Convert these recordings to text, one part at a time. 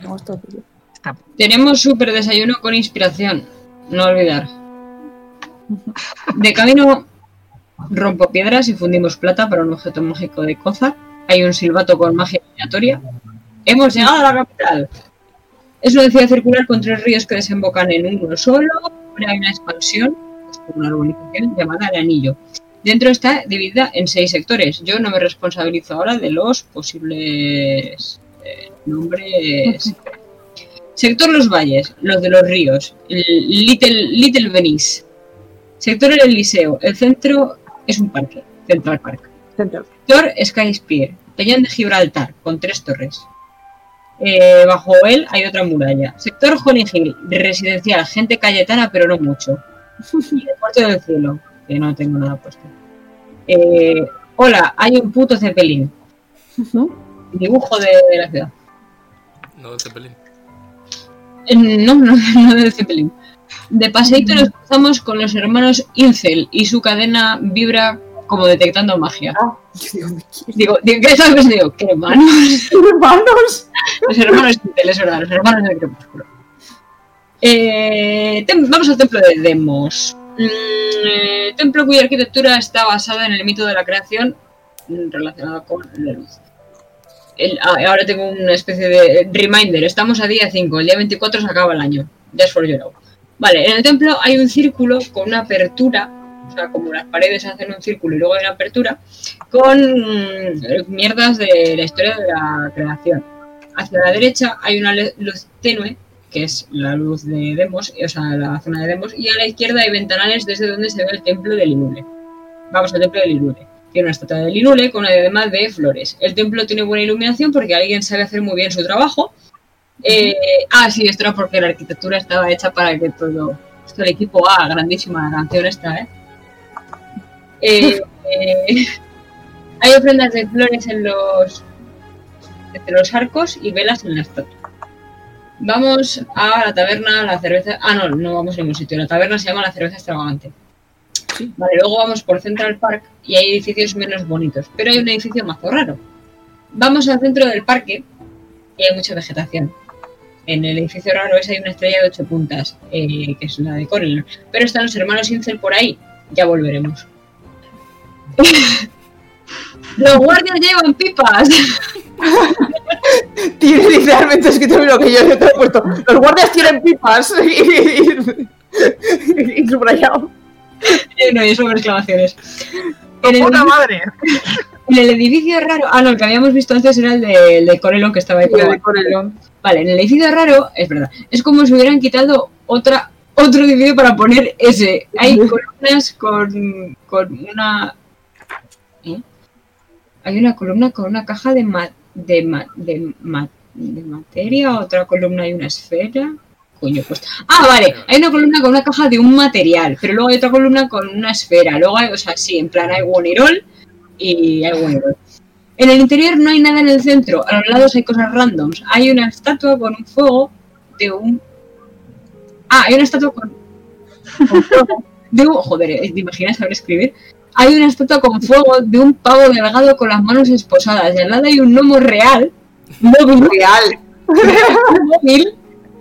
Ello. Tenemos súper desayuno con inspiración. No olvidar. De camino rompo piedras y fundimos plata para un objeto mágico de Kozar. Hay un silbato con magia aleatoria. Hemos llegado a la capital. Es una ciudad circular con tres ríos que desembocan en uno solo. Hay una expansión, una urbanización llamada El Anillo. Dentro está dividida en seis sectores. Yo no me responsabilizo ahora de los posibles eh, nombres. Sector Los Valles, los de los ríos, Little, Little Venice. Sector El Eliseo, el centro es un parque, Central Park. Central. Sector Sky Spear, Peñón de Gibraltar, con tres torres. Eh, bajo él hay otra muralla. Sector Honey Hill, residencial, gente cayetana, pero no mucho. Y el puerto del cielo, que no tengo nada puesto. Eh, hola, hay un puto cepelín. Dibujo de, de la ciudad. No de Zeppelin. Eh, No, no, no de Zeppelin. De paseíto nos cruzamos con los hermanos Incel y su cadena vibra como detectando magia. Ah, digo. Digo, digo ¿qué sabes? Digo, ¿qué hermanos? hermanos? Los hermanos Incel, es verdad, los hermanos del crepúsculo. Eh, tem- vamos al templo de Demos. Mm, eh, templo cuya arquitectura está basada en el mito de la creación relacionado con la luz. El- ah, ahora tengo una especie de reminder. Estamos a día 5, el día 24 se acaba el año. Just for you know. Vale, en el templo hay un círculo con una apertura, o sea, como las paredes hacen un círculo y luego hay una apertura, con mm, mierdas de la historia de la creación. Hacia la derecha hay una luz tenue, que es la luz de Demos, o sea, la zona de Demos, y a la izquierda hay ventanales desde donde se ve el templo de Linule. Vamos al templo de Linule. Tiene una estatua de Linule con una diadema de flores. El templo tiene buena iluminación porque alguien sabe hacer muy bien su trabajo. Eh, ah, sí, esto era porque la arquitectura estaba hecha para que todo. Esto el equipo A, grandísima la canción esta, ¿eh? Eh, eh, hay ofrendas de flores en los entre los arcos y velas en la estatua. Vamos a la taberna, la cerveza. Ah, no, no vamos a ningún sitio. La taberna se llama la cerveza extravagante. Vale, luego vamos por Central Park y hay edificios menos bonitos, pero hay un edificio mazo raro. Vamos al centro del parque y hay mucha vegetación. En el edificio raro ese hay una estrella de ocho puntas, eh, que es la de Corelon. Pero están los hermanos Incel por ahí. Ya volveremos. los guardias llevan pipas. Tiene literalmente escrito lo que yo, yo te he puesto. Los guardias tienen pipas. y, y- y subrayado. Eh, no, y eso con exclamaciones. En el, ¡Puta madre! en el edificio raro. Ah, no, el que habíamos visto antes era el de, el de Corelon que estaba ahí. El de Corelon. Vale, en el edificio raro, es verdad, es como si hubieran quitado otra otro edificio para poner ese. Hay columnas con, con una. ¿eh? Hay una columna con una caja de, ma- de, ma- de, ma- de materia, otra columna y una esfera. Coño, pues. Ah, vale, hay una columna con una caja de un material, pero luego hay otra columna con una esfera. Luego hay, o sea, sí, en plan hay Wonirol y hay Wonirol. En el interior no hay nada en el centro, a los lados hay cosas randoms. Hay una estatua con un fuego de un. Ah, hay una estatua con. con fuego de un. Joder, eh, ¿te imaginas saber escribir? Hay una estatua con fuego de un pavo delgado con las manos esposadas. Y al lado hay un gnomo real, móvil, Real. móvil,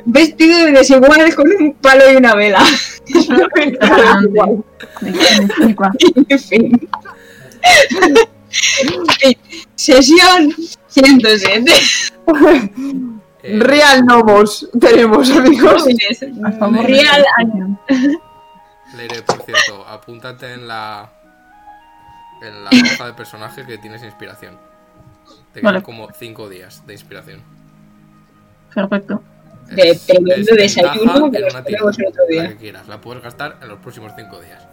vestido de desigual con un palo y una vela. En fin. En fin, Sesión 107. Eh, Real Nomos tenemos, amigos. Real excepción. Leire, por cierto, apúntate en la. En la hoja de personaje que tienes inspiración. Te quedan Vale. como 5 días de inspiración. Perfecto. De Es- tremendo es desayuno que nos el otro la día. que quieras. La puedes gastar en los próximos 5 días.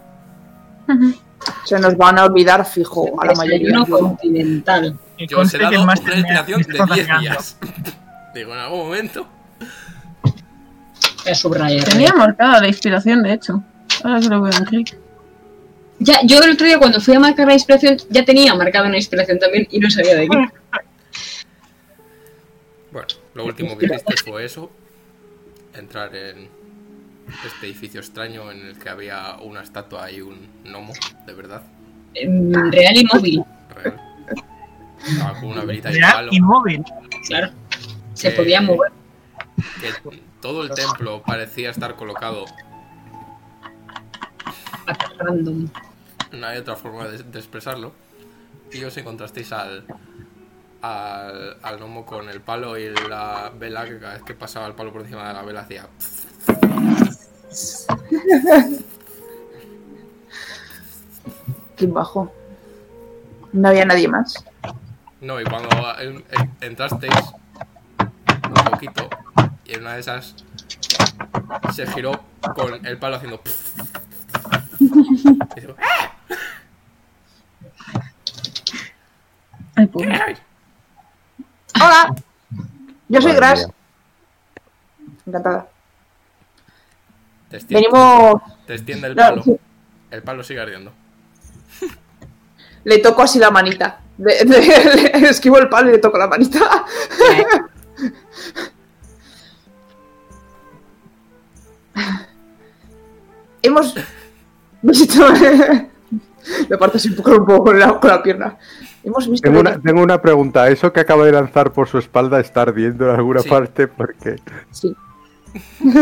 Se nos van a olvidar fijo a la mayoría. Desayuno continental. Y Yo os he que dado una inspiración de está 10 atacando. días. Digo, en algún momento. Voy a subrayar. Tenía marcada la inspiración, de hecho. Ahora que lo veo en clic. Ya, yo el otro día cuando fui a marcar la inspiración ya tenía marcada una inspiración también y no sabía de qué. Bueno, lo último que hiciste fue eso. Entrar en este edificio extraño en el que había una estatua y un gnomo, de verdad, Real y móvil, real. Estaba con una velita y un Real palo. inmóvil. claro. Se que- podía mover. Que todo el templo parecía estar colocado. Random. No hay otra forma de, de expresarlo. Y os encontrasteis al, al, al gnomo con el palo y la vela que cada vez que pasaba el palo por encima de la vela hacía. Qué bajo. No había nadie más. No, y cuando en- en- entrasteis un poquito y en una de esas se giró con el palo haciendo. "¡Ah! Ay, pobre. ¿Quién eres?". Hola. Yo soy Gras. Encantada. Te extiende, Venimos. te extiende el palo. El palo sigue ardiendo. Le toco así la manita. De- de- le esquivo el palo y le toco la manita. Hemos Le parto así un poco, un poco con, la, con la pierna. Hemos visto. Tengo una, tengo una pregunta. ¿Eso que acaba de lanzar por su espalda está ardiendo en alguna Sí. parte? Porque. Sí.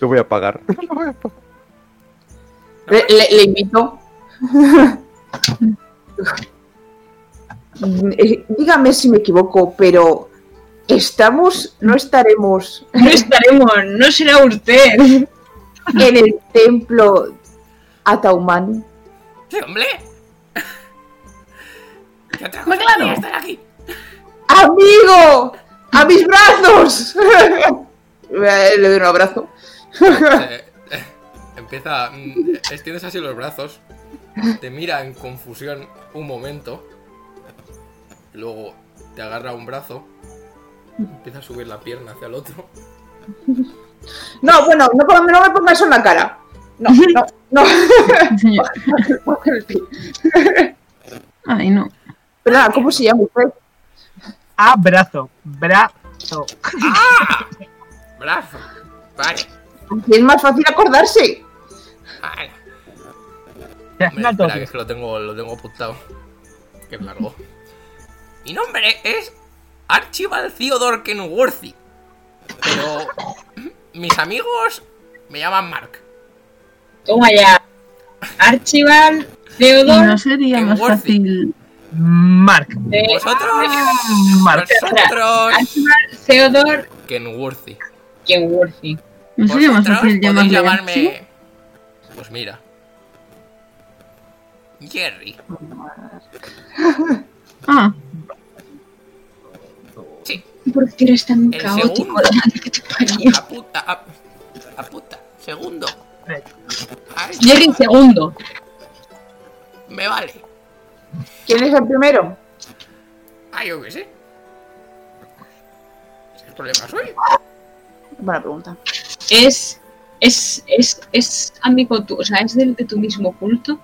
Lo voy a pagar. Lo voy a pagar. Le, le- le invito. Eh, Dígame si me equivoco, pero estamos, no estaremos No estaremos, no será usted. En el templo Ataumani. ¡Sí, hombre! ¿Qué otra Pues cosa claro. estar aquí? ¡Amigo! ¡A mis brazos! Le doy un abrazo. Eh, eh, empieza. mm, Extiendes así los brazos. Te mira en confusión un momento. Luego te agarra un brazo. Empieza a subir la pierna hacia el otro. No, bueno, no, me pongas eso en la cara. No, no, no. Ay, no. Perdona, ¿cómo se llama usted? Abrazo. Brazo. Brazo. Vale. Es más fácil acordarse. vale. Espera, que es que lo tengo, lo tengo apuntado. Que largo. Mi nombre es Archibald Theodore Kenworthy. Pero mis amigos me llaman Mark. Toma ya. Archibald, ¿Y Theodore. no sería más Kenworthy. fácil? Mark. eh, Vosotros. Mark. Vosotros. Archibald, Theodore, Kenworthy. Kenworthy. ¿No sería más fácil llamarle llamarme. Pues mira. Jerry. Ah, Sí. ¿Por qué eres tan El caótico? La madre que te parió. Apunta. ap- Apunta. Segundo. Ay, Jerry segundo. me vale. ¿Quién es el primero? Ah, yo qué sé. ¿Qué problema soy? Buena pregunta. Es. Es, es, es amigo tu, o sea, es del, de tu mismo culto.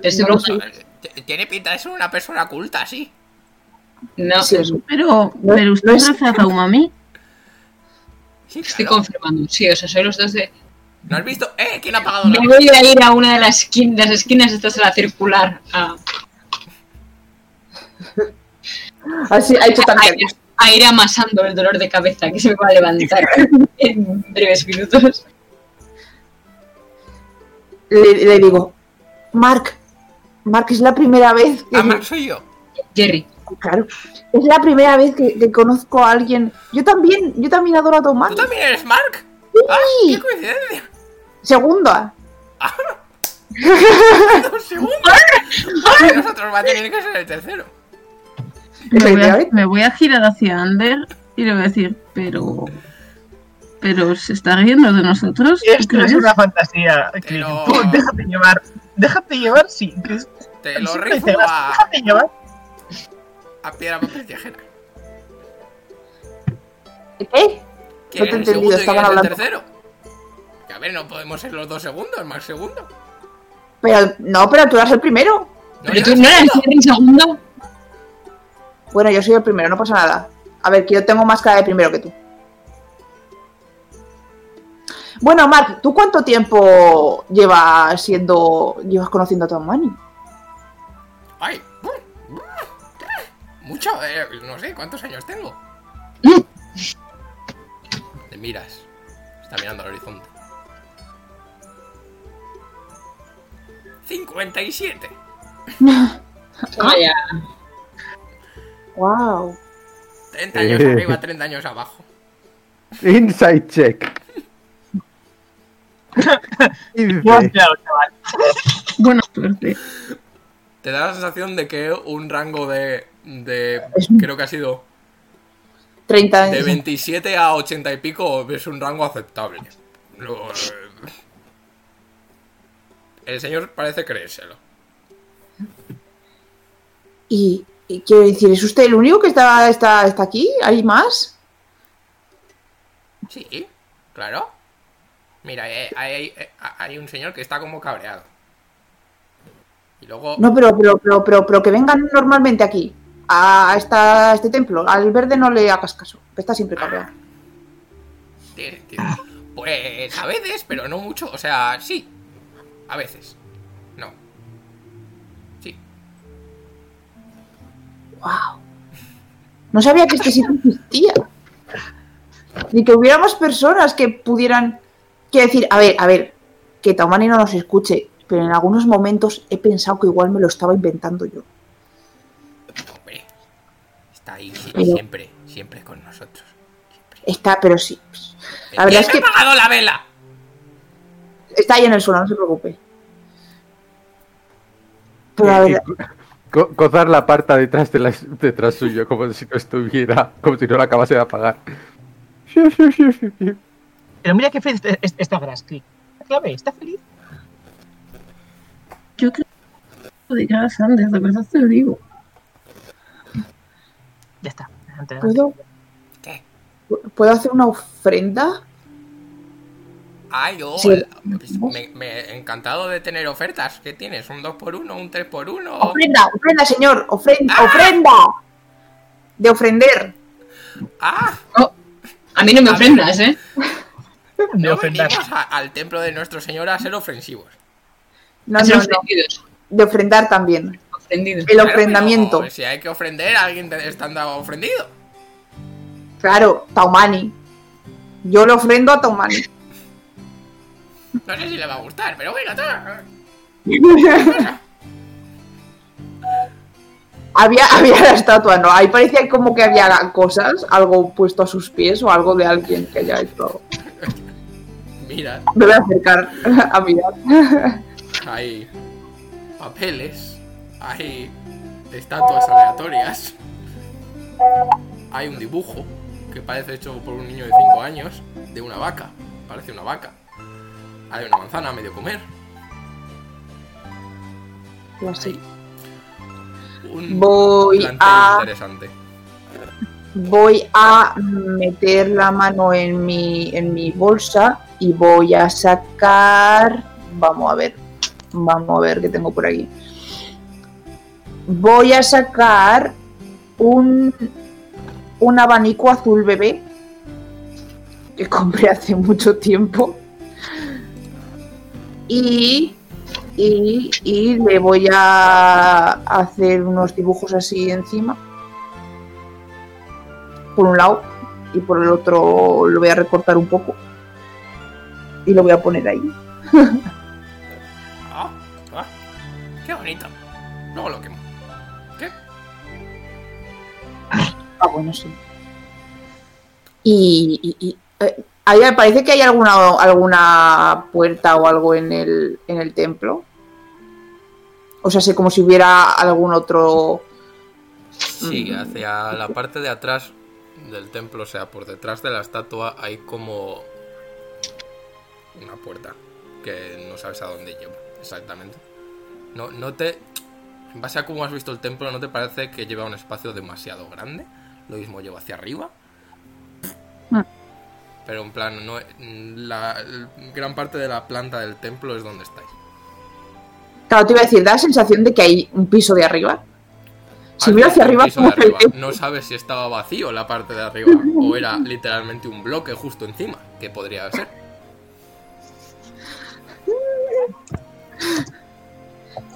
Estoy No T- Tiene pinta de ser una persona culta, sí. No, Sí, pero, No- pero usted no es es- Zaumami. Sí, estoy confirmando. Sí, o sea, soy los dos de. ¿No has visto? ¡Eh! ¿Quién ha apagado la Me voy a ir a una de las, esquin- las esquinas, estas a la circular. Así ha hecho tan a, ir, a ir amasando el dolor de cabeza que se me va a levantar en breves minutos. le, le digo, Mark, Mark, es la primera vez que... Ah, Mark soy yo. Jerry. Claro, es la primera vez que, que conozco a alguien. Yo también, yo también adoro a ¿Tú Tomás. también eres Mark? ¡Ah! ¡Qué coincidencia! Segunda. ¡Dos segundos! Y nosotros va a tener que ser el tercero. Me voy, a, Efectivamente. me voy a girar hacia Ander y le voy a decir, pero... Pero se está riendo de nosotros. ¿tú Esto es una fantasía. Clint. Tú déjate llevar. Déjate llevar, sí. Te lo rifo a, Déjate llevar. A piedra, papel, tijera. ¿Qué? ¿Quién No te he el entendido, segundo y es el hablando. tercero? Que a ver, no podemos ser los dos segundos, Mark segundo. Pero, no, pero tú eras el primero. No, Pero tú el no eras segundo. Bueno, yo soy el primero, no pasa nada. A ver, que yo tengo más cara de primero que tú. Bueno, Mark, ¿tú cuánto tiempo llevas siendo. llevas conociendo a Tom Manning? Ay, Mucho, eh, no sé, ¿cuántos años tengo? Te miras. Está mirando al horizonte. 57. Vaya. Wow. 30 años Eh. arriba, 30 años abajo. Inside check. 15. Claro, chaval. Buena suerte. Te da la sensación de que un rango de. De creo que ha sido 30 de años. 27 a 80 y pico es un rango aceptable. Eh, el señor parece creérselo. Y, y quiero decir, ¿es usted el único que está, está, está aquí? ¿Hay más? Sí, claro. Mira, eh, hay, hay- hay un señor que está como cabreado. Y luego. No, pero, pero, pero, pero, pero que vengan normalmente aquí. A, esta, a este templo. Al verde no le hagas caso. Que está siempre cabreado. tiene. Pues a veces, pero no mucho. O sea, sí. A veces. No. Sí. Wow. No sabía que este sitio existía. Ni que hubiera más personas que pudieran. Quiero decir, a ver, a ver, que Taumani no nos escuche, pero en algunos momentos he pensado que igual me lo estaba inventando yo. Está ahí siempre, siempre con nosotros. Siempre. Está, pero sí. La verdad es ¿Quién que apagado la vela? está ahí en el suelo, no se preocupe. Pero la verdad, la parta detrás, de la, detrás suyo, como si no estuviera, como si no la acabase de apagar. Pero mira qué feliz está- es- está Graskri. ¿La ve? ¿Está feliz? Yo creo que podría Sander, de verdad te lo digo. Ya está. adelante. ¿puedo, ¿Qué? ¿puedo hacer una ofrenda? Ay, yo. Sí. Me, me- encantado de tener ofertas. ¿Qué tienes? ¿Un 2x1? ¿Un 3x1? Ofrenda, ofrenda, señor, ofrenda, ¡Ah! ofrenda. De ofrender. ¡Ah! A mí no me ofrendas, ¿eh? De No venimos a- al templo de nuestro señor a ser ofensivos. No, A ser no, no. ofendidos. De ofrendar también. El ofrendamiento. pero si hay que ofrender, alguien andando ofendido. Claro, Taumani. Yo le ofrendo a Taumani. No sé si le va a gustar, pero bueno, todo. había, había la estatua, ¿no? Ahí parecía como que había cosas, algo puesto a sus pies o algo de alguien que haya hecho. Mira, Me voy a acercar a mirar. hay papeles, hay estatuas aleatorias, hay un dibujo que parece hecho por un niño de 5 años de una vaca, parece una vaca. Hay una manzana a medio comer. Así. Hay un Voy a, interesante. voy a meter la mano en mi, en mi bolsa y voy a sacar. Vamos a ver. Vamos a ver qué tengo por aquí. Voy a sacar un, un abanico azul bebé que compré hace mucho tiempo. Y, y, y le voy a hacer unos dibujos así encima. Por un lado. Y por el otro lo voy a recortar un poco. Y lo voy a poner ahí. Ah, ah, qué bonito. Luego lo quemo. Ah, bueno, sí. Y, y- y, eh, ahí parece que hay alguna, alguna puerta o algo en el, en el templo. O sea, sé como si hubiera algún otro. Sí, Mm. hacia la parte de atrás del templo, o sea, por detrás de la estatua hay como una puerta que no sabes a dónde lleva exactamente. No, no te... En base a cómo has visto el templo, ¿no te parece que lleva un espacio demasiado grande? Lo mismo lleva hacia arriba. Mm. Pero en plan, no, la gran parte de la planta del templo es donde estáis. Claro, te iba a decir, da la sensación de que hay un piso de arriba. Si miro hacia arriba, piso de como arriba. No sabes si estaba vacío la parte de arriba o era literalmente un bloque justo encima, que podría ser.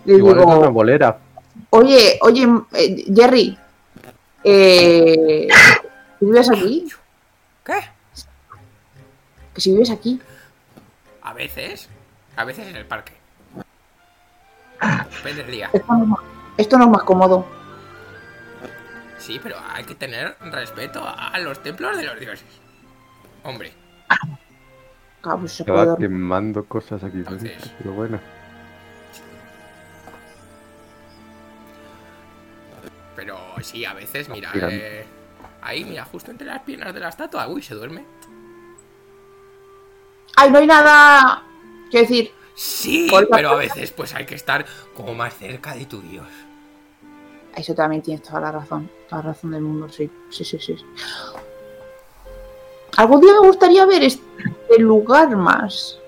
le Igual es digo, una bolera. oye, oye, eh, Jerry, Eh, ¿Tú vives aquí? ¿Qué? Que si vives aquí. A veces. A veces en el parque. Depende del día. Esto no, es más- esto no es más cómodo. Sí, pero hay que tener respeto a los templos de los dioses. Hombre, Ah, pues se va quemando cosas aquí. Entonces- Pero bueno. Pero sí, a veces, mira, eh, ahí, mira, justo entre las piernas de la estatua, uy, se duerme. ¡Ay, no hay nada! Quiero decir, Sí, pero a veces pues hay que estar como más cerca de tu dios. eso también tienes toda la razón. Toda la razón del mundo, sí. Sí, sí, sí. Algún día me gustaría ver este lugar más.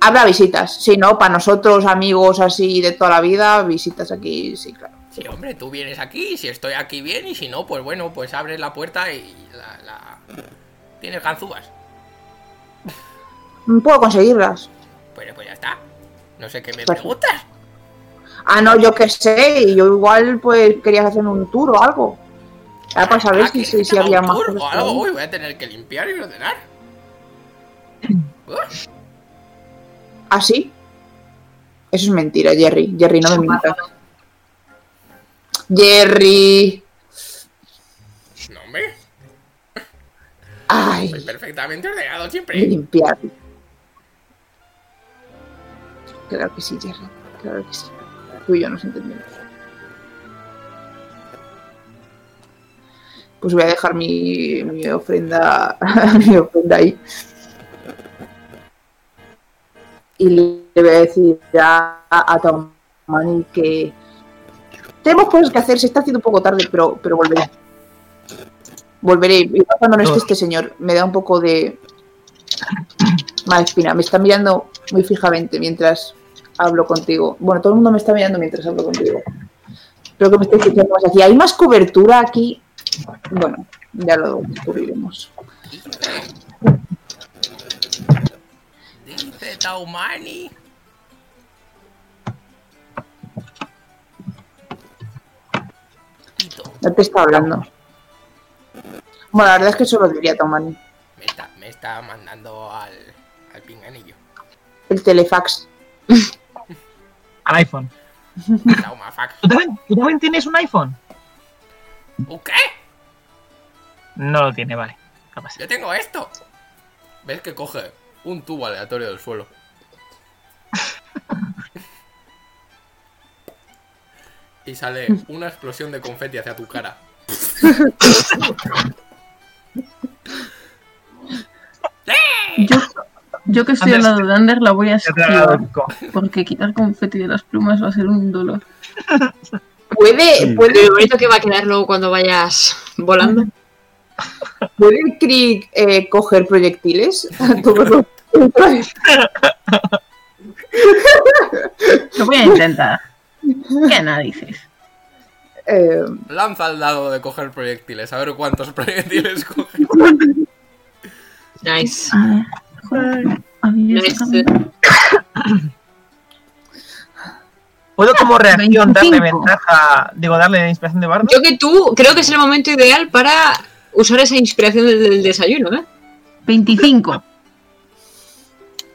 Habrá visitas. Si no, para nosotros, amigos así de toda la vida, visitas aquí, sí, claro. Sí, hombre, tú vienes aquí, si estoy aquí bien, y si no, pues bueno, pues abres la puerta y la... la... Tienes ganzúas. Puedo conseguirlas. Pues, pues ya está. No sé qué me Perfecto. preguntas. Ah, no, yo qué sé. Yo igual, pues, querías hacerme un tour o algo. Era para saber Ah, si, ¿quieres si, que si te haga había más tour o algo? Uy, voy a tener que limpiar y ordenar. Uf, ¿Ah, sí? Eso es mentira, Jerry. Jerry, no me mientas. Jerry. no, hombre, Ay, soy perfectamente ordenado siempre. limpiar. Claro que sí, Jerry. Claro que sí. Tú y yo nos entendemos. Pues voy a dejar mi, mi ofrenda mi ofrenda ahí. Y le voy a decir a, a Taumani que tenemos cosas que hacer, se está haciendo un poco tarde, pero, pero volveré. Volveré. Y cuando no esté este señor, me da un poco de mala espina. Me está mirando muy fijamente mientras hablo contigo. Bueno, todo el mundo me está mirando mientras hablo contigo. Espero que me estéis escuchando más aquí. ¿Hay más cobertura aquí? Bueno, ya lo descubriremos. Dice Taumani. No te está hablando. Bueno, la verdad es que eso lo diría Taumani. me está, me está mandando al, al pinganillo. El telefax. Al iPhone. ¿Tú también, tú también tienes un iPhone? ¿Un qué? No lo tiene, vale. No pasa. Yo tengo esto. ¿Ves que coge un tubo aleatorio del suelo? y sale una explosión de confeti hacia tu cara. Yo, yo que estoy al lado de Ander la voy a esquivar. el Porque quitar confeti de las plumas va a ser un dolor. ¿Puede, puede, Lo bonito que va a quedar luego cuando vayas volando. ¿puede Krieg eh, coger proyectiles? Todos los- Lo voy a intentar. ¿Qué narices? Eh, Lanza el dado de coger proyectiles, a ver cuántos proyectiles coge. Nice. ¿Puedo como reacción darle 25. ventaja, digo, darle inspiración de bardo? Yo que tú creo que es el momento ideal para usar esa inspiración del, del desayuno, ¿eh? 25.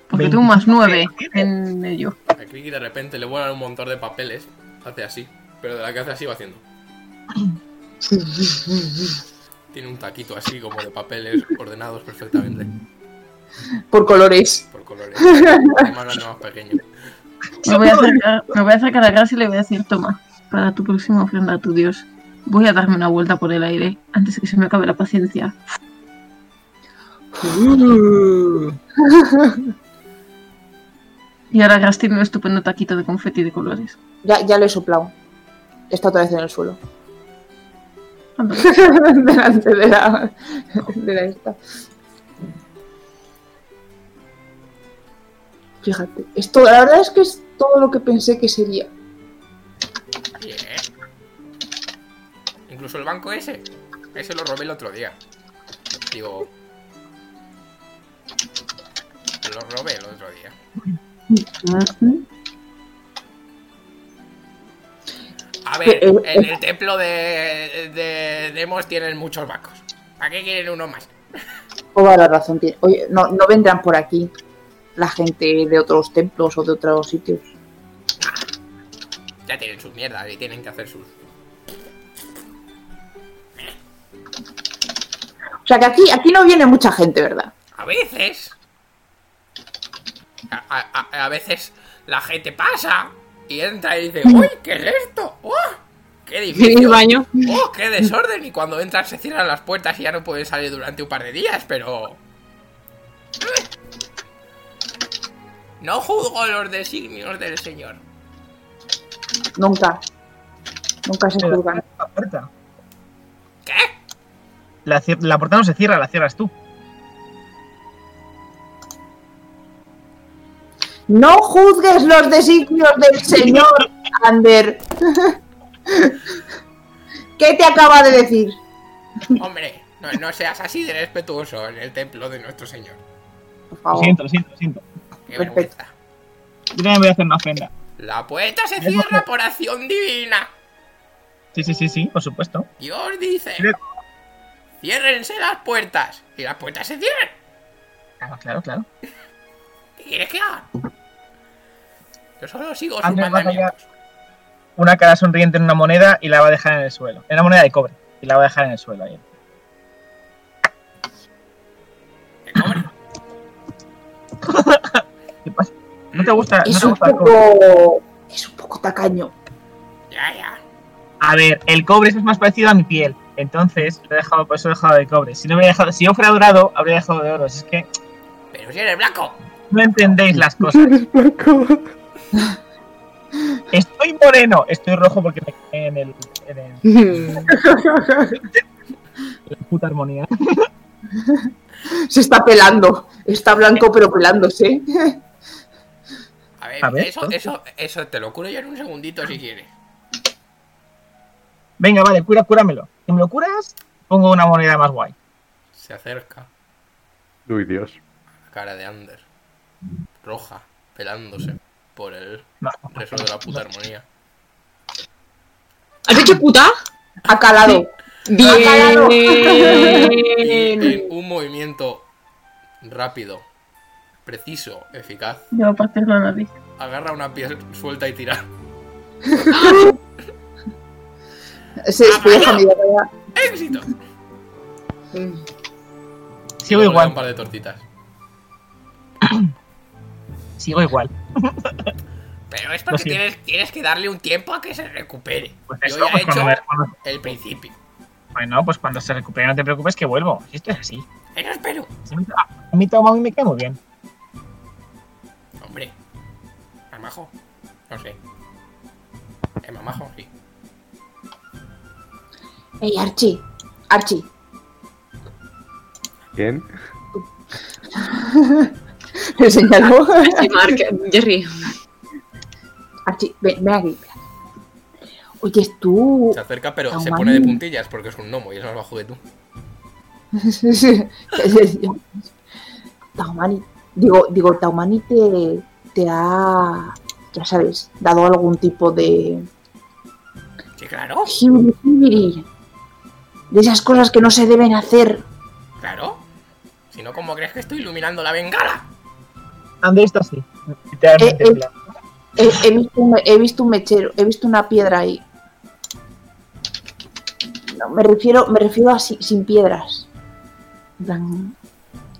Porque tengo un más 9 ¿Tienes? en ello. A Kriki de repente le vuelan un montón de papeles, hace así, pero de la que hace así va haciendo. Tiene un taquito así como de papeles ordenados perfectamente, por colores. por colores. Más grande, más pequeño. Me voy, a acercar, me voy a acercar a Gras y le voy a decir, toma, para tu próxima ofrenda a tu dios. Voy a darme una vuelta por el aire antes de que se me acabe la paciencia. Y ahora Gras tiene un estupendo taquito de confeti de colores. Ya, ya lo he soplado. Está otra vez en el suelo. Delante de la, de la esta. Fíjate, esto, la verdad es que es todo lo que pensé que sería. Bien. Incluso el banco ese. Ese lo robé el otro día. Digo. Lo robé el otro día. A ver, Eh, eh, en el templo de, de Demos tienen muchos vacos. ¿Para qué quieren uno más? Toda la razón tiene. Oye, no, no vendrán por aquí la gente de otros templos o de otros sitios. Ya tienen sus mierdas y tienen que hacer sus. O sea que aquí, aquí no viene mucha gente, ¿verdad? A veces. A, a- a- a veces la gente pasa y entra y dice: ¡Uy, qué es esto! ¡Oh! ¡Qué edificio! baño. ¡Oh, qué desorden! Y cuando entran se cierran las puertas y ya no pueden salir durante un par de días, pero. No juzgo los designios del Señor. Nunca. Nunca se juzgan. la puerta. ¿Qué? La puerta no se cierra, la cierras tú. No juzgues los designios del Señor, Ander. ¿Qué te acaba de decir? Hombre, no, no seas así de respetuoso en el templo de nuestro Señor. Por Lo favor. siento, lo siento, lo siento. Qué Perfecto. vergüenza. Yo también voy a hacer una ofrenda. La puerta se cierra por acción divina. Sí, sí, sí, sí, por supuesto. Dios dice: Ciérrense las puertas. Y las puertas se cierran. Claro, claro, claro. ¿Qué quieres que haga? Yo solo sigo sus mandamientos. Una cara sonriente en una moneda y la va a dejar en el suelo. En una moneda de cobre. Y la va a dejar en el suelo ahí. Que cobre. ¿Qué pasa? ¿No te gusta, no Es te un gusta el cobre? poco. Es un poco tacaño. Ya, ya. A ver, el cobre es más parecido a mi piel. Entonces, lo he dejado, por eso he dejado de cobre. Si no hubiera dejado, si yo fuera dorado, habría dejado de oro. Es que Pero si eres blanco. no entendéis las cosas. Eres blanco. Estoy moreno, estoy rojo porque me quedé en el, en el- la puta armonía. Se está pelando. Está blanco pero pelándose. A ver, A ver, eso, eso, eso te lo curo yo en un segundito si quieres. Venga, vale, cura, cúramelo. Si me lo curas, pongo una moneda más guay. Se acerca Uy, Dios. la cara de Ander. Roja, pelándose por el No, resto de la puta armonía. ¿Has dicho puta? Ha calado. calado. Y en Bien. un movimiento rápido, preciso, eficaz, a partir la nariz. agarra una piel suelta y tira. Se despeja mi. ¡Éxito! sigo Y da un igual, par de tortitas. sigo igual. Pero es porque tienes, tienes que darle un tiempo a que se recupere. Pues Yo eso, ya he pues hecho cuando, me- cuando- el principio. bueno, pues cuando se recupere no te preocupes que vuelvo. Si esto es así. Pero espero. A mí toma mí me queda muy bien. Hombre. ¿Mamajo? No sé. ¿Es mamajo? Sí. Ey, Archie. Archie. ¿Quién? Le señaló. Jerry. Archie, ven, ven aquí. Oye, tú. Se acerca, pero se pone de puntillas porque es un gnomo y es más bajo que tú. Taumani. Digo, digo, Taumani te, te ha. Ya sabes, dado algún tipo de. Sí, claro. jibiri, jibiri, De esas cosas que no se deben hacer. Claro. Si no, ¿cómo crees que estoy iluminando la bengala? Andrés está así. Literalmente. Eh, eh. plan. He, he visto un, he visto un mechero, he visto una piedra ahí. No, me refiero, me refiero a si- sin piedras.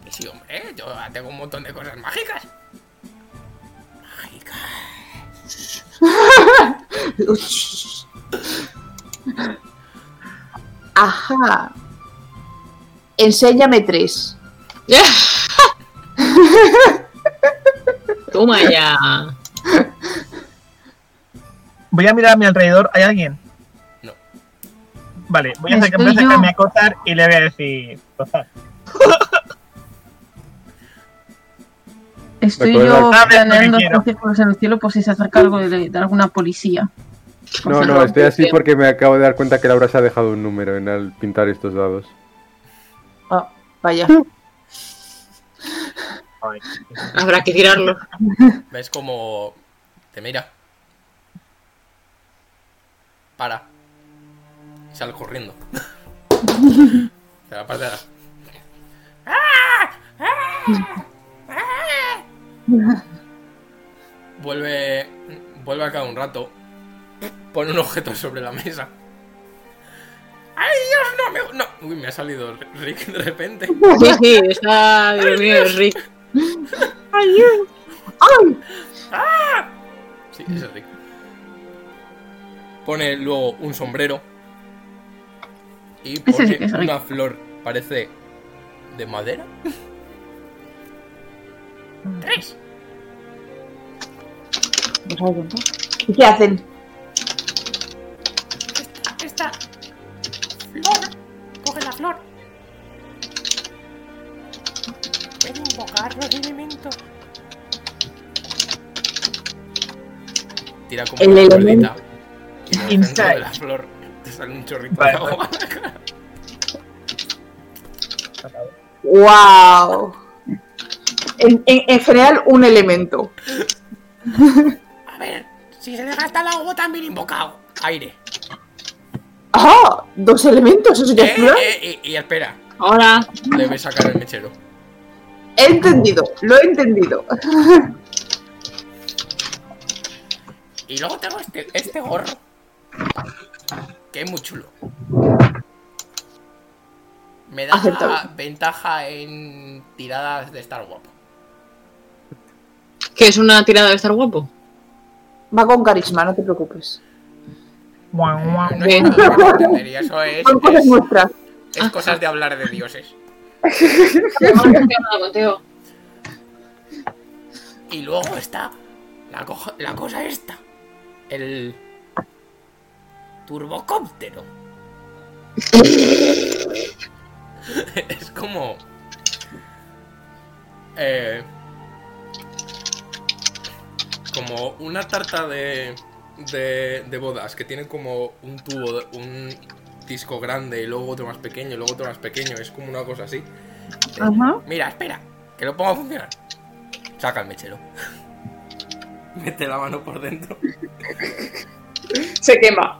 Sí, hombre, yo tengo un montón de cosas mágicas. Mágicas. Ajá. Enséñame tres. Toma ya. Voy a mirar a mi alrededor. ¿Hay alguien? No. Vale, voy a, acercar- voy a acercarme a Cozar y le voy a decir. Cozar. Estoy yo de- Ah, planeando hacer círculos en el cielo por si se acerca algo de, de alguna policía. No, no, estoy así porque me acabo de dar cuenta que Laura se ha dejado un número en al pintar estos dados. Ah, vaya. Habrá que tirarlo. ¿Ves como te mira? para. Y sale corriendo. De la parte de atrás. Vuelve. Vuelve a cada un rato. Pone un objeto sobre la mesa. ¡Ay, Dios, no me. No. Uy, me ha salido Rick de repente. Sí, sí, está. Dios mío, Rick. ¡Ay! Sí, ese es Rick. Pone luego un sombrero. Y sí pone una flor. Parece. de madera. Tres. ¿Y qué hacen? Esta flor. Coge la flor. Puede invocar los elementos. Tira como El una. Y en el centro de la flor te sale un chorrito Vale, de agua. ¡Wow! En, en- en general, un elemento. A ver, si se le gasta el agua también invocado. Aire. ¡Ah! Dos elementos, eso ya es Eh, eh, eh, y espera, Ahora. debe sacar el mechero. He entendido, lo he entendido. Y luego tengo este, este gorro. Que es muy chulo. Me da Aceptable. ventaja en tiradas de estar guapo. Que es una tirada de estar guapo. Va con carisma, no te preocupes. Guau. No es nada entendería, eso es, es, es cosas de hablar de dioses. Y luego está la, la cosa esta. El turbocóptero. es como... eh, como una tarta de, de, bodas que tiene como un tubo, un disco grande y luego otro más pequeño y luego otro más pequeño. Es como una cosa así. Mira, espera, que lo pongo a funcionar. Saca el mechero. Mete la mano por dentro. Se quema.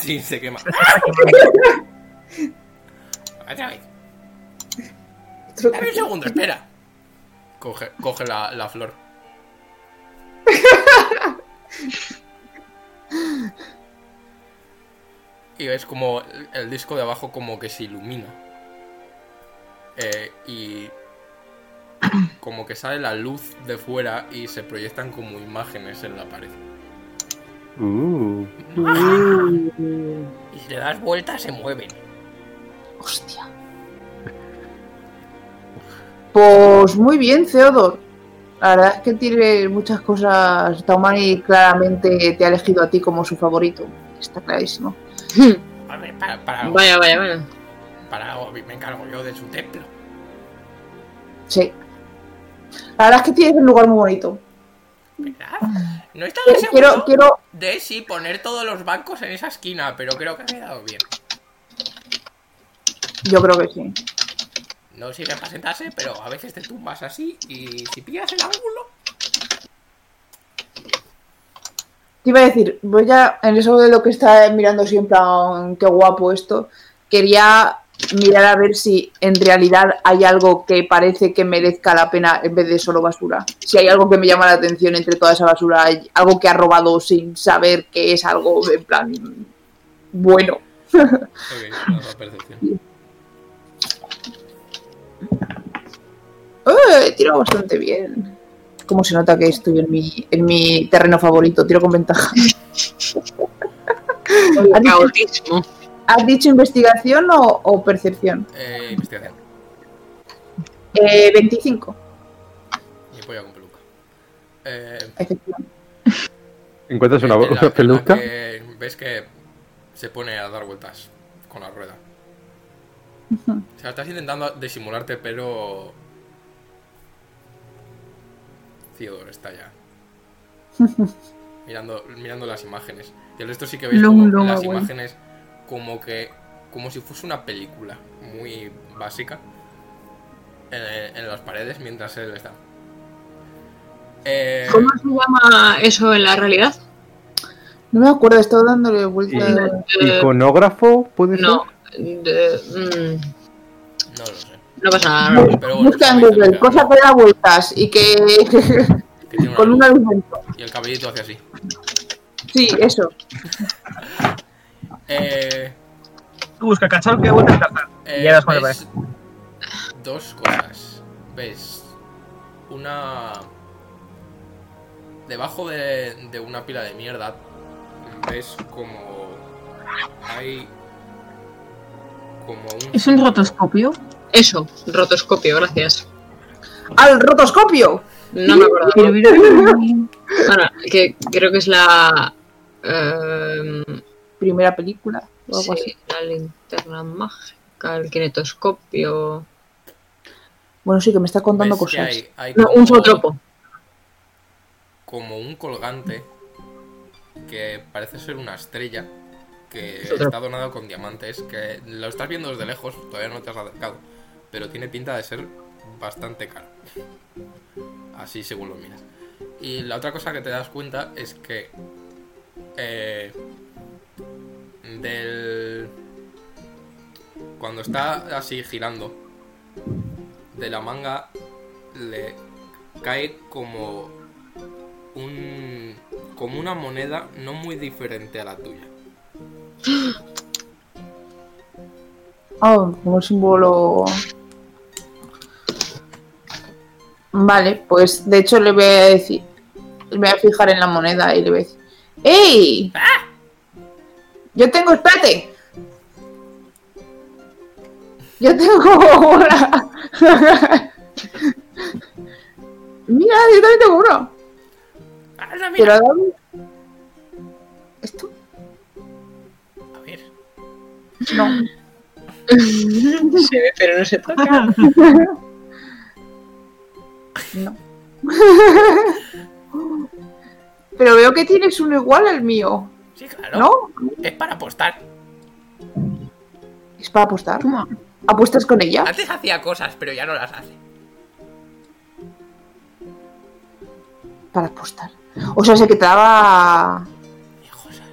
Sí, se quema. Otra vez. Dame un segundo, espera. Coge, coge la, la flor. Y ves como el, el disco de abajo como que se ilumina. Eh, y como que sale la luz de fuera y se proyectan como imágenes en la pared. Uh. Y si le das vuelta se mueven. Hostia. Pues muy bien, Theodor. La verdad es que tiene muchas cosas. Taumani claramente te ha elegido a ti como su favorito. Está clarísimo. Para, para, Vaya, vaya, vaya. para me encargo yo de su templo. Sí. La verdad es que tienes un lugar muy bonito. ¿Verdad? No estaba seguro Quiero, quiero. de si poner todos los bancos en esa esquina, pero creo que ha quedado bien. Yo creo que sí. No sirve para sentarse, pero a veces te tumbas así y si pillas el ángulo. Te iba a decir, voy a. En eso de lo que está mirando siempre, qué guapo esto. Quería mirar a ver si en realidad hay algo que parece que merezca la pena en vez de solo basura. Si hay algo que me llama la atención entre toda esa basura, hay algo que ha robado sin saber que es algo en plan bueno. Ok, percepción. Eh, tiro bastante bien. Como se nota que estoy en mi, en mi terreno favorito, tiro con ventaja. ¿Has dicho, has dicho investigación o, o percepción? Eh, investigación. Eh, 25, Y polla con peluca. Eh, efectivamente. Encuentras una, en la- en una la peluca. que ves que se pone a dar vueltas con la rueda. O sea, estás intentando disimularte, pero. Theodore está ya. mirando, mirando las imágenes. Y el resto sí que veis Long, como long las away. imágenes como que. como si fuese una película muy básica. En, en las paredes mientras él está. Eh, ¿Cómo se llama eso en la realidad? No me acuerdo, he estado dándole vueltas. Eh, ¿Iconógrafo puede no. ser? de- mm, No lo sé. No pasa nada. no. Pero bueno, Busca en Google, bien, cosa que da vueltas y que. que tiene una con luz dentro. Y el cabellito hace así. Sí, eso. Eh, Tú busca cachorro que vuelta a encartar. eh, Y ya ves dos cosas. Ves una... Debajo de, de una pila de mierda ves como hay como un ¿Es un rotoscopio? Eso, rotoscopio, gracias. ¡Al rotoscopio! No me acuerdo. Bueno, que creo que es la. em, Primera película o algo así. sí, la linterna mágica, el kinetoscopio. Bueno, sí, que me está contando cosas. hay, hay No, como- un zootropo. como un colgante que parece ser una estrella que está donado con diamantes, que lo estás viendo desde lejos, todavía no te has acercado, pero tiene pinta de ser bastante caro. Así según lo miras. Y la otra cosa que te das cuenta es que eh, del cuando está así girando de la manga le cae como un como una moneda no muy diferente a la tuya. Ah, como símbolo. Vale, pues de hecho le voy a decir. Me voy a fijar en la moneda y le voy a decir. ¡Ey! Yo tengo, espérate. Yo tengo una. Mira, yo también tengo uno. Pero dame. ¿Esto? A ver. No. Se ve, pero no se toca. No. Pero veo que tienes uno igual al mío, Sí, claro. ¿no? Es para apostar. Es para apostar. toma. ¿Apuestas con ella? Antes hacía cosas, pero ya no las hace. Para apostar. O sea, sé que te daba. ¿Qué cosas?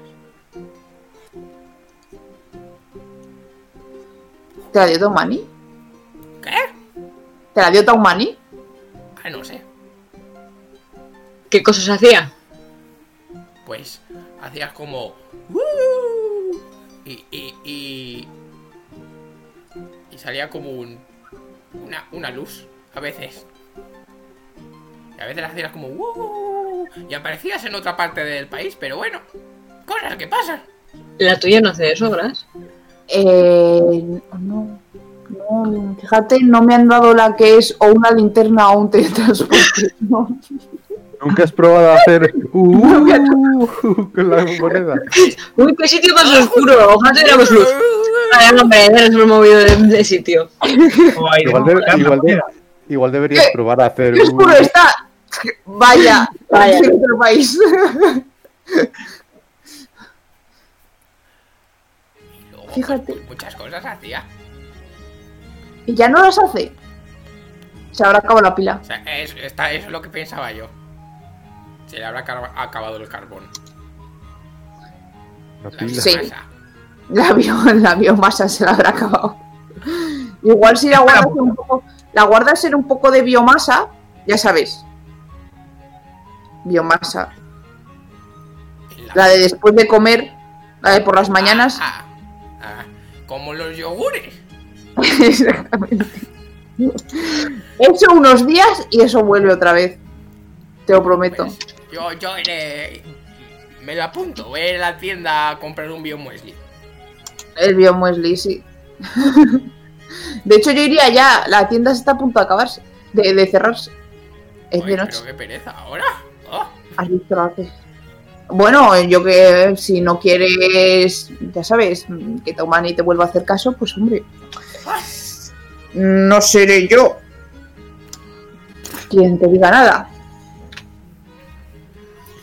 ¿Te la dio Taumani? ¿Qué? ¿Te la dio Taumani? Ah, no sé. ¿Qué cosas hacía? Pues hacías como. "Uh", Y, y, y. Y salía como un. Una, una luz, a veces. Y a veces hacías como. "Uh", Y aparecías en otra parte del país, pero bueno. Cosas que pasan. ¿La tuya no hace eso, Gras? Eh. No. No, fíjate, no me han dado la que es o una linterna o un teletransporte. No. ¿Nunca has probado a hacer uh, con la moneda? Uy, qué sitio más oscuro. Ojalá tuviéramos luz. Ay, hombre, hemos movido de, de sitio. O ahí Igual, de- igual, de- igual deberías probar a hacer ¡Qué oscuro un- está! Vaya, Vaya. en otro país. Fíjate. muchas cosas hacía. Y ya no las hace. Se habrá acabado la pila. O sea, es, está, eso es lo que pensaba yo. Se le habrá acabado el carbón. La pila. Sí. biomasa. La, bio- la biomasa se la habrá acabado. Igual si la guardas en un poco, la guardas en un poco de biomasa, ya sabes. Biomasa. La- de después de comer, la de por las mañanas. Ah, ah, como los yogures. Exactamente. Eso unos días y eso vuelve otra vez. Te lo prometo. Yo, yo iré. Me lo apunto. Voy a ir a la tienda a comprar un biomuesli. El biomuesli, sí. De hecho, yo iría ya. La tienda está a punto de acabarse. De, de cerrarse. Es de noche. pero qué pereza. ¿Ahora? Oh, ¿Has visto la que? Bueno, yo que si no quieres, ya sabes, que Taumani te vuelva a hacer caso, pues hombre. No seré yo quien te diga nada.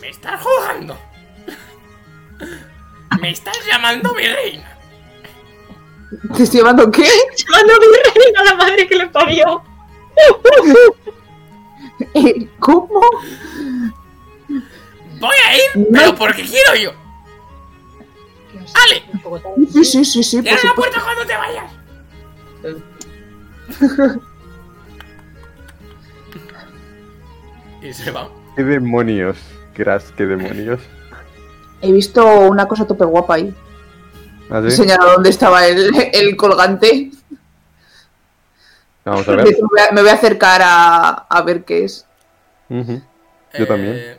me estás jugando. Me estás llamando mi reina. ¿Te estoy llamando qué? Llamando a mi reina, la madre que le parió. Eh, ¿Cómo? Voy a ir, No. pero porque quiero yo. Tarde. Sí, sí, sí, sí. ¡Cierra la puerta cuando te vayas! y se va. ¿Qué demonios? Crash, qué demonios. He visto una cosa tope guapa ahí. ¿Ah, He sí? dónde estaba el, el colgante. Vamos a ver. me voy a- me voy a acercar a, a ver qué es. Yo también. Eh,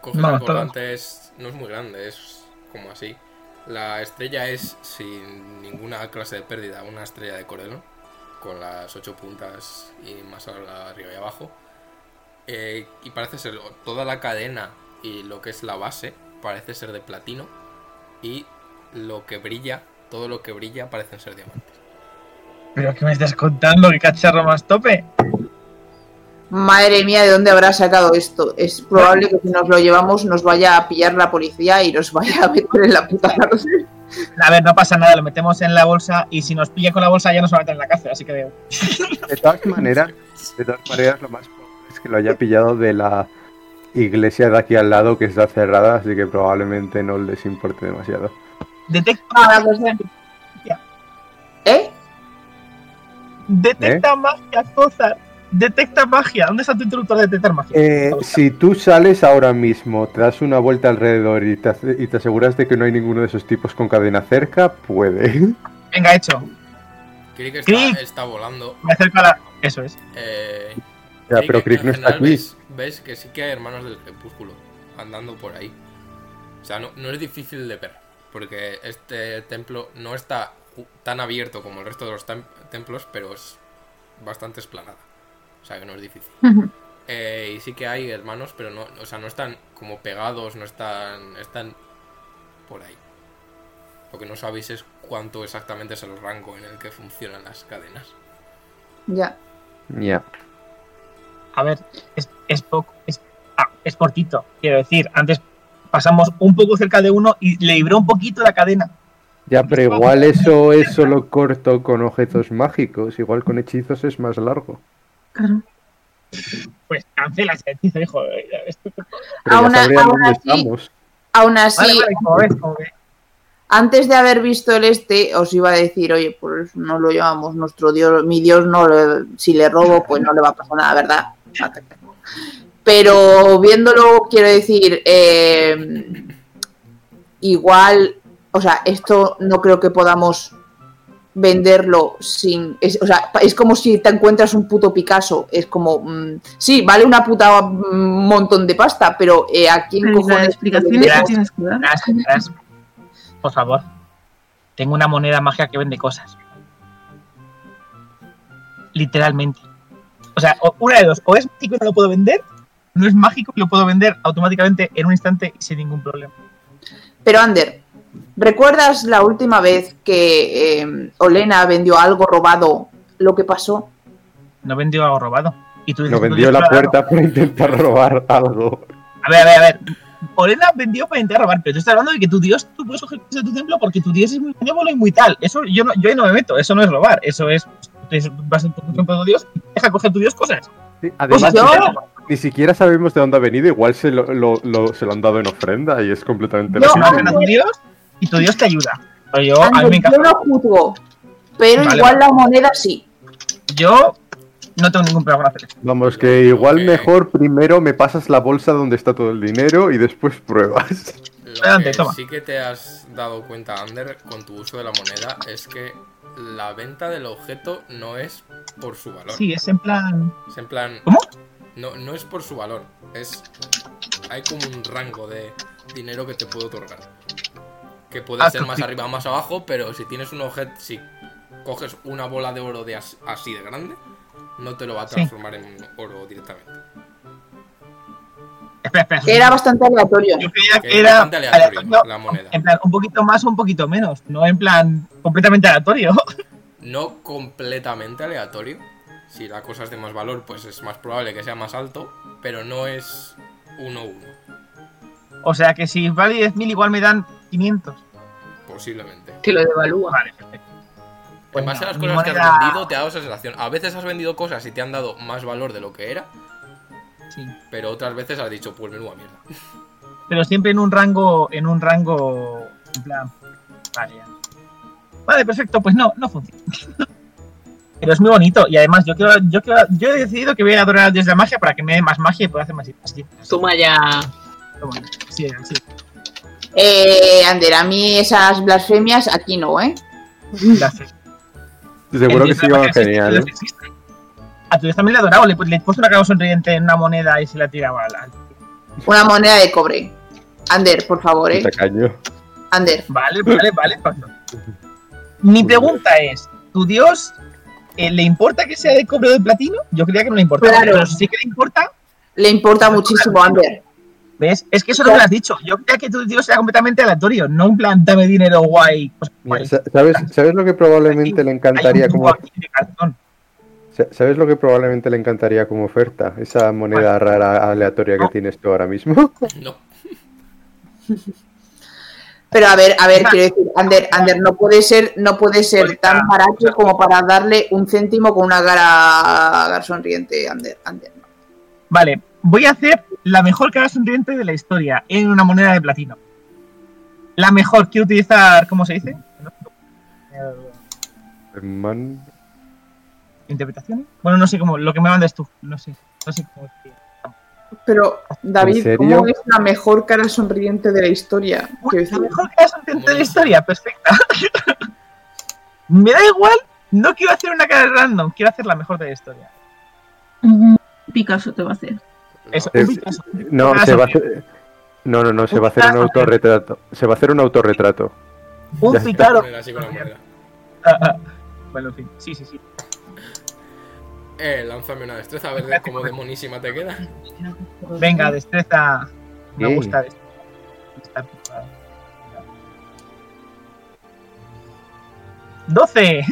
Coges No, el colgante, es, no es muy grande, es como así. La estrella es sin ninguna clase de pérdida, una estrella de Corelon, con las ocho puntas y más arriba y abajo. Eh, y parece ser toda la cadena y lo que es la base parece ser de platino y lo que brilla, todo lo que brilla parecen ser diamantes. ¿Pero qué me estás contando? ¿Qué cacharro más tope? Madre mía, ¿de dónde habrá sacado esto? Es probable que si nos lo llevamos nos vaya a pillar la policía y nos vaya a meter en la puta cárcel. A ver, no pasa nada, lo metemos en la bolsa y si nos pilla con la bolsa ya nos va a meter en la cárcel, así que veo. De todas maneras, de todas maneras, lo más probable es que lo haya pillado de la iglesia de aquí al lado que está cerrada, así que probablemente no les importe demasiado. Detecta, Ah, ¿Eh? detecta magia, Cozar. Detecta magia. ¿Dónde está tu interruptor de detectar magia? Eh, si tú sales ahora mismo, te das una vuelta alrededor y te, hace- y te aseguras de que no hay ninguno de esos tipos con cadena cerca, puede. Venga, hecho. Crick está, Crick. está volando. Me acerco a la. Eso es. Eh, Ya, pero Crick no está aquí. Ves, ves que sí que hay hermanos del crepúsculo andando por ahí. O sea, no, no es difícil de ver. Porque este templo no está tan abierto como el resto de los tem- templos, pero es bastante esplanada. O sea que no es difícil. Eh, y sí que hay hermanos, pero no, o sea, no están como pegados, no están, están por ahí. Lo que no sabéis es cuánto exactamente es el rango en el que funcionan las cadenas. Ya. Ya. A ver, es, es poco. Es, ah, es cortito. Quiero decir, antes pasamos un poco cerca de uno y le libró un poquito la cadena. Ya, pero igual eso es solo corto con objetos mágicos. Igual con hechizos es más largo. Claro. Pues cancela ese hechizo, hijo. Aún así-. Aún así, Vale, vale, como ves, como ves. antes de haber visto el este, os iba a decir, oye, pues no lo llevamos, nuestro dios, mi dios no si le robo, pues no le va a pasar nada, ¿verdad? Pero viéndolo, quiero decir, eh, igual, o sea, esto no creo que podamos venderlo sin. Es, o sea, es como si te encuentras un puto Picasso. Es como. mm, sí, vale una puta mm, montón de pasta, pero eh, ¿a quién Pero ¿y la cojones que tienes que dar? Tras. Por favor. Tengo una moneda mágica que vende cosas. Literalmente. O sea, una de dos. O es mágico y no lo puedo vender. No es mágico y lo puedo vender automáticamente en un instante y sin ningún problema. Pero Ander, ¿recuerdas la última vez que eh, Olena vendió algo robado? Lo que pasó. No vendió algo robado. Y tú dices Lo vendió dices la puerta para intentar robar algo. A ver, a ver, a ver. Orena vendió para intentar robar, pero tú estás hablando de que tu dios, tú puedes coger cosas de tu templo porque tu dios es muy benévolo y muy tal. Eso yo, no, yo ahí no me meto, eso no es robar, eso es. es- vas en tu templo de tu dios y deja coger tu dios cosas. Sí, Además, Pues yo- ni siquiera sabemos de dónde ha venido. Igual se lo, lo- lo- se lo han dado en ofrenda y es completamente Yo- Si no Ah, y tu dios te ayuda. Pero yo, a mí Ander, me encaja. yo no juzgo, pero Vale, igual vale. la moneda sí. Yo no tengo ningún problema con hacer esto. Vamos, que igual mejor primero me pasas la bolsa donde está todo el dinero y después pruebas. Lo Adelante, que toma. sí que te has dado cuenta, Ander, con tu uso de la moneda, es que la venta del objeto no es por su valor. Sí, es en plan. Es en plan. ¿Cómo? No, no es por su valor. Es. Hay como un rango de dinero que te puede otorgar. Que puede Ah, ser más arriba o más abajo, pero si tienes un objeto. Si coges una bola de oro de as- así de grande, no te lo va a Sí. transformar en oro directamente. Espera, espera. Que era bastante aleatorio. Yo creía Que que es era. bastante aleatorio aleatorio, la moneda. En plan, un poquito más o un poquito menos. No en plan completamente aleatorio. No completamente aleatorio. Si la cosa es de más valor, pues es más probable que sea más alto, pero no es 1-1, O sea que si vale 10.000 igual me dan 500. posiblemente. Que lo devalúa. Vale, perfecto. Pues en base no, a las cosas que has vendido, te ha dado esa sensación. A veces has vendido cosas y te han dado más valor de lo que era, Sí. pero otras veces has dicho, pues menuda mierda. Pero siempre en un rango, en un rango, en plan, Vale. Vale, perfecto, pues no, no funciona. Pero es muy bonito y además yo quiero, yo quiero, yo he decidido que voy a adorar al dios de la magia para que me dé más magia y pueda hacer más. Toma ya. Sí, sí. Eh, Ander, a mí esas blasfemias aquí no, ¿eh? Gracias. Seguro que sí va genial. sí. A tu dios también le he adorado, le, le he puesto una cara sonriente en una moneda y se la tiraba a la. Una moneda de cobre. Ander, por favor, ¿eh? Tacaño. Ander. Vale, vale, vale. Pablo. Mi pregunta es: ¿tu dios eh, le importa que sea de cobre o de platino? Yo creía que no le importaba, Claro. pero sí que le importa. Le importa muchísimo, Ander. ¿Ves? Es que eso no me lo has dicho. Yo creía que tu dios era completamente aleatorio, no un plan dame dinero guay. sa- ¿Sabes, ¿Sabes lo que probablemente le encantaría como ¿Sabes lo que probablemente le encantaría como oferta? Esa moneda rara aleatoria que No. tienes tú ahora mismo. No. Pero a ver, a ver, quiero decir, Ander, Ander, no puede ser, no puede ser Pues, tan ah, barato como para darle un céntimo con una cara, sonriente, Ander, Ander. Vale, voy a hacer la mejor cara sonriente de la historia en una moneda de platino. La mejor, quiero utilizar, ¿cómo se dice? Man- ¿Interpretación? Bueno, no sé cómo, lo que me mandes tú, no sé, no sé cómo decir. Pero, David? ¿cómo es la mejor cara sonriente de la historia? Quiero Uy, la mejor cara sonriente de la historia, perfecta. me da igual, no quiero hacer una cara random, quiero hacer la mejor de la historia. Picasso te va a hacer. No. Es- se va a hacer... No, no, no, se va a hacer un autorretrato. Se va a hacer un autorretrato. Un picaro. Poner así con la moneda. Ah, ah. Bueno, en fin, sí, sí, sí. Eh, lánzame una destreza a ver de cómo demonísima te queda. Venga, destreza. Me gusta esto. Está preparado. 12.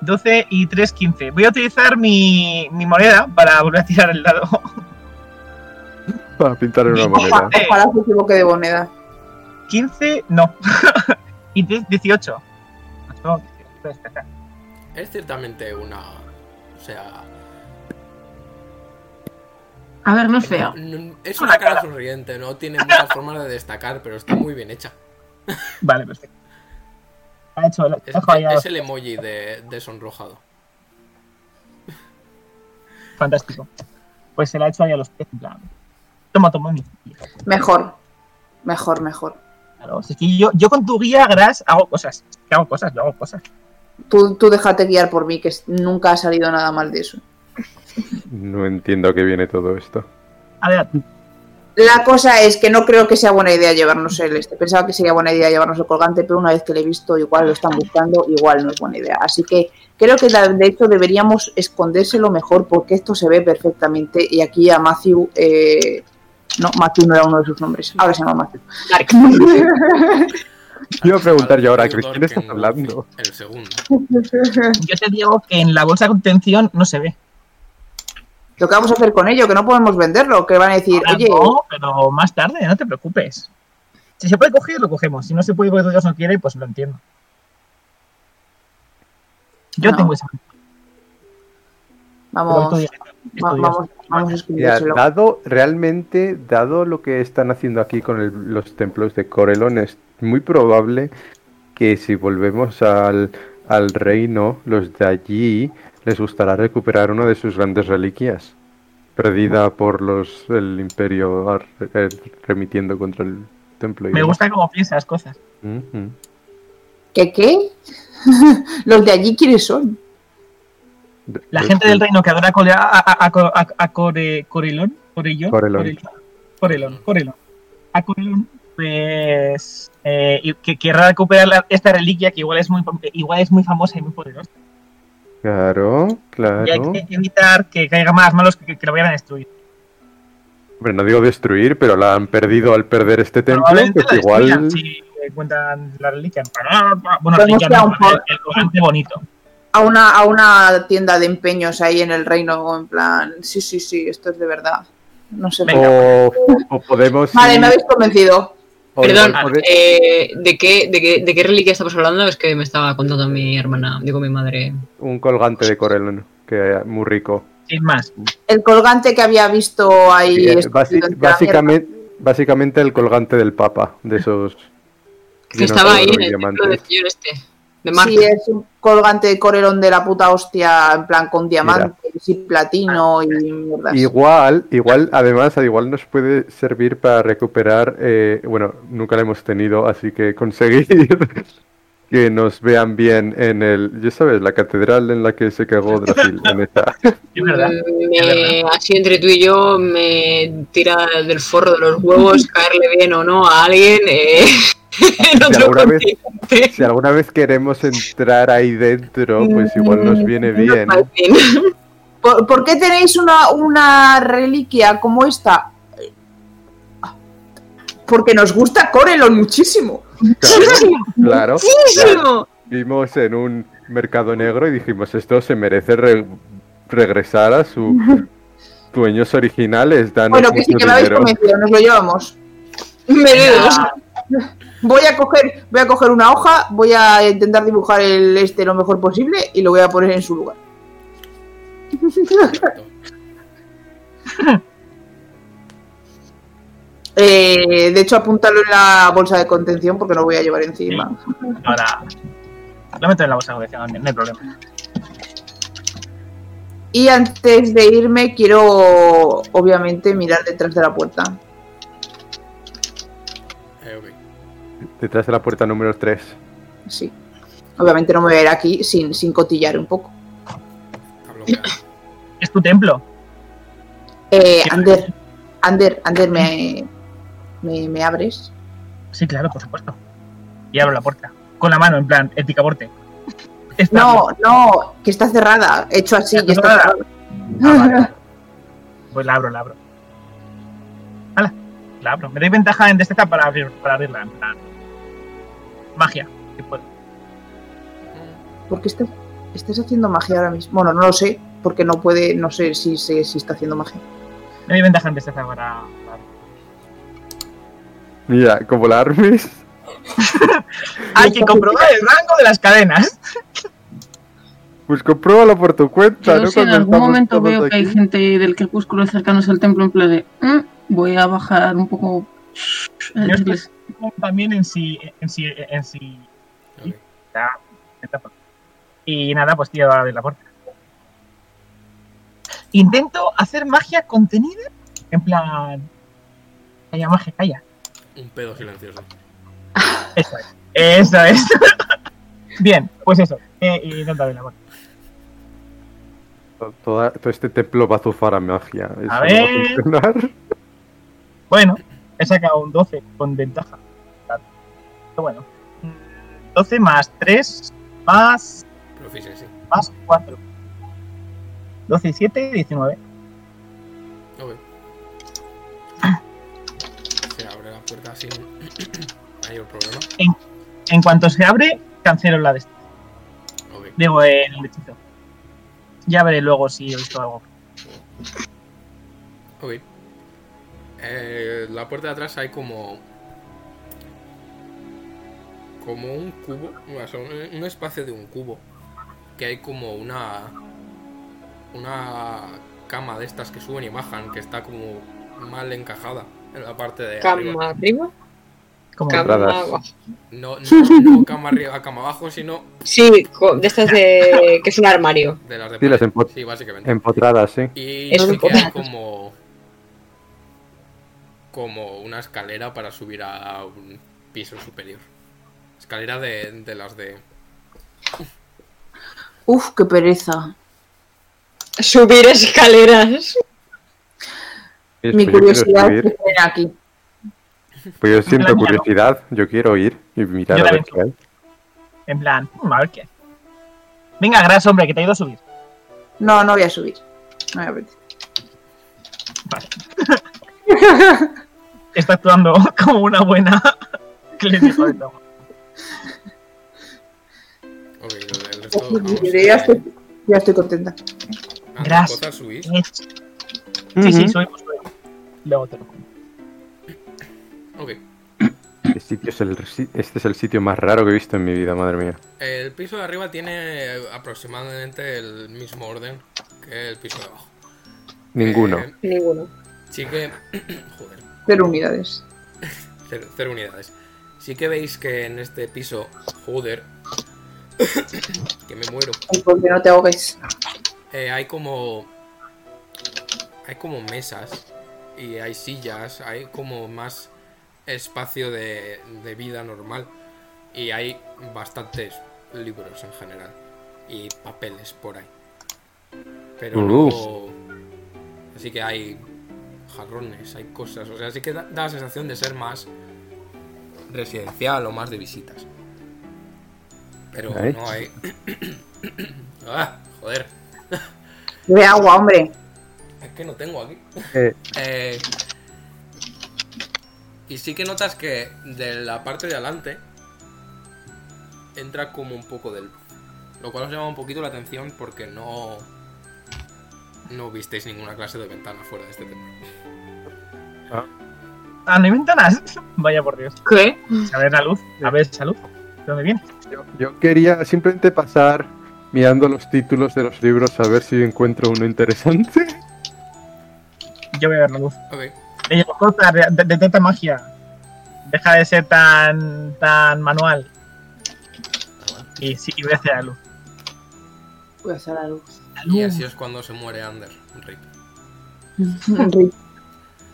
12 y 3, 15. Voy a utilizar mi, mi moneda para volver a tirar el dado. Para pintar en una moneda. Ojalá se equivoque de moneda. 15, no. y 10, 18. No, 18, está acá. Es ciertamente una. O sea. A ver, no es feo. n- Es una cara sonriente, no tiene muchas formas de destacar, pero está muy bien hecha. Vale, perfecto. Ha hecho el, Es, el emoji de, de sonrojado. Fantástico. Pues se la ha hecho ahí a los pies. En plan. Toma, toma mi. Mejor, mejor, mejor. Claro, es que yo, yo con tu guía, Gras, hago cosas. Que hago cosas, yo hago cosas. Tú, tú déjate guiar por mí, que nunca ha salido nada mal de eso. No entiendo a qué viene todo esto. Adelante. La cosa es que no creo que sea buena idea llevarnos el este. Pensaba que sería buena idea llevarnos el colgante, pero una vez que lo he visto, igual lo están buscando, igual no es buena idea. Así que creo que de hecho deberíamos escondérselo mejor porque esto se ve perfectamente. Y aquí a Matthew, eh, no, Matthew no era uno de sus nombres, ahora se llama Matthew. Iba a preguntar yo ahora, Theodore ¿quién estás hablando? El segundo. Yo te digo que en la bolsa de contención no se ve. Lo que vamos a hacer con ello, que no podemos venderlo, que van a decir, Ahora oye, no, pero más tarde, no te preocupes. Si se puede coger, lo cogemos. Si no se puede porque Dios no quiere, pues lo entiendo. Yo No. tengo esa. Vamos, vamos, vamos a Mira, dado, realmente, dado lo que están haciendo aquí con el- los templos de Corelon, es muy probable que si volvemos al, al reino, los de allí les gustará recuperar una de sus grandes reliquias, perdida por los el imperio ar- remitiendo contra el templo. Me gusta cómo piensas cosas. ¿Qué qué? Los de allí, ¿quiénes son? La Los- gente del reino que adora a, Core- a, a, a, a- a Core- Corelón, Corellón, Corelón. Corelón. A Corelón, pues eh, y que querrá recuperar la- esta reliquia que igual es muy igual es muy famosa y muy poderosa. Claro, Y hay claro. que evitar que caigan más malos que, que lo vayan a destruir. Hombre, no digo destruir, pero la han perdido al perder este templo, pues la igual... si encuentran la reliquia. Bueno, Podemos reliquia no, un el, el colgante bonito. A una, a una tienda de empeños ahí en el reino, en plan, sí, sí, sí, esto es de verdad. No sé. O, o podemos... Vale, ir- me habéis convencido. Perdón, eh, ¿de, qué, de, qué, ¿de qué reliquia estamos hablando? Es que me estaba contando mi hermana, digo mi madre. Un colgante de Corelon, que muy rico. Sin más. El colgante que había visto ahí. Eh, básicamente, básicamente el colgante del Papa, de esos... Que estaba ahí en el templo diamantes. del señor este. De. Sí, es un colgante de corelón de la puta hostia, en plan con diamantes y platino y mierdas. Igual, igual, además, igual nos puede servir para recuperar, eh, bueno, nunca la hemos tenido, así que conseguir que nos vean bien en el, ya sabes, la catedral en la que se cagó Dracil, en esta. Es verdad. Me- así entre tú y yo me tira del forro de los huevos caerle bien o no a alguien eh, en otro alguna vez- continente. Si alguna vez queremos entrar ahí dentro, pues igual nos viene bien. ¿Por, por qué tenéis una, una reliquia como esta? Porque nos gusta Corelon muchísimo. Claro, claro. Muchísimo. Vimos en un mercado negro y dijimos, esto se merece re- regresar a sus dueños originales, danos Bueno, que sí que me habéis convencido, nos lo llevamos. Menudos. Voy a coger, voy a coger una hoja, voy a intentar dibujar el este lo mejor posible y lo voy a poner en su lugar. Eh, de hecho, apúntalo en la bolsa de contención porque no lo voy a llevar encima. Ahora. Lo meto en la bolsa de colección, no hay problema. Y antes de irme, quiero obviamente mirar detrás de la puerta. Eh, ok. Detrás de la puerta número 3. Sí. Obviamente no me voy a ir aquí sin, sin cotillar un poco. Es tu templo. Eh. Ander, Ander, Ander, ¿me, me, me abres? Sí, claro, por supuesto. Y abro la puerta. Con la mano, en plan, el picaporte. Está- No, no, que está cerrada. He hecho así, ¿Está que está cerrada? Ah, vale. Pues la abro, la abro. Hala, la abro. Me doy ventaja en destreza para, abrir, para abrirla, en plan. Magia. si puedo. ¿Por qué estás, estás haciendo magia ahora mismo? Bueno, no lo sé, porque no puede, no sé si, sé si está haciendo magia. Me doy ventaja en destreza para. Mira, como la armes, Hay que comprobar el rango de las cadenas. pues compruébalo por tu cuenta, Yo ¿no? si en algún momento veo que hay gente del crepúsculo cercanos al templo en plan de "Mm, voy a bajar un poco Yo estoy también en sí. En sí. En sí. Y nada, pues tío, a abrir la puerta. Intento hacer magia contenida. En plan. Calla, magia, calla. Un pedo silencioso. Eso es. Eso es. Bien, pues eso. Eh, y intento abrir la puerta. Toda- todo este templo va a zufar a magia. Eso no va ver. funcionar. Bueno, he sacado un 12 con ventaja. Pero bueno. mm, 12 más 3 más, Proficiency. más 4. 12 y 7, 19. Sin mayor problema. En cuanto se abre, cancelo la de este. Ok. Digo, eh, el hechizo. Ya veré luego si he visto algo. Ok. Eh, la puerta de atrás hay como. Como un cubo. o sea, un, un espacio de un cubo. Que hay como una. Una cama de estas que suben y bajan. Que está como mal encajada en la parte de arriba. Cama arriba, Como cama abajo. No, no, no cama arriba, cama abajo, sino Sí, de estas de. que es un armario. de las de Sí, las pared. empo- Sí, básicamente. Empotradas, sí. Y sí es que hay importante. como. Como una escalera para subir a un piso superior. Escalera de, de las de. Uf, qué pereza. Subir escaleras. Es, Mi curiosidad subir. aquí. Pues yo siento curiosidad, yo quiero ir y mirar Yo a ver qué hay. En plan, mm, a ver qué. hay. Venga, gracias, hombre, que te ha ido a subir. No, no voy a subir. No me apetece. Vale. Está actuando como una buena clínica de. Ok, el, el resto. vamos. Ya estoy, ya estoy contenta. Ah, Gracias. subís. Sí, sí, subimos. Luego te lo cuento. Ok. Este, sitio es el, si- este es el sitio más raro que he visto en mi vida, madre mía. El piso de arriba tiene aproximadamente el mismo orden que el piso de abajo. Ninguno. Eh, Ninguno. sí que. Joder. Cero unidades. Cero, cero unidades. Sí que veis que en este piso, joder, que me muero. Ay, ¿Por qué no te ahogues? Eh, hay como. Hay como mesas y hay sillas, hay como más espacio de, de vida normal. Y hay bastantes libros en general. Y papeles por ahí. Pero no. Así que hay jarrones, hay cosas. O sea, sí que da, da la sensación de ser más residencial o más de visitas. Pero no hay. ah, joder. Bebe agua, hombre. Es que no tengo aquí. Eh, Eh, y sí que notas que de la parte de adelante entra como un poco del Lo cual os llama un poquito la atención porque no. No visteis ninguna clase de ventana fuera de este templo. Ah, no hay ventanas. Vaya por Dios. ¿Qué? A ver la luz. A ver esa luz. ¿De dónde viene? yo, yo quería simplemente pasar mirando los títulos de los libros a ver si encuentro uno interesante. Yo voy a ver la luz. Ok. Le corta, de- de- detecta magia. Deja de ser tan, tan manual. Y sí, y voy hacia la luz. Voy a hacer la luz. La Y luz. así es cuando se muere Ander. Rip.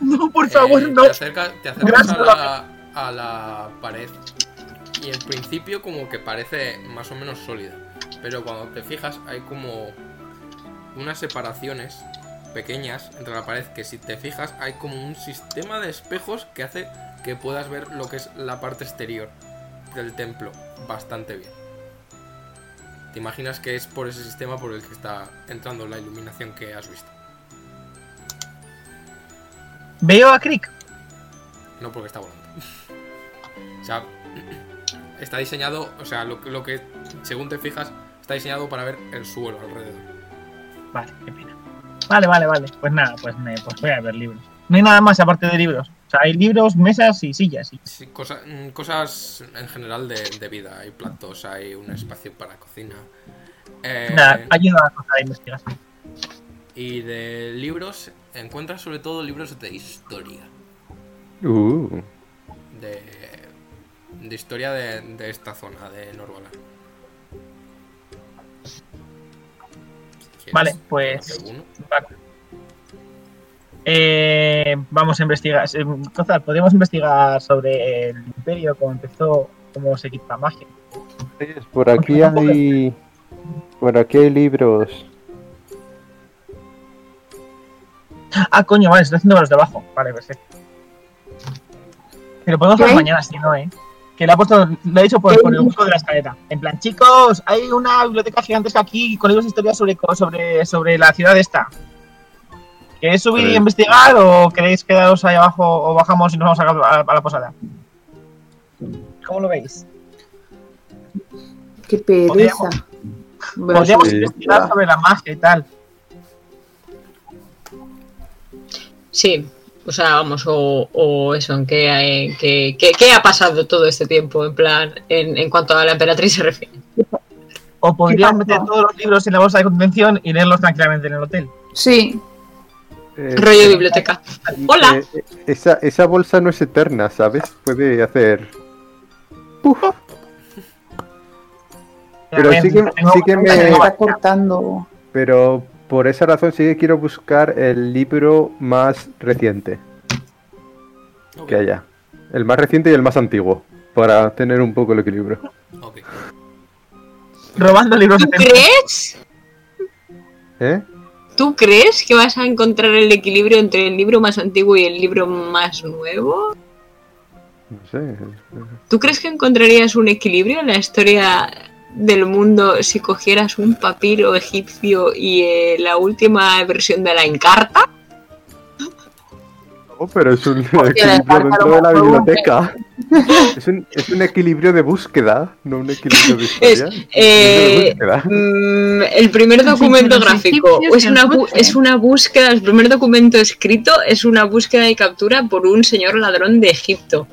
No, por Eh, favor, no. Te acercas, te acercas a, la, a la pared y en principio como que parece más o menos sólida. Pero cuando te fijas hay como unas separaciones pequeñas entre la pared que si te fijas hay como un sistema de espejos que hace que puedas ver lo que es la parte exterior del templo bastante bien. Te imaginas que es por ese sistema por el que está entrando la iluminación que has visto. Veo a Crick. No porque está volando. o sea, está diseñado, o sea, lo, lo que, según te fijas, está diseñado para ver el suelo alrededor. Vale, qué pena. Vale, vale, vale. Pues nada, pues, me, pues voy a ver libros. No hay nada más aparte de libros. O sea, hay libros, mesas y sillas. y- Sí, cosa- mm, cosas en general de, de vida. Hay platos, hay un espacio para cocina. Eh, Nada, ayuda a la cosa de investigación. y de libros, encuentras sobre todo libros de historia. Uh, De, de historia de, de esta zona, de Norvala. Vale, pues-. Eh, vamos a investigar. eh, Cozar, podríamos investigar sobre el imperio, cómo empezó, cómo se quita la magia. por aquí hay. Por aquí hay libros. Ah, coño, vale, estoy haciendo los de abajo. Vale, perfecto. Pero podemos hacer mañana, si no, ¿eh? Que lo ha puesto, lo he dicho por, por el hueco de la escalera. En plan, chicos, hay una biblioteca gigantesca aquí con libros de historia sobre, sobre, sobre la ciudad esta. ¿Queréis subir y Vale. investigar o queréis quedaros ahí abajo o bajamos y nos vamos a, a- a la posada? ¿Cómo lo veis? Qué pereza. Podríamos- Bueno, Podríamos sí. investigar sobre la magia y tal. Sí, o sea, vamos, o, o eso, en qué, eh, qué- qué- qué ha pasado todo este tiempo, en plan, en, en cuanto a la emperatriz se refiere. O podríamos ¿Qué pasó? meter todos los libros en la bolsa de contención y leerlos tranquilamente en el hotel. Sí, Eh, Rollo biblioteca. Hola. eh, esa, esa bolsa no es eterna, ¿sabes? Puede hacer. Pero sí que- sí que me- está cortando. Pero por esa razón sí que quiero buscar el libro más reciente que haya. El más reciente y el más antiguo. Para tener un poco el equilibrio. ok. Robando libros ¿Tú de crees? ¿Eh? ¿Tú crees que vas a encontrar el equilibrio entre el libro más antiguo y el libro más nuevo? No sé. ¿Tú crees que encontrarías un equilibrio en la historia del mundo si cogieras un papiro egipcio y eh, la última versión de la Encarta? No, pero es un Hostia, equilibrio dentro de la biblioteca. Es un, es un equilibrio de búsqueda, no un equilibrio de historia. Es, eh, de. Mm, el primer documento gráfico es una, es una búsqueda, el primer documento escrito es una búsqueda y captura por un señor ladrón de Egipto.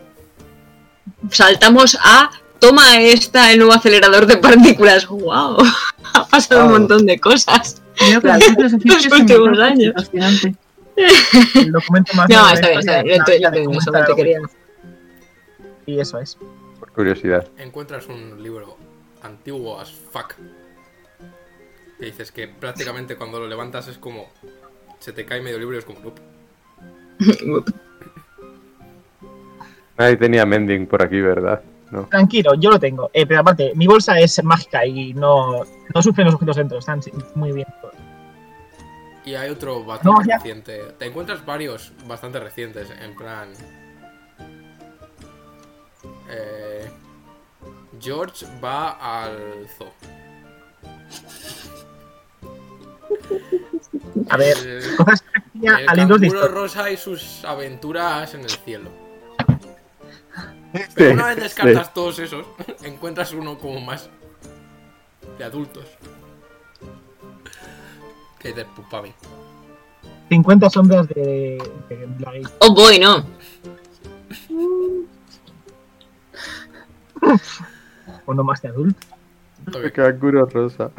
Saltamos a toma esta el nuevo acelerador de partículas. ¡Wow! Ha pasado un montón de cosas. Los últimos años. fascinante. El documento más No, está bien, está bien, es lo ent- la- lo entiendo, la solamente documenta quería. Y eso es. por curiosidad. encuentras un libro antiguo as fuck. Que dices que prácticamente cuando lo levantas es como. Se te cae medio libro y es como. "Nope". Ahí tenía Mending por aquí, ¿verdad? No. Tranquilo, yo lo tengo. Eh, pero aparte, mi bolsa es mágica y no, no sufren los objetos dentro. Están muy bien. Y hay otro bastante No, reciente. Te encuentras varios bastante recientes, en plan. Eh, George va al zoo. A ver, El, cosas que el rosa y sus aventuras en el cielo. Sí, Pero una vez descartas sí. todos esos, encuentras uno como más de adultos. Que es de Pupami. 50 sombras de, de Black Oh boy, no. Uno más de adulto. El canguro rosa.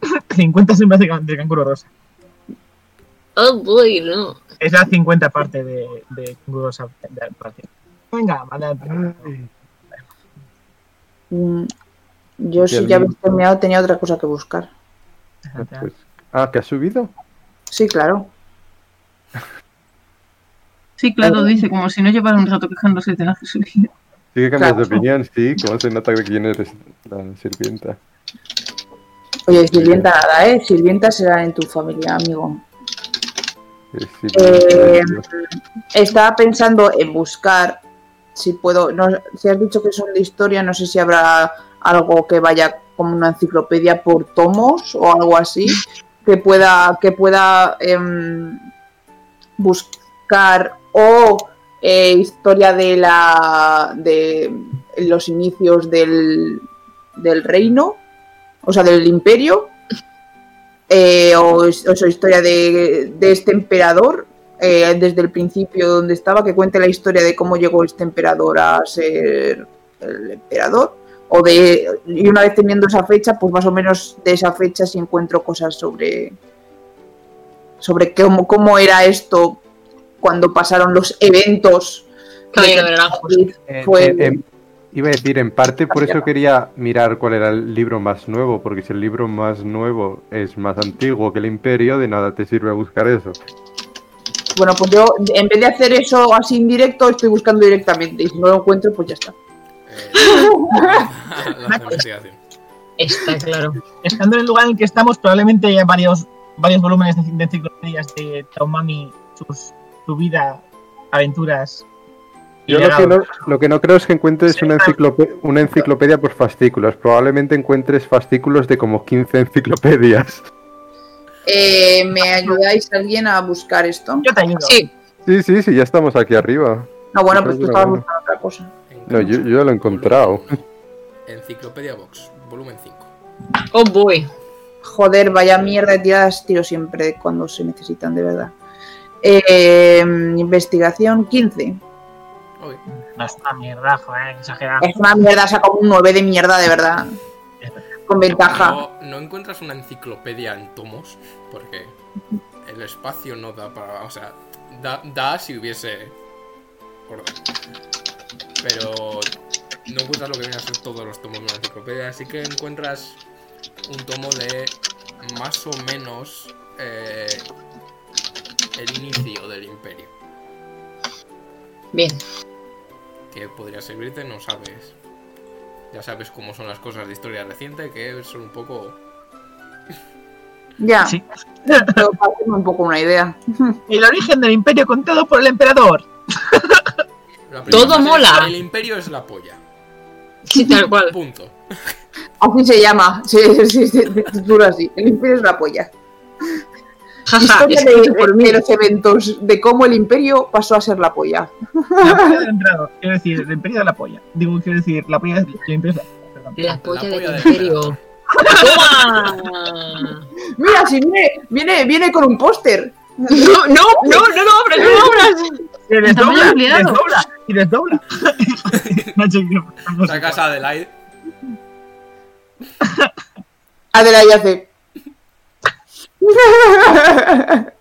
50 sombras de, can- de canguro rosa. Oh boy, no. Es la 50 parte de, de de- Venga, adelante. Mm, Yo si ya habéis terminado tenía otra cosa que buscar. Pues- ah, ¿que ha subido? Sí, claro. Sí, claro, dice, como si no llevara un rato quejándose de la subida. Sí que cambias Claro. de opinión, sí. ¿Cómo se nota de quién eres la sirvienta? Oye, sirvienta nada, ¿eh? Sirvienta será en tu familia, amigo. Eh. Estaba pensando en buscar si puedo. No, si has dicho que son de historia, no sé si habrá algo que vaya como una enciclopedia por tomos o algo así que pueda que pueda em, buscar o eh, historia de la de los inicios del, del reino, o sea, del imperio. Eh, o, o sea, historia de, de este emperador eh, desde el principio donde estaba, que cuente la historia de cómo llegó este emperador a ser el emperador. O de, y una vez teniendo esa fecha, pues más o menos de esa fecha si encuentro cosas sobre sobre cómo, cómo era esto cuando pasaron los eventos. Camino de de. Eh, fue- eh, iba a decir, en parte por eso quería mirar cuál era el libro más nuevo, porque si el libro más nuevo es más antiguo que el Imperio, de nada te sirve buscar eso. Bueno, pues yo en vez de hacer eso así indirecto, estoy buscando directamente. Y si no lo encuentro, pues ya está. Eh, la investigación. Está claro. Estando en el lugar en el que estamos, probablemente haya varios, varios volúmenes de, de enciclopedias de Taumami, sus, su vida, aventuras. Yo lo que, no, lo que no creo es que encuentres una, enciclope- una enciclopedia por fascículos. Probablemente encuentres fascículos de como 15 enciclopedias. Eh, ¿Me ayudáis alguien a buscar esto? Yo te ayudo. Sí, Sí, sí, sí, ya estamos aquí arriba. No, bueno, pues tú estabas buscando otra cosa. No, yo, yo ya lo he encontrado. Enciclopedia Box, volumen 5. oh boy. Joder, vaya mierda de tiradas tiro siempre cuando se necesitan, de verdad. Eh, investigación 15. No es una mierda, joder, exagerado. Es una mierda, saca un 9 de mierda, de verdad. Con ventaja. No, no encuentras una enciclopedia en tomos, porque el espacio no da para. O sea, da, da si hubiese orden. Pero no encuentras lo que viene a ser todos los tomos de una enciclopedia, así que encuentras un tomo de más o menos eh, el inicio del imperio. Bien. Ah. Que podría servirte, no sabes. Ya sabes cómo son las cosas de historia reciente, que son un poco Ya, Sí. pero para hacerme un poco una idea. El origen del imperio contado por el emperador. Todo mola. El imperio es la polla. Sí, tal cual. Punto. Así se llama, sí, sí, sí, se titula así. El imperio es la polla. Jaja, Historia de, por mí. de los eventos, de cómo el imperio pasó a ser la polla. La polla del emperador. Quiero decir, el imperio de la polla. Digo, quiero decir, la polla del el imperio es la polla La del polla del imperio. ¡Toma! Mira, si viene, viene, viene con un póster. No, no, no, no lo abras, no lo abras. Muy desdobla, desdobla, y desdobla. Sacas a Adelaide. Adelaide hace.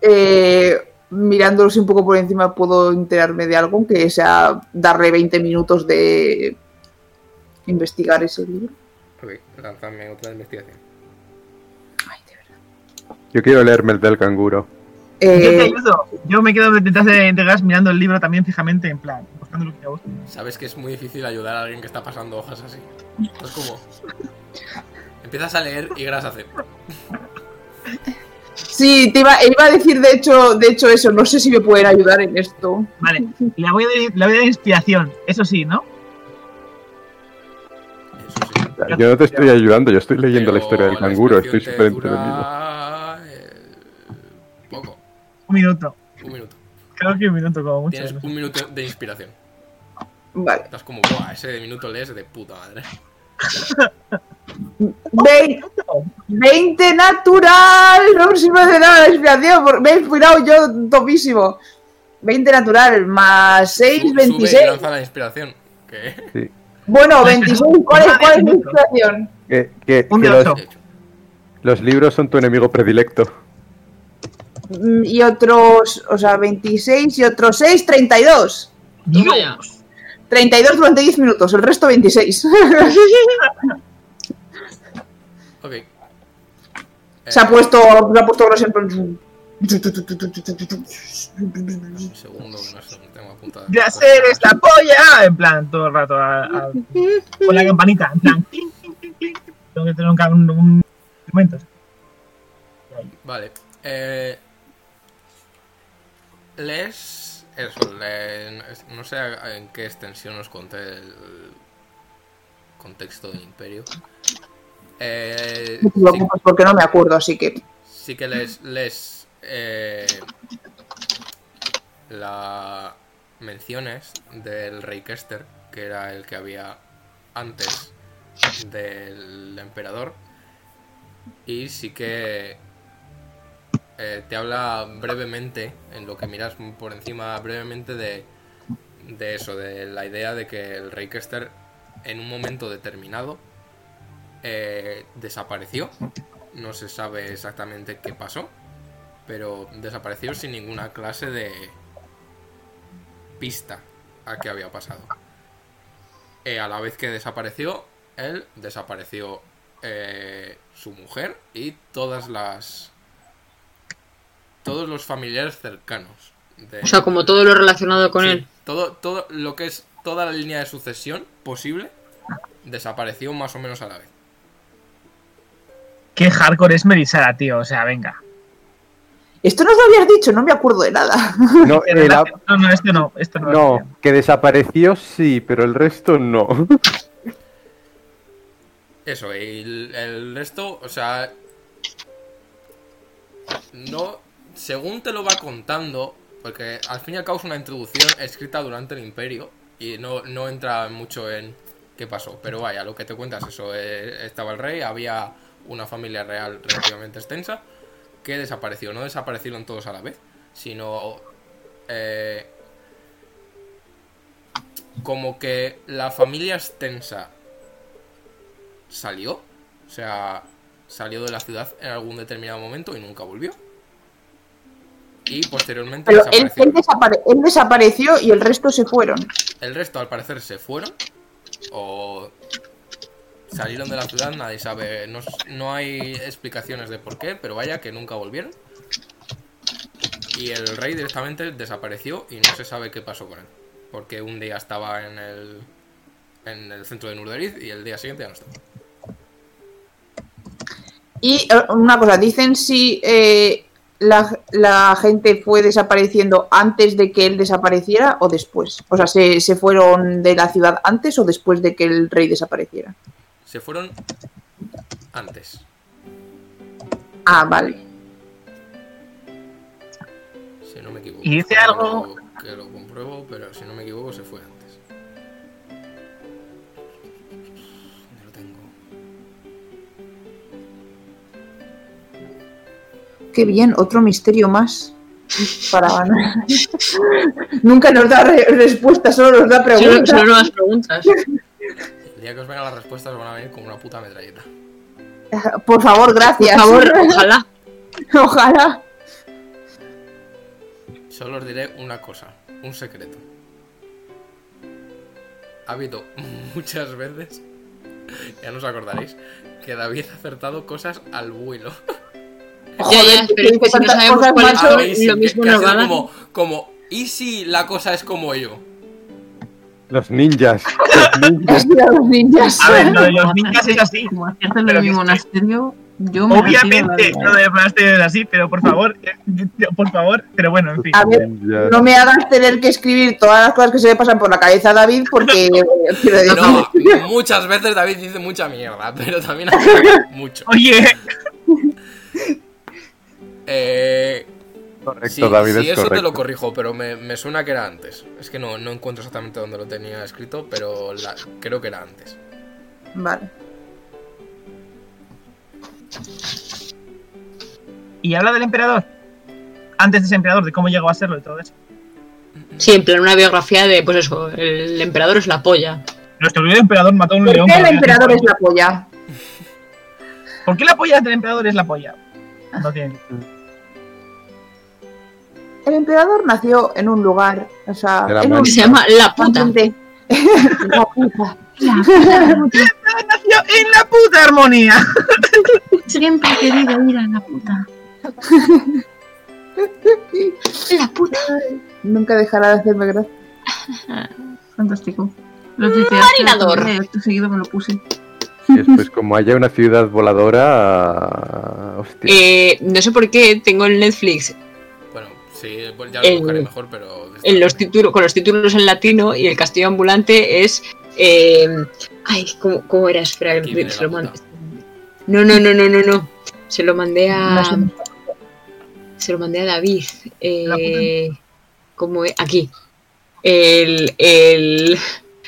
eh, mirándolos un poco por encima puedo enterarme de algo, que sea darle 20 minutos de investigar ese libro. Ok, lánzame otra investigación. Ay, de verdad. Yo quiero leerme el del canguro. Yo te Eh, ayudo. Yo me quedo detrás de, de Gas mirando el libro también fijamente, en plan, buscando lo que yo busco. Sabes que es muy difícil ayudar a alguien que está pasando hojas así. Es como. Empiezas a leer y Gras hace. sí, te iba, iba a decir de hecho, de hecho eso, no sé si me pueden ayudar en esto. Vale, le voy, a, dar- le voy a dar inspiración, eso sí, ¿no? Eso sí. Yo no te estoy ayudando, yo estoy leyendo la historia del la canguro, estoy súper te entretenido. Un minuto. un minuto. Creo que un minuto como mucho. Tienes un minuto de inspiración. Vale. Estás como, buah, ese de minuto lees de puta madre. Ve- 20 natural, no sirve de nada la inspiración, porque me he inspirado yo topísimo. 20 natural, más 6, Su- Sube 26. y lanza la inspiración. Que Sí. Bueno, 26, ¿cuál es, cuál es mi inspiración? Que, que- Un que de los, los libros son tu enemigo predilecto. Mm, Y otros, o sea, 26 y otros 6, 32. Toma ya. 32 durante 10 minutos, el resto 26. Ok. se ha Eh, puesto, se ha puesto Gross en plan- Un segundo, que no sé, tengo apuntado. De hacer esta polla, en plan, todo el rato a- a- con la campanita, en plan, clink, clink, clink, clink. Tengo que tener un, un, un momento. Vale. Eh, lees eso, le- no sé en qué extensión os conté el contexto del imperio. Eh, No te sí, preocupes porque no me acuerdo, así que. sí que les, les eh, la menciones del rey Kester, que era el que había antes del emperador, y sí que eh, te habla brevemente, en lo que miras por encima brevemente de, de eso, de la idea de que el rey Kester en un momento determinado eh, desapareció. No se sabe exactamente qué pasó, pero desapareció sin ninguna clase de pista a qué había pasado. Eh, a la vez que desapareció, él desapareció su mujer y todas las todos los familiares cercanos. de- O sea, como todo lo relacionado con Sí, él. Todo, todo lo que es toda la línea de sucesión posible desapareció más o menos a la vez. Qué hardcore es Melisara, tío, o sea, venga. Esto nos lo habías dicho, no me acuerdo de nada. No, el No, no, esto no, esto no. no, que desapareció sí, pero el resto no. Eso, y el, el resto, o sea. No. Según te lo va contando, porque al fin y al cabo es una introducción escrita durante el Imperio y no, no entra mucho en qué pasó. Pero vaya, lo que te cuentas eso. eh, estaba el rey, había una familia real relativamente extensa que desapareció. No desaparecieron todos a la vez, sino. eh, como que la familia extensa salió, o sea, salió de la ciudad en algún determinado momento y nunca volvió. Y posteriormente Pero él, desapareció. él desapare- él desapareció y el resto se fueron. El resto al parecer se fueron o salieron de la ciudad, nadie sabe, no, no hay explicaciones de por qué, pero vaya que nunca volvieron. Y el rey directamente desapareció y no se sabe qué pasó con él. Porque un día estaba en el, en el centro de Nurderiz y el día siguiente ya no estaba. Y eh, una cosa, dicen si eh, la, la gente fue desapareciendo antes de que él desapareciera o después. O sea, ¿se, se fueron de la ciudad antes o después de que el rey desapareciera? Se fueron antes. Ah, vale. Si no me equivoco. ¿Y dice algo? Que lo compruebo, pero si no me equivoco se fue antes. Qué bien, otro misterio más. Para Nunca nos da re- respuesta, solo nos da Solo, preguntas. solo nuevas preguntas. El día que os vengan las respuestas os van a venir como una puta metralleta. Por favor, Por gracias. favor, ojalá. Ojalá. Solo os diré una cosa, un secreto. Ha habido muchas veces, ya no os acordaréis, que David ha acertado cosas al vuelo. Ya, ya, pero es que si no sabemos cuáles más son, Habéis- lo mismo nos va a dar. como, como, ¿y si la cosa es como yo? Los ninjas. Los ninjas. Los ninjas. A ver, lo de los ninjas es así. Como hacerte lo Pero de mi que es que- monasterio, yo me Obviamente, lo de monasterio es así, pero por favor, eh, por favor, pero bueno, en fin. A ver, ninjas. no me hagas tener que escribir todas las cosas que se le pasan por la cabeza a David porque decir, No, muchas veces David dice mucha mierda, pero también hace mucho. Oye, Eh, Correcto, sí, David, sí, es eso te lo corrijo, pero me, me suena que era antes. Es que no, no encuentro exactamente dónde lo tenía escrito, pero la- creo que era antes. Vale. y habla del emperador. Antes de ese emperador, de cómo llegó a serlo y todo eso. Sí, en plan una biografía de, pues eso, el emperador es la polla. Nuestro querido emperador mató a un ¿Por león. qué el por emperador es la polla? ¿Por qué la polla del emperador es la polla? No tiene. El emperador nació en un lugar, o sea, la en un Que se llama La Puta. ambiente- La puta. Nació en la puta armonía. Siempre he querido ir a la puta. La puta. Nunca dejará de hacerme gracia. Fantástico. Lo tuiteaste, Marinador. acto seguido me lo puse. Y después, como haya una ciudad voladora. Hostia. Eh, no sé por qué tengo el Netflix sí, pues ya lo El- buscaré mejor, pero. en los títulos, con los títulos en latino y el castillo ambulante es. eh, ay, ¿cómo, cómo era? Espera, se lo mandé. No, no, no, no, no, no. Se lo mandé a. No sé. Se lo mandé a David. Eh, ¿Cómo es? Aquí. El, el.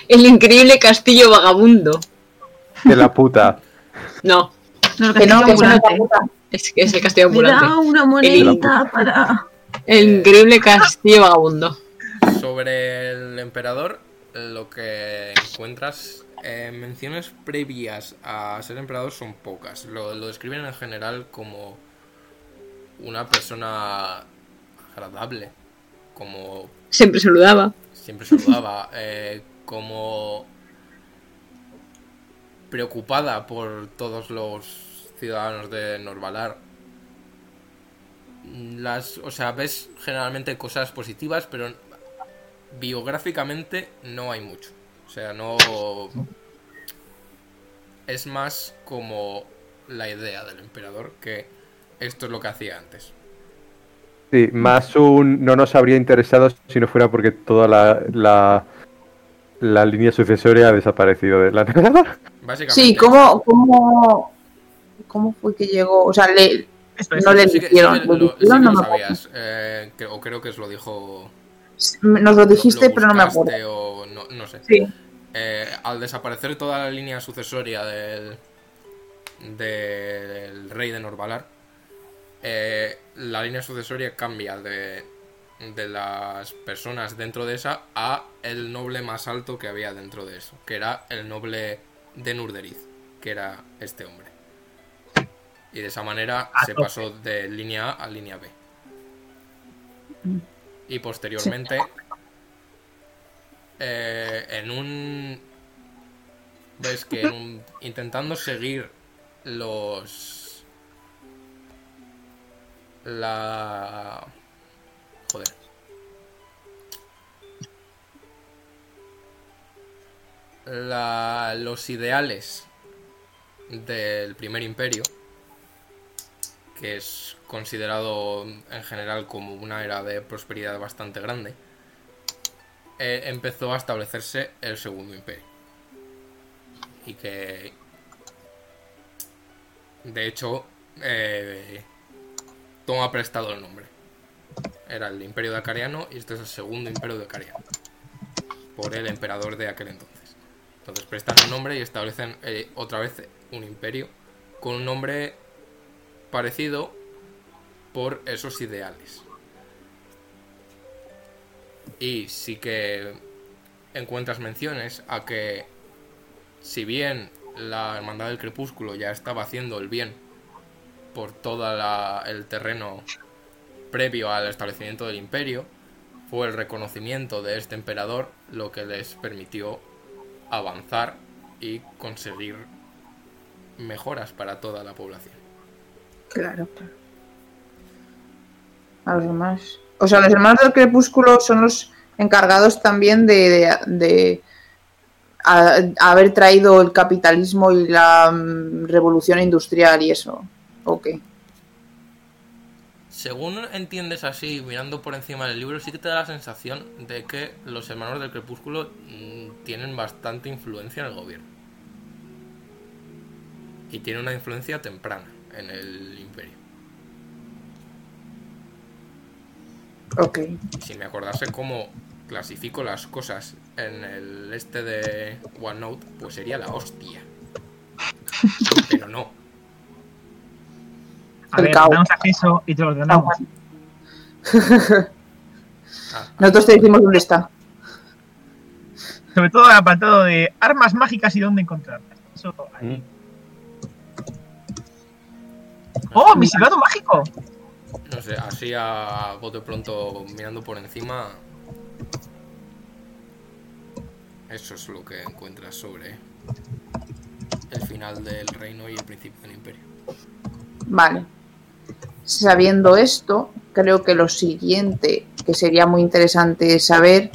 El increíble castillo vagabundo. De la puta. No, No, Que no, es la ambulante. puta. es, es el castillo Me da ambulante. una monedita para. El increíble castillo vagabundo. Sobre el emperador, lo que encuentras en menciones previas a ser emperador son pocas. Lo, lo describen en general como una persona agradable, como Siempre saludaba. siempre saludaba, eh, como preocupada por todos los ciudadanos de Norvalar. Las, o sea, ves generalmente cosas positivas, pero biográficamente no hay mucho. O sea, no es más como la idea del emperador que esto es lo que hacía antes. Sí, más un. No nos habría interesado si no fuera porque toda la, la, la línea sucesoria ha desaparecido de la nada. Básicamente. Sí, ¿cómo, cómo, ¿cómo fue que llegó? O sea, le. No le eligieron. eh, o creo que os lo dijo. Nos lo dijiste, lo pero no me acuerdo. O no, no sé. Sí. Eh, al desaparecer toda la línea sucesoria del, del rey de Norvalar, eh, la línea sucesoria cambia de, de las personas dentro de esa a el noble más alto que había dentro de eso, que era el noble de Nurderiz, que era este hombre. Y de esa manera A se tope. pasó de línea A a línea B. Y posteriormente, eh, en un. Ves que en un- intentando seguir los. La. Joder. La, los ideales del primer imperio, que es considerado en general como una era de prosperidad bastante grande, eh, empezó a establecerse el segundo imperio. Y que, de hecho, eh, toma prestado el nombre. Era el imperio de Acariano y este es el segundo imperio de Acariano. Por el emperador de aquel entonces. Entonces prestan el nombre y establecen eh, otra vez un imperio con un nombre parecido por esos ideales. Y sí que encuentras menciones a que si bien la Hermandad del Crepúsculo ya estaba haciendo el bien por todo el terreno previo al establecimiento del imperio, fue el reconocimiento de este emperador lo que les permitió avanzar y conseguir mejoras para toda la población. Claro, claro. A los demás. O sea, los hermanos del crepúsculo son los encargados también de, de- haber traído el capitalismo y la mm, revolución industrial y eso. Ok. Según entiendes así, mirando por encima del libro, sí que te da la sensación de que los hermanos del crepúsculo mm, tienen bastante influencia en el gobierno. Y tienen una influencia temprana en el imperio. Ok. Si me acordase cómo clasifico las cosas en el este de OneNote, pues sería la hostia. Pero no. A El ver, caos. damos acceso y te lo ordenamos. Ah, Nosotros te decimos dónde está. Sobre todo el apartado de armas mágicas y dónde encontrarlas. Eso ahí. Mm. ¡Oh, mi silbato mágico! no sé, así a bote pronto mirando por encima. Eso es lo que encuentras sobre el final del reino y el principio del imperio. Vale. Sabiendo esto, creo que lo siguiente que sería muy interesante saber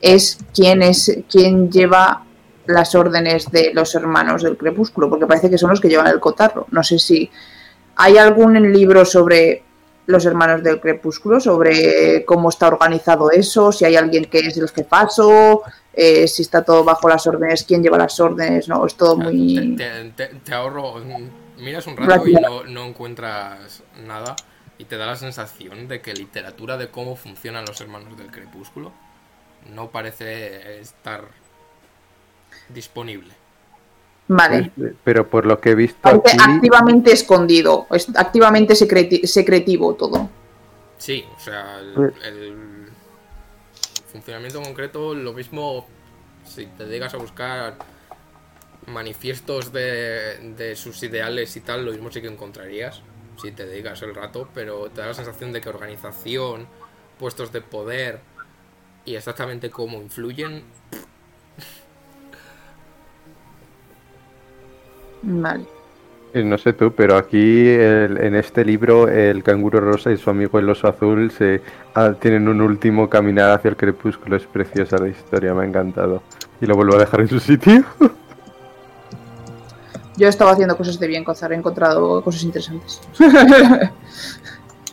es quién es quién lleva las órdenes de los hermanos del crepúsculo, porque parece que son los que llevan el cotarro. No sé si hay algún libro sobre los hermanos del crepúsculo, sobre cómo está organizado eso, si hay alguien que es el jefazo, eh, si está todo bajo las órdenes, quién lleva las órdenes, no, es todo muy... Te, te- te ahorro. Miras un rato y no, no encuentras nada. Y te da la sensación de que literatura de cómo funcionan los hermanos del crepúsculo no parece estar disponible. Vale. Pero por lo que he visto aquí, activamente escondido, es activamente secreti- secretivo todo. Sí, o sea, el, Pues- el funcionamiento concreto, lo mismo si te digas a buscar manifiestos de, de sus ideales y tal, lo mismo sí que encontrarías, si te dedicas el rato, pero te da la sensación de que organización, puestos de poder y exactamente cómo influyen, Vale. eh, no sé tú, pero aquí el- en este libro el canguro rosa y su amigo el oso azul se ah, tienen un último caminar hacia el crepúsculo. Es preciosa la historia, me ha encantado. Y lo vuelvo a dejar en su sitio. Yo estaba haciendo cosas de bien cozar, he encontrado cosas interesantes.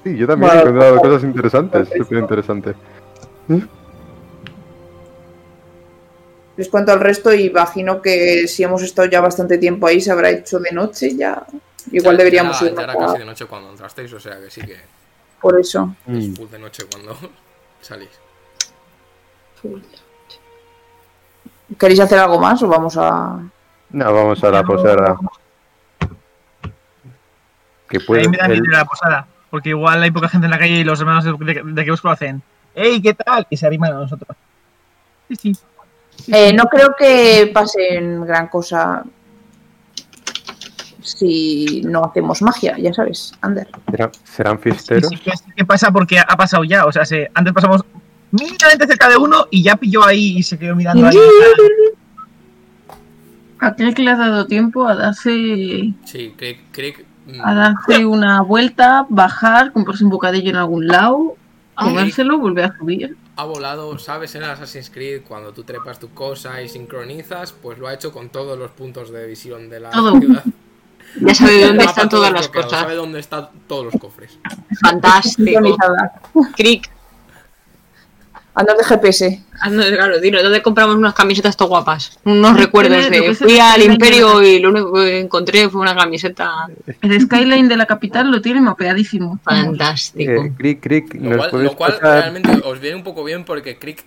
Sí, yo también he encontrado cosas interesantes, súper interesante. Les cuento al resto y imagino que si hemos estado ya bastante tiempo ahí se habrá hecho de noche ya. Igual Ya- deberíamos ya, ir ya era casi de noche cuando entrasteis, o sea que sí que por eso. Mm. es full de noche cuando salís. ¿Queréis hacer algo más o vamos a...? No, vamos a la posada. Que A puede, mí me da miedo a la posada. Porque igual hay poca gente en la calle y los hermanos de, de, de Crepúsculo hacen ¡Ey, qué tal! Y se arriman a nosotros. Sí, sí. Eh, no creo que pasen gran cosa si no hacemos magia, ya sabes, Ander. ¿serán, serán Sí, fiesteros? sí, ¿Qué pasa? Porque ha pasado ya. O sea, se- antes pasamos mínimamente cerca de uno y ya pilló ahí y se quedó mirando ahí. A Craig le ha dado tiempo a darse, Sí, mm, a darse una vuelta, bajar, comprarse un bocadillo en algún lado, comérselo, volver a subir. Ha volado, ¿sabes? En el Assassin's Creed, cuando tú trepas tu cosa y sincronizas, pues lo ha hecho con todos los puntos de visión de la Todo. ciudad. Ya sabe dónde están todas las cosas. Sabe dónde están todos los cofres. Fantástico. Sincronizada. Ander de GPS. No, claro, dino, ¿dónde compramos unas camisetas tan guapas? Unos recuerdos de fui al imperio y lo único que encontré fue una camiseta El skyline de la capital lo tiene mapeadísimo. fantástico. Eh, Crick, Crick, Lo ¿nos cual, lo cual realmente os viene un poco bien porque Crick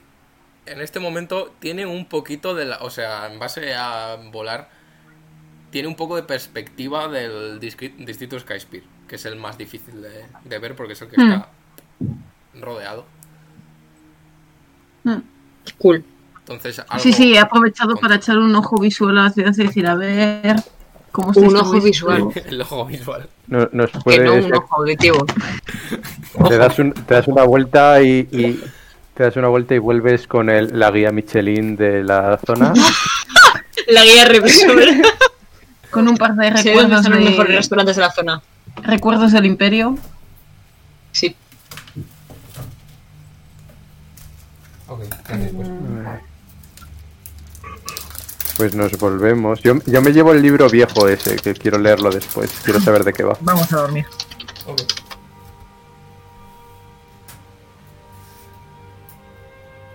en este momento tiene un poquito de la. O sea, en base a volar, tiene un poco de perspectiva del distrito Skyspire, que es el más difícil de, de ver porque es el que Hmm. está rodeado. Mm. Cool. Entonces, algo, Sí, sí, he aprovechado para echar un ojo visual a la ciudad y decir, a ver cómo se Un ojo visual. el ojo visual. no- nos Que puedes, no un ojo auditivo. te, das un- te das una vuelta y, y te das una vuelta y vuelves con el, la guía Michelin de la zona. La guía revisora. Con un par de recuerdos, están los mejores de, restaurantes de la zona. recuerdos del imperio. Sí. Ok, ¿qué hacéis, pues? Pues nos volvemos. Yo, yo me llevo el libro viejo ese, que quiero leerlo después. Quiero saber de qué va. Vamos a dormir.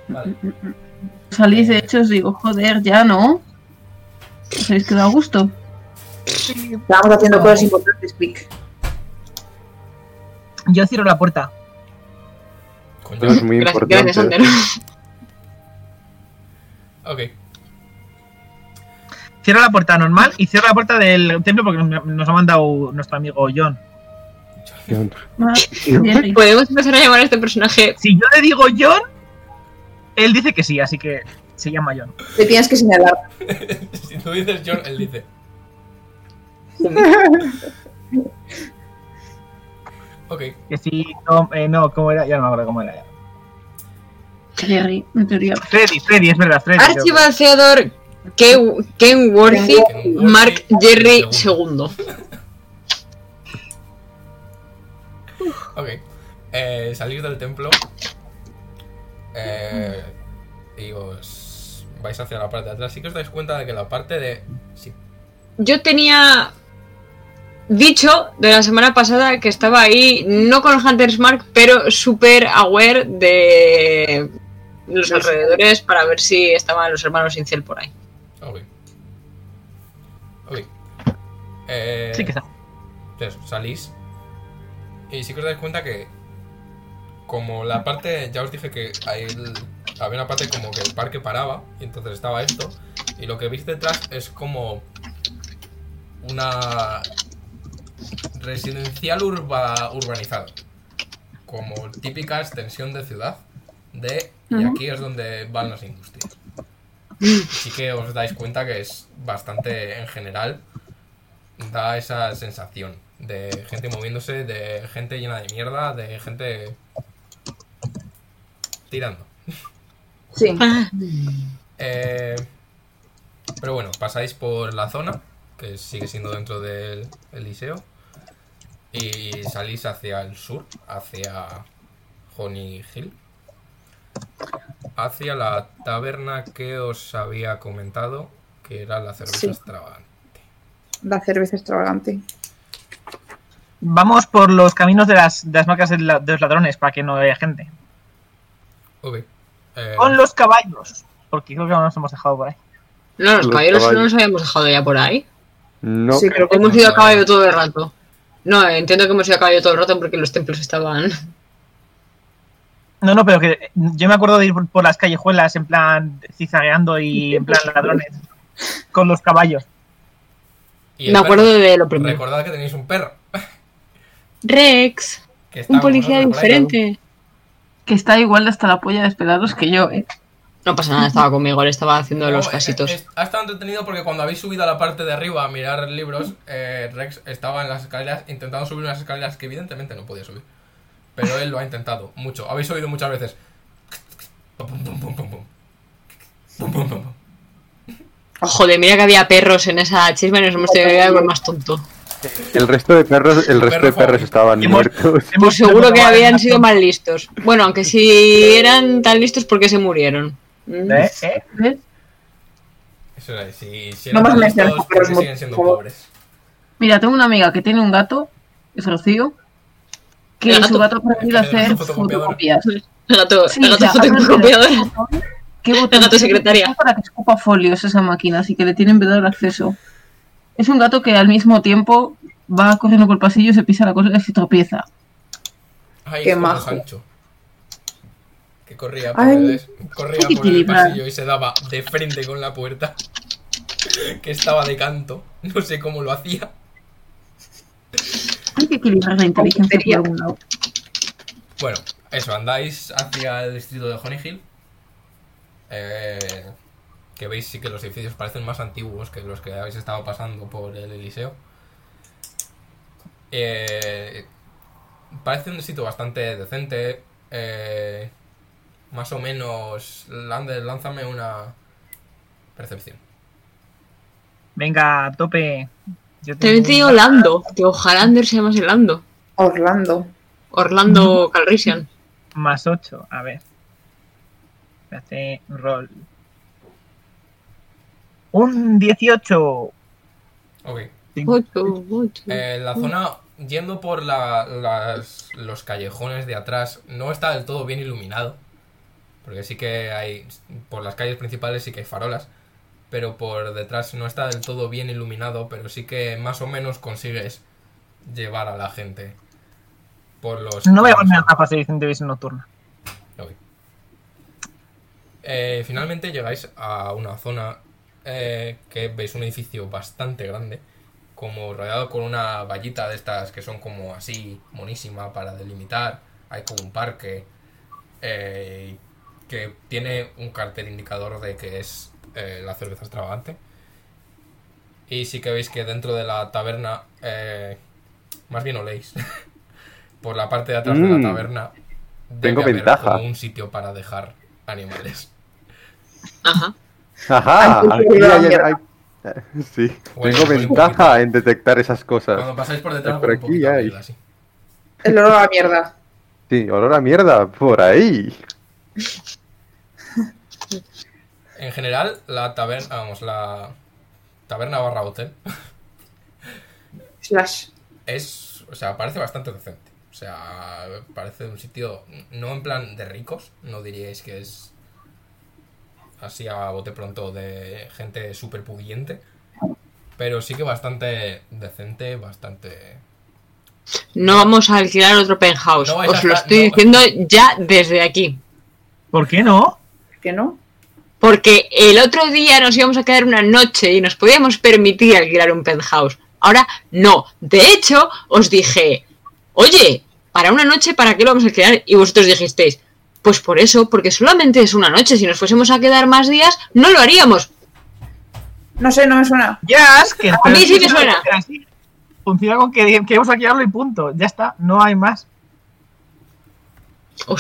Vale. Salís de hecho, os digo, joder, ya no. ¿Os habéis quedado a gusto? Estábamos haciendo cosas importantes, click. Yo cierro la puerta. Es muy Gracias, importante. gracias, Ander. Ok. Cierro la puerta normal y cierro la puerta del templo porque nos ha mandado nuestro amigo John. Jerry. Podemos empezar a llamar a este personaje. Si yo le digo John, él dice que sí, así que se llama John. Te tienes que señalar. si tú dices John, él dice. Ok. Que sí, no, eh, no, ¿cómo era? Ya no me acuerdo cómo era. ya. Jerry, en teoría. Freddy, Freddy, es verdad, Freddy. que- Archivaciador Ken Mark Jerry segundo. II. Ok. Eh, salís del templo. Eh, y os vais hacia la parte de atrás. Sí que os dais cuenta de que la parte de. Sí. Yo tenía dicho de la semana pasada que estaba ahí, no con Hunter's Mark, pero súper aware de los alrededores para ver si estaban los hermanos Incel por ahí. Ok. Ok. Eh, Sí que está. Entonces, salís. Y sí que os dais cuenta que. Como la parte. Ya os dije que hay el- había una parte como que el parque paraba. Y entonces estaba esto. Y lo que veis detrás es como. Una. Residencial urba, urbanizado. Como típica extensión de ciudad. De. Y aquí es donde van las industrias. Sí que os dais cuenta que es bastante en general da esa sensación de gente moviéndose, de gente llena de mierda, de gente tirando. Sí. Eh, pero bueno, pasáis por la zona, que sigue siendo dentro del Eliseo, y salís hacia el sur, hacia Honey Hill, hacia la taberna que os había comentado, que era la cerveza Sí. extravagante. La cerveza extravagante. Vamos por los caminos de las, de las marcas de, la- de los ladrones para que no haya gente. Ok. Eh, Con los caballos. Porque creo que no nos hemos dejado por ahí. No, los Los caballeros no caballos. los habíamos dejado ya por ahí. No, Sí, creo que Hemos ido a caballo todo el rato. No, entiendo que hemos ido a caballo todo el rato porque los templos estaban. No, no, pero que yo me acuerdo de ir por, las callejuelas en plan zigzagueando y en plan ladrones. Con los caballos. y Me acuerdo perro. de lo primero. Recordad que tenéis un perro. Rex, un policía diferente. Que está igual de hasta la polla de esperados que yo, ¿eh? No pasa nada, estaba conmigo, le estaba haciendo los No, eh, casitos. eh, ha estado entretenido porque cuando habéis subido a la parte de arriba a mirar libros, eh, Rex estaba en las escaleras intentando subir unas escaleras que evidentemente no podía subir. Pero él lo ha intentado mucho. Habéis oído muchas veces. Pum, pum, pum, pum, pum, pum. Pum, pum, pum, pum. Oh, joder, mira que había perros en esa chisma y nos hemos tenido que quedar más tonto. el resto de perros, el resto de perro perros estaban Hemos- muertos. Pues Hemos- seguro que habían sido más listos. Bueno, aunque si eran tan listos, ¿por qué se murieron? Mm. ¿Eh? ¿Eh? ¿Ves? Eso es, si, si No eran me tan listos, ¿por perros siguen siendo pobres? Mira, tengo una amiga que tiene un gato, es Rocío, que El gato. su gato ha aprendido a El hacer fotocopias. El gato, Sí, el gato o sea, fotocopiador. ¿Qué botón El gato secretaria. Para que escupa folios esa máquina, así que le tienen vedado el acceso. Es un gato que al mismo tiempo va corriendo por el pasillo, se pisa la cosa y se tropieza. Ay, Qué majo. Sancho. Que corría por, Ay. el, corría por el pasillo y se daba de frente con la puerta. Que estaba de canto. No sé cómo lo hacía. Que equilibrar la inteligencia por algún lado. Bueno, eso, andáis hacia el distrito de Honey Hill. Eh, que veis sí que los edificios parecen más antiguos que los que habéis estado pasando por el Eliseo. Eh, parece un sitio bastante decente. eh, Más o menos, Lander, lánzame una percepción. Venga, a tope. Yo También te digo Lando, que ojalá Ander se llamase Lando. Orlando. Orlando Calrissian. Más 8, a ver. Hace roll. Un 18. Ok. Ocho, ocho. Eh, la zona, yendo por la- las- los callejones de atrás, no está del todo bien iluminado. Porque sí que hay, por las calles principales sí que hay farolas. Pero por detrás no está del todo bien iluminado, pero sí que más o menos consigues llevar a la gente por los... No voy a poner a fase de visión nocturna. Ok. Eh, finalmente llegáis a una zona eh, que veis un edificio bastante grande, como rodeado con una vallita de estas que son como así, monísima para delimitar. Hay como un parque eh, que tiene un cartel indicador de que es eh, la cerveza extravagante. Y sí que veis que dentro de la taberna, eh, más bien oléis, por la parte de atrás de Mm. la taberna, debe Tengo haber ventaja. como un sitio para dejar animales. Ajá. Ajá, aquí hay- hay- Sí, Bueno, tengo un ventaja en detectar esas cosas. Cuando pasáis por detrás, Por un aquí poquito a hay. mierda, sí. El olor a la mierda. Sí, olor a mierda, por ahí. En general, la taberna, vamos, la taberna barra hotel Slash. es, o sea, parece bastante decente. O sea, parece un sitio, no en plan de ricos, no diríais que es así a bote pronto de gente súper pudiente, pero sí que bastante decente, bastante... No vamos a alquilar otro penthouse. No Os lo estar- estoy no- diciendo ya desde aquí. ¿Por qué no? ¿Que no? Porque el otro día nos íbamos a quedar una noche y nos podíamos permitir alquilar un penthouse. Ahora no. De hecho, os dije, oye, para una noche, ¿para qué lo vamos a alquilar? Y vosotros dijisteis, pues por eso, porque solamente es una noche. Si nos fuésemos a quedar más días, no lo haríamos. No sé, no me suena. Ya, es que. A mí sí me suena. Funciona con que queremos alquilarlo y punto. Ya está, no hay más.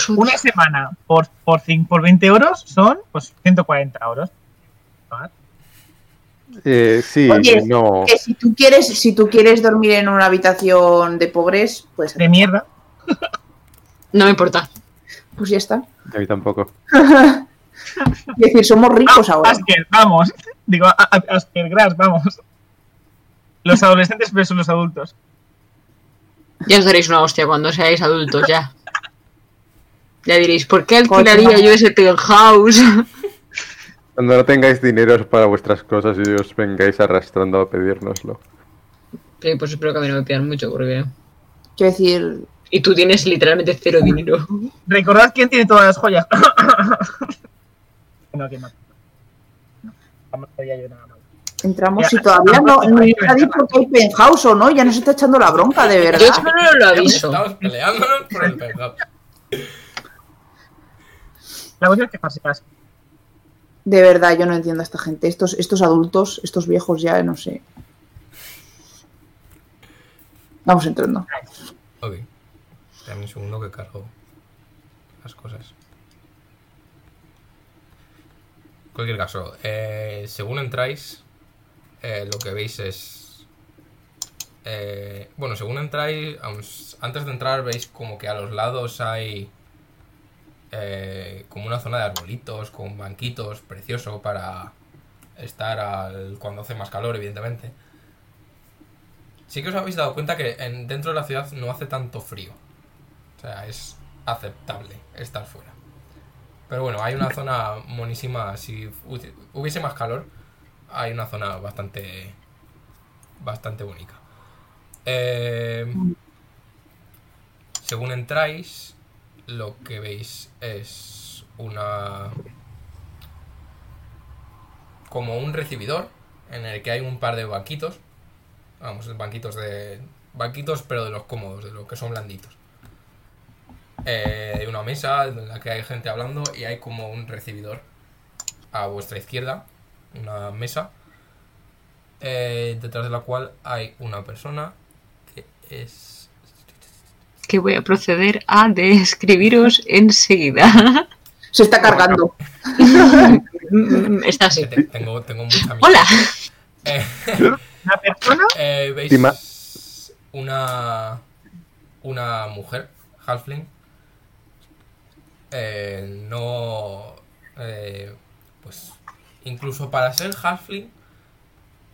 Una semana por, por, por 20 euros son pues 140 euros. Eh, sí, Oye, no. Que si tú quieres, si tú quieres dormir en una habitación de pobres, pues, De mierda. No me importa. pues ya está. A mí tampoco. Es decir, somos ricos ahora. Asker, vamos. Digo, Asker Grass, vamos. Los adolescentes versus los adultos. Ya os daréis una hostia cuando seáis adultos, ya. Ya diréis, ¿por qué alquilaría yo ese penthouse? Cuando no tengáis dinero para vuestras cosas y os vengáis arrastrando a pedírnoslo. Sí, pues espero que a mí no me pidan mucho, porque... Quiero decir, Y tú tienes literalmente cero dinero. Recordad quién tiene todas las joyas. no, que no. No yo nada más. entramos Ya, y todavía no, no hay ha dicho que hay penthouse o no, ya nos está echando la bronca, de Yo verdad. solo lo aviso. Estamos peleándonos por el penthouse. La cuestión es que pase pase. De verdad, yo no entiendo a esta gente. Estos, estos adultos, estos viejos ya, no sé. Vamos entrando. Ok. Dame un segundo que cargo las cosas. En cualquier caso, eh, según entráis, eh, lo que veis es... eh, bueno, según entráis, antes de entrar veis como que a los lados hay eh, como una zona de arbolitos con banquitos, precioso para estar al, cuando hace más calor, evidentemente. Sí que os habéis dado cuenta que en- dentro de la ciudad no hace tanto frío. O sea, es aceptable estar fuera. Pero bueno, hay una zona monísima. Si hu- hubiese más calor, hay una zona bastante. bastante bonita. Eh, según entráis, lo que veis es una. como un recibidor en el que hay un par de banquitos. Vamos, banquitos de. banquitos, pero de los cómodos, de los que son blanditos. Eh, hay una mesa en la que hay gente hablando y hay como un recibidor a vuestra izquierda, una mesa, eh, detrás de la cual hay una persona que es... Que voy a proceder a describiros enseguida. Se está cargando. Mm, Está así. Te- Tengo, tengo mucha. Hola. Eh, Una persona. eh, ¿Veis una, una mujer, halfling? Eh, no... eh, pues incluso para ser halfling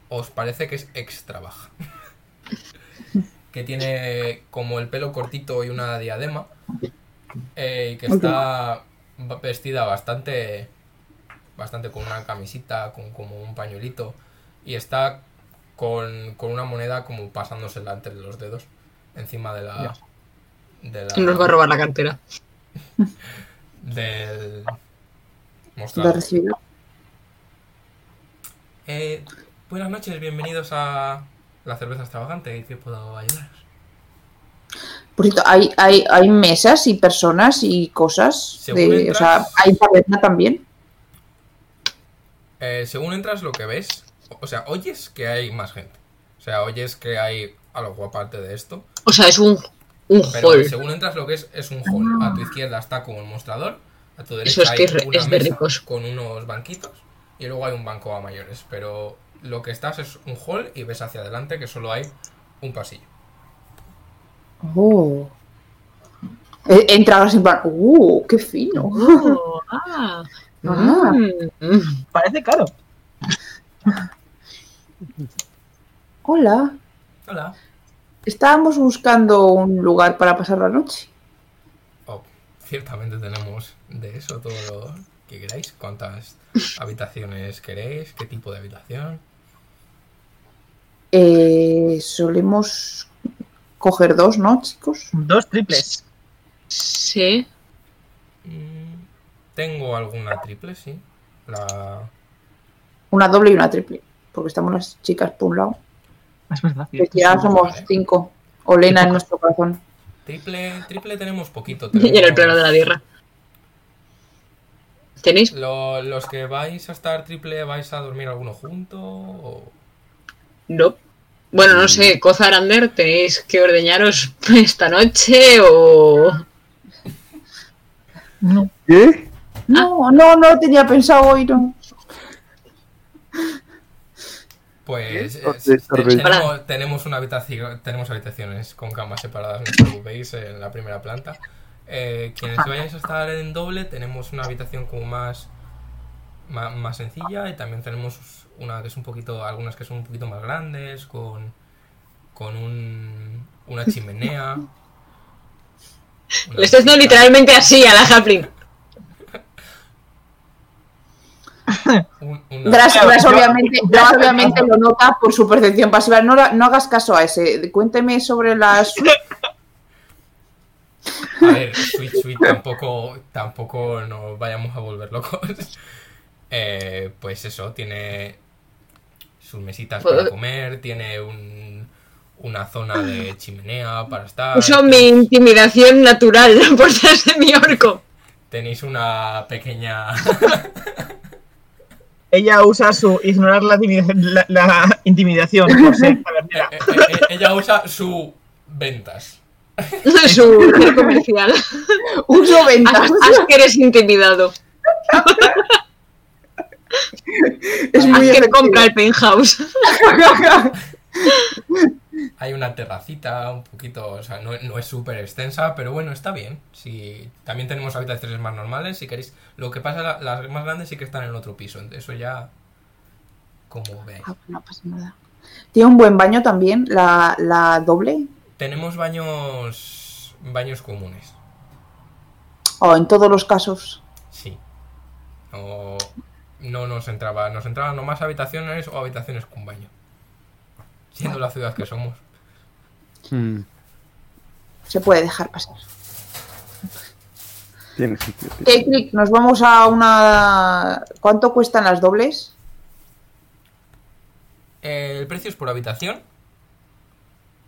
os parece que es extra baja. que tiene como el pelo cortito y una diadema. eh, y que está vestida bastante bastante con una camisita, con como un pañuelito. Y está con, con una moneda como pasándosela entre los dedos. Encima de la. De la Nos va a robar la cartera. del recibir. Eh, buenas noches, bienvenidos a la cerveza extravagante. ¿En qué puedo ayudaros? Por cierto, hay, hay, hay mesas y personas y cosas. Según De, o entras- sea, hay taberna también. Eh, según entras, lo que ves, o sea, oyes que hay más gente. O sea, oyes que hay algo aparte de esto. O sea, es un, un Pero hall. según entras, lo que es es un hall. A tu izquierda está como el mostrador. A tu derecha Eso es hay que es re- una es de mesa ricos. con unos banquitos. Y luego hay un banco a mayores. Pero lo que estás es un hall y ves hacia adelante que solo hay un pasillo. Oh. Entra así en plan, ¡uh! ¡Qué fino! Oh, ah. Ah. Mm. Parece caro. Hola. Hola. Estábamos buscando un lugar para pasar la noche. Oh, ciertamente tenemos de eso todo lo que queráis. ¿Cuántas habitaciones queréis? ¿Qué tipo de habitación? Eh, solemos coger dos, ¿no, chicos? Dos triples. Sí. Mm, tengo alguna triple, sí. La... Una doble y una triple. Porque estamos las chicas por un lado. Es verdad. Que ya somos cinco. Olena en nuestro corazón. Triple, triple tenemos poquito. Y en el tenemos- plano de la tierra. ¿Tenéis? Lo- los que vais a estar triple, ¿vais a dormir alguno junto? O... No. Bueno, no sé, Coza Arander, ¿tenéis que ordeñaros esta noche o...? No. ¿Qué? No, no, no tenía pensado hoy, no. Pues tenemos, tenemos una habitación, tenemos habitaciones con camas separadas, como veis en la primera planta. Eh, quienes vayáis a estar en doble, tenemos una habitación como más, más, más sencilla y también tenemos una que es un poquito, algunas que son un poquito más grandes, con, con un, una chimenea. Una Le estás dando literalmente así a la Halfling. Un- una- yo- obviamente, Gras obviamente lo nota por su percepción pasiva. No, no hagas caso a ese. Cuénteme sobre las. A ver, Sweet Sweet tampoco, tampoco nos vayamos a volver locos. Eh, pues eso, tiene sus mesitas para comer, tiene un, una zona de chimenea para estar. Uso mi intimidación natural por detrás de mi orco. Tenéis una pequeña... Ella usa su ignorar la, timide- la- la intimidación por ser. Eh, eh, eh, ella usa su ventas. Su comercial. Uso ventas. haz que eres intimidado. Es Haz muy que compra el penthouse. Hay una terracita un poquito, o sea, no, no es súper extensa, pero bueno, está bien. Si, también tenemos habitaciones más normales, si queréis. Lo que pasa, la- las más grandes sí que están en el otro piso, eso ya... Como veis. Ah, No pasa nada. Tiene un buen baño también, la, la doble. Tenemos baños baños comunes, O en todos los casos. sí. No, no nos entraba, nos entraban nomás habitaciones o habitaciones con baño. Siendo la ciudad que somos. Mm, Se puede dejar pasar. tiene sitio. sí. Ok, Crick, nos vamos a una. ¿Cuánto cuestan las dobles? Eh, el precio es por habitación.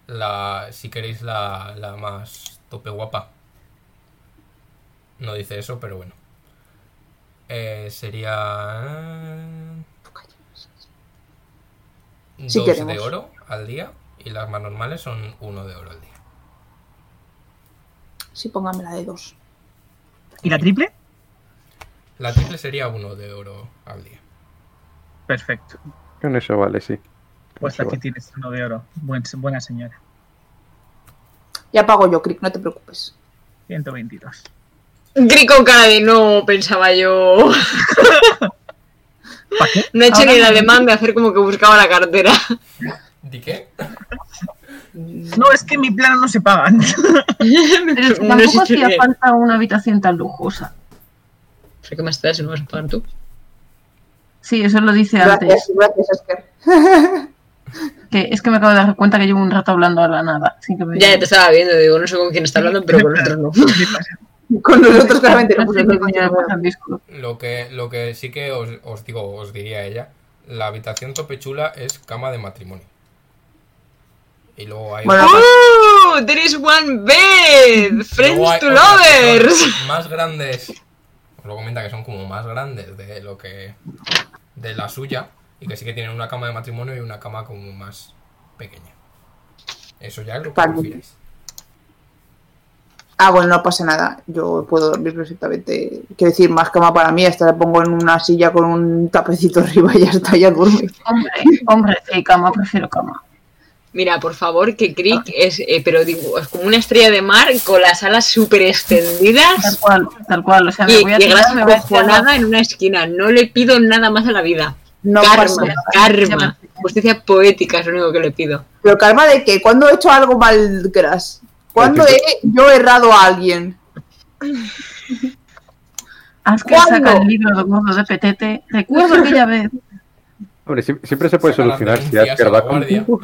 La, si queréis la, la más tope guapa. No dice eso, pero bueno. Eh, sería... Sí dos queremos. de oro al día y las más normales son uno de oro al día. Sí, póngame la de dos. ¿Y la triple? La triple sería uno de oro al día. Perfecto. Con eso vale, sí. Pues aquí vale. tienes uno de oro. Buen- buena señora. Ya pago yo, Crick, no te preocupes. 122. Grico cara de no, pensaba yo. No he hecho Ahora ni el no. ademán de hacer como que buscaba la cartera. ¿Di qué? No, es que en mi plano no se pagan. Pero es que tampoco hacía qué- falta una habitación tan lujosa. ¿Pero qué más te da si no vas a pagar tú? Sí, eso lo dice Gracias, antes. gracias, Esker. Que es que me acabo de dar cuenta que llevo un rato hablando a la nada. Así que me- Ya, ya te estaba viendo, digo, no sé con quién está hablando, pero con otros no. Con nosotros claramente no disco. Lo que, lo que sí que os, os digo, os diría ella, la habitación tope chula es cama de matrimonio. Y luego hay Bueno, otra- ¡Oh! There is one bed! ¡Friends to lovers! Más grandes. Os lo comenta que son como más grandes de lo que. de la suya. Y que sí que tienen una cama de matrimonio y una cama como más pequeña. Eso ya es lo que. Ah, bueno, no pasa nada. Yo puedo dormir perfectamente. Quiero decir, más cama para mí. Hasta la pongo en una silla con un tapecito arriba y ya está, ya duerme. Hombre, hombre, sí, cama, prefiero cama. Mira, por favor, que Crick es, eh, pero digo, es como una estrella de mar con las alas súper Tal extendidas cual, tal cual. O sea, me y, voy a tirar, me voy a en una esquina. No le pido nada más a la vida. No karma, karma. Justicia poética es lo único que le pido. Pero calma de que, ¿cuándo he hecho algo mal, Gras? ¿Cuándo he yo errado a alguien? Haz que ¿Cuándo? saca el libro de gordo de petete. Recuerdo aquella vez. Hombre, sie- siempre se puede Saca solucionar si a va guardia. contigo.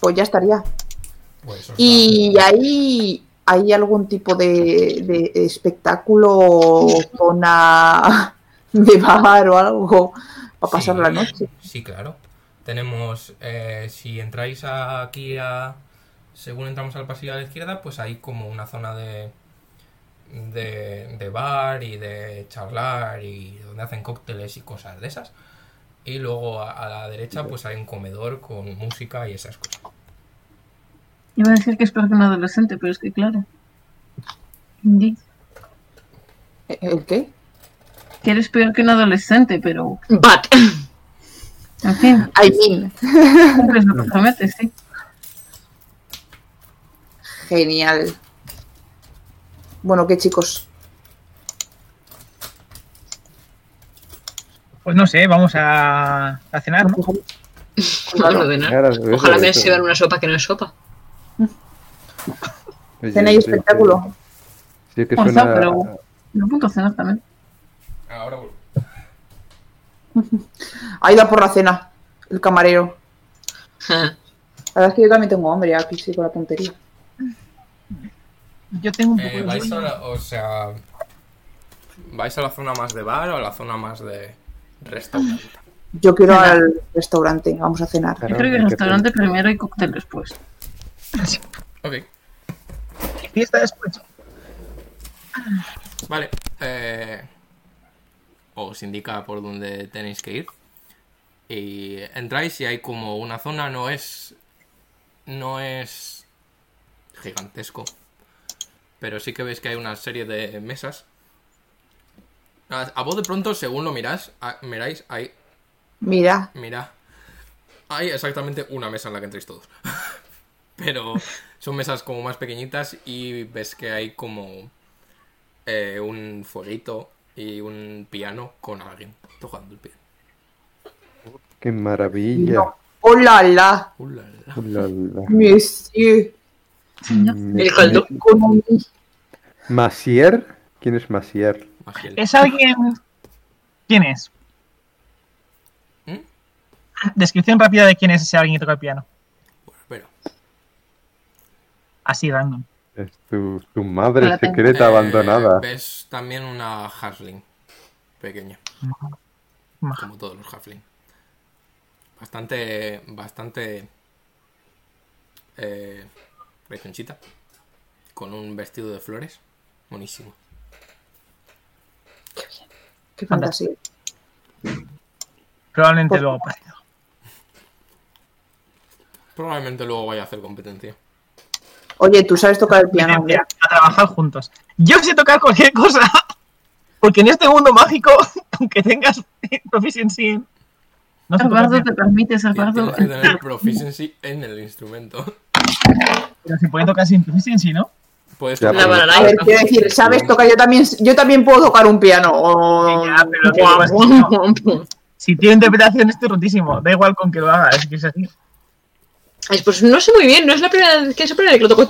Pues ya estaría. Pues Y ahí hay algún tipo de, de espectáculo, zona de bar o algo para pasar Sí, la noche. Sí, claro. Tenemos, eh, si entráis aquí a... Según entramos al pasillo a la izquierda, pues hay como una zona de, de, de bar y de charlar y donde hacen cócteles y cosas de esas. Y luego a, a la derecha pues hay un comedor con música y esas cosas. Iba a decir que es peor que un adolescente, pero es que claro. Indeed. ¿El qué? Que eres peor que un adolescente, pero. But. En fin, I mean. cumples lo que prometes, sí. Genial. Bueno, ¿qué chicos? Pues no sé, vamos a, a cenar, ¿no? Bueno, de nada. Ojalá me sirvan una sopa que no es sopa. Oye, Cena y sí, espectáculo. Sí, que suena... pero- No punto a cenar también. Ahora vuelvo. Ha ido a por la cena, el camarero. La verdad es que yo también tengo hambre aquí, sí, con la tontería. Yo tengo un poco Eh, de vais a la, o sea... ¿Vais a la zona más de bar o a la zona más de restaurante? Yo quiero Cena. al restaurante, vamos a cenar. Yo creo que que restaurante primero y cóctel después. Ok. Fiesta después. Vale. eh, os indica por dónde tenéis que ir. Y entráis y hay como una zona, no es. No es. gigantesco. Pero sí que veis que hay una serie de mesas. A, vos de pronto, según lo mirás, a- miráis, hay. Mira, Mira. Hay exactamente una mesa en la que entréis todos. Pero son mesas como más pequeñitas y ves que hay como eh, un fueguito y un piano con alguien tocando el piano. Qué maravilla. no. ¡Hola, la! Ulala. Ulala. Monsieur! Me- El caldo. Economía. ¿Masier? ¿Quién es Masier? Magiel. ¿Es alguien. ¿Quién es? ¿Mm? Descripción rápida de quién es ese alguien que toca el piano. Bueno, espera. Así random. Es tu, tu madre secreta Eh, abandonada. Ves también una Hasling pequeña, Maja. como todos los Hasling. Bastante, bastante eh, rechonchita, con un vestido de flores, buenísimo. ¡Qué fantasía! Probablemente Pues- luego pase. Probablemente luego vaya a hacer competencia. Oye, tú sabes tocar el piano. ¿eh? a, trabajar juntos. Yo sé tocar cualquier cosa. Porque en este mundo mágico, aunque tengas proficiency en. No sé El bardo piano, te permite ser bardo. Tienes que tener proficiency en el instrumento. pero se puede tocar sin proficiency, ¿no? Puedes tocar- A ver, quiero decir, ¿sabes tocar? Yo también, yo también puedo tocar un piano. o- Ya, pero. Si tiene interpretación, estoy rotísimo. Da igual con que lo haga, es que es así. Pues no sé muy bien, no es la primera vez que es la que lo toco.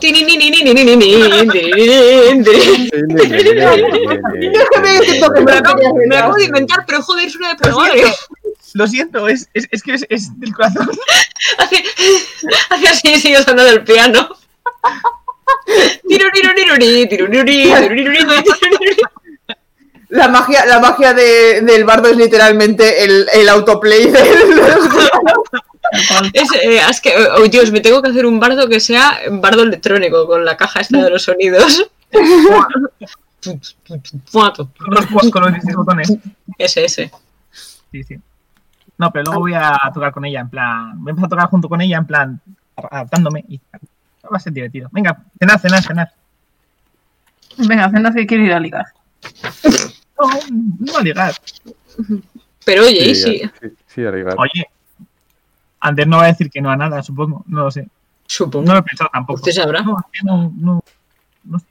Me acabo de inventar, pero joder, es una de probar. Lo siento, es, que es, del corazón. Hace, sigue el piano. La magia, la magia de, del bardo es literalmente el, el autoplay del... Es, eh, es que, oh, Dios, me tengo que hacer un bardo que sea bardo electrónico con la caja esta de los sonidos. Con los, con los 16 botones. Ese, ese. Sí, sí. No, pero luego voy a tocar con ella, en plan. Voy a empezar a tocar junto con ella, en plan. Adaptándome. Y va a ser divertido. Venga, cenar, cenar, cenar. Venga, Zenda que quiere ir a ligar. No, no a ligar. Pero oye, y sí, sí, sí, a ligar. Oye. Ander no va a decir que no a nada, supongo. No lo sé. No supongo. lo he pensado tampoco. Usted sabrá. No, no, no, no sé.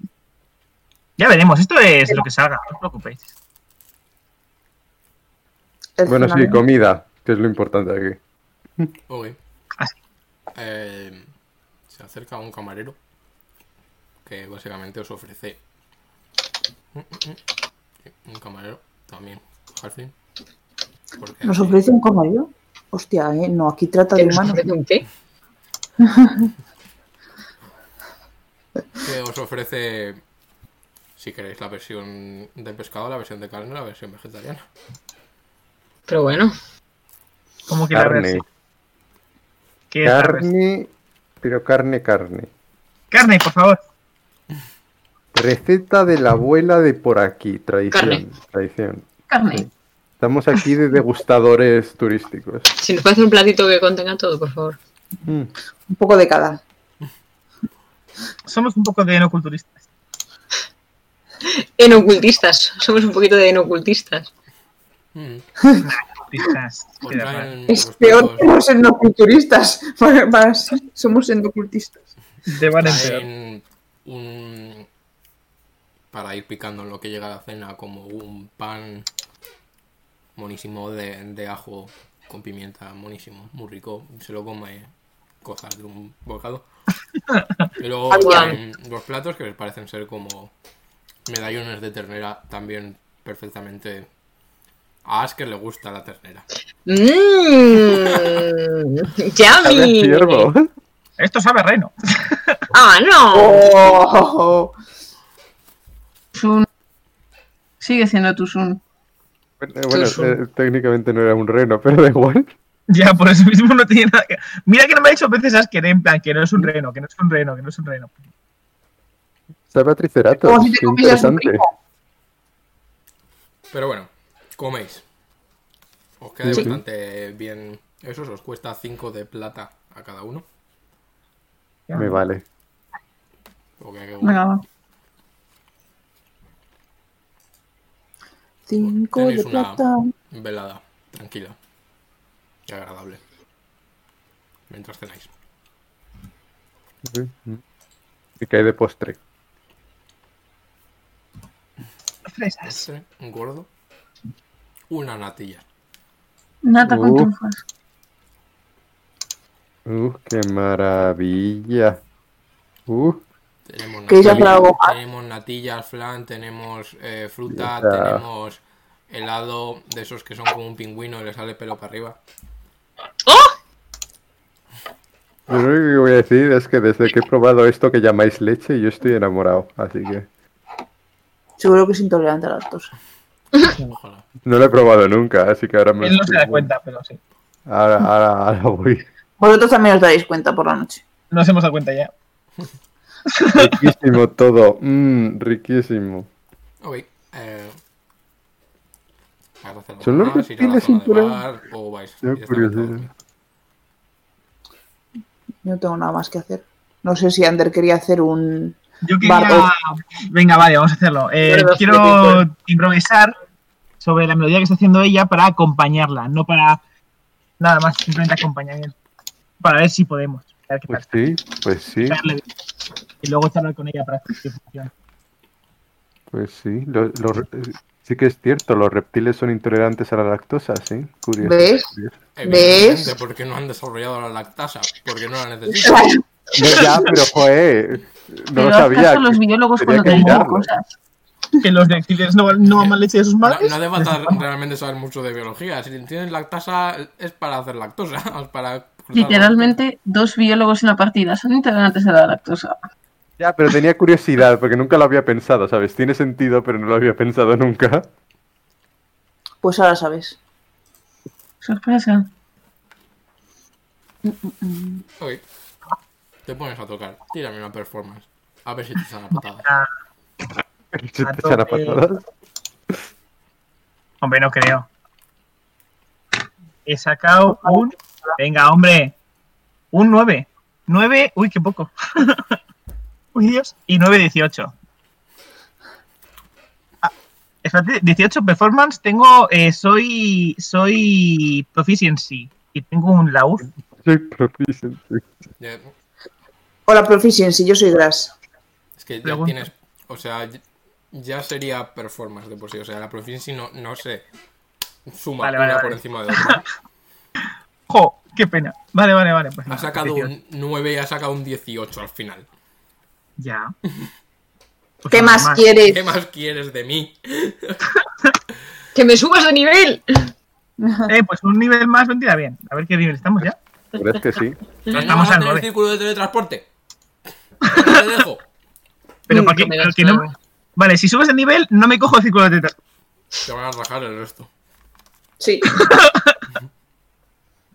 Ya veremos, esto es lo que salga, no os preocupéis. Bueno, sí, comida, que es lo importante aquí. Ok. Ah. Eh, se acerca un camarero que básicamente os ofrece un camarero también, Halfling. ¿Nos ofrece un camarero? Hostia, ¿eh? No, aquí trata de ¿Que nos humanos. un qué? que os ofrece, si queréis, la versión de pescado, la versión de carne, la versión vegetariana. Pero bueno, ¿Cómo que la Carne. versión? ¿Qué? Carne, pero carne, carne. Carne, por favor. Receta de la abuela de por aquí, tradición. Carne. Tradición. Carne. Estamos aquí de degustadores turísticos. si nos puede hacer un platito que contenga todo, por favor. Mm. Un poco de cada. Somos un poco de no culturistas. Enocultistas, somos un poquito de enocultistas. Mm. Es peor que los endoculturistas. Para, para- somos endocultistas. Traen un para ir picando en lo que llega a la cena como un pan monísimo de, de ajo con pimienta monísimo muy rico se lo come cosas de un bocado y luego traen los platos que les parecen ser como medallones de ternera también perfectamente a Asker le gusta la ternera Mmm, yummy. Esto sabe a reno. Ah, no. Oh, Sun. Sigue siendo tu Sun. Bueno, bueno, eh, técnicamente no era un reno, pero da igual. Ya, por eso mismo no tiene nada que. Mira que no me ha dicho veces Asker, en plan, que no es un reno, que no es un reno, que no es un reno. Sabe a triceratops. Como si te qué interesante. Pero bueno, coméis. Os queda Sí. bastante bien eso, os cuesta 5 de plata a cada uno. Me vale. Porque hay que- Venga, va. Cinco de una plata. velada tranquila y agradable. Mientras cenáis. Y cae de postre. Fresas. Postre, un gordo, una natilla. Nata con trufas. Uh, qué maravilla. Uh, Tenemos ¿Queréis hacer natilla, tenemos natillas, flan, tenemos eh, fruta, tenemos helado de esos que son como un pingüino y le sale pelo para arriba. lo único que voy a decir es que desde que he probado esto que llamáis leche, yo estoy enamorado. Así que Seguro que es intolerante a la lactosa. Ojalá. no lo he probado nunca, así que ahora me Él no se da cuenta, pero sí. Ahora, ahora, ahora voy. Vosotros también os daréis cuenta por la noche. Nos hemos dado cuenta ya. Riquísimo todo. Mmm, riquísimo. Ok. Eh, ¿vais a hacer algo ¿Son los reptiles no tengo nada más que hacer. No sé si Ander quería hacer un... Yo quería. Venga, vale, vamos a hacerlo. Eh, quiero improvisar sobre la melodía que está haciendo ella para acompañarla, no para nada más, simplemente acompañamiento. Para ver si podemos. A ver qué Pues tal. sí, pues sí, Darle- Y luego charlar con ella para que funcione. pues sí. Lo- lo re- sí que es cierto, los reptiles son intolerantes a la lactosa, sí. Curioso. ¿Ves? Evidentemente, ¿Ves? porque no han desarrollado la lactasa, porque no la necesitan. No, ya, pero joder, no Pero lo sabía. a los biólogos cuando que te dicen cosas. Que los reptiles no, no aman leche de sus No, madres. no hace falta realmente saber mucho de biología. Si tienes lactasa, es para hacer lactosa. es para Literalmente, dos biólogos en la partida son intolerantes a la lactosa. Ya, pero tenía curiosidad, porque nunca lo había pensado, ¿sabes? Tiene sentido, pero no lo había pensado nunca. Pues ahora sabes. Sorpresa. Ok. Te pones a tocar. Tírame una performance. A ver si te sale patada. Ah, A te echan a tope. patadas. hombre, no creo. He sacado un. Venga, hombre. Un 9. 9. Uy, qué poco. Uy, Dios. Y 9, 18. Ah, espérate, 18 performance. Tengo. eh, soy. Soy. Proficiency. Y tengo un laúd. Soy proficiency. Hola, Proficiency, yo soy Grass. Es que ya Pregunta. tienes. O sea, ya- sería performance de por sí. O sea, la proficiency no, no se suma Vale, una vale, por vale. encima de otra. ¡Jo! ¡Qué pena! Vale, vale, vale. Pues Ha nada, sacado 18. un 9 y ha sacado un 18 al final. Ya. Pues ¿Qué más quieres? ¿Qué más quieres de mí? ¡Que me subas de nivel! Eh, pues un nivel más vendría bien. A ver qué nivel estamos ya. ¿Crees que sí? No ¿Estamos al 9. círculo de teletransporte? Te dejo. Pero Mm, para qué, que no-. Vale, si subes el nivel, no me cojo el círculo de tetas. Te van a rajar el resto. Sí,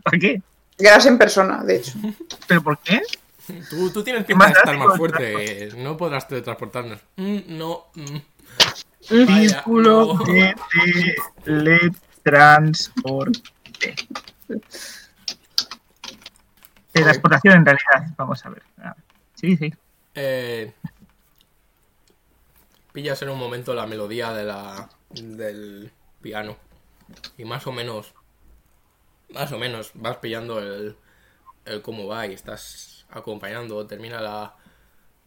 ¿Para qué? Grass en persona, de hecho. ¿Pero por qué? Tú, tú tienes ¿Qué pinta más de estar más fuerte. No podrás teletransportarnos. Mm, no. mm. Vaya, Círculo no. de teletransporte. Teletransportación en realidad. Vamos a ver. A ver. Sí, sí. Eh, pillas en un momento la melodía de la, del piano. Y más o menos. Más o menos vas pillando el, el cómo va y estás acompañando. Termina la,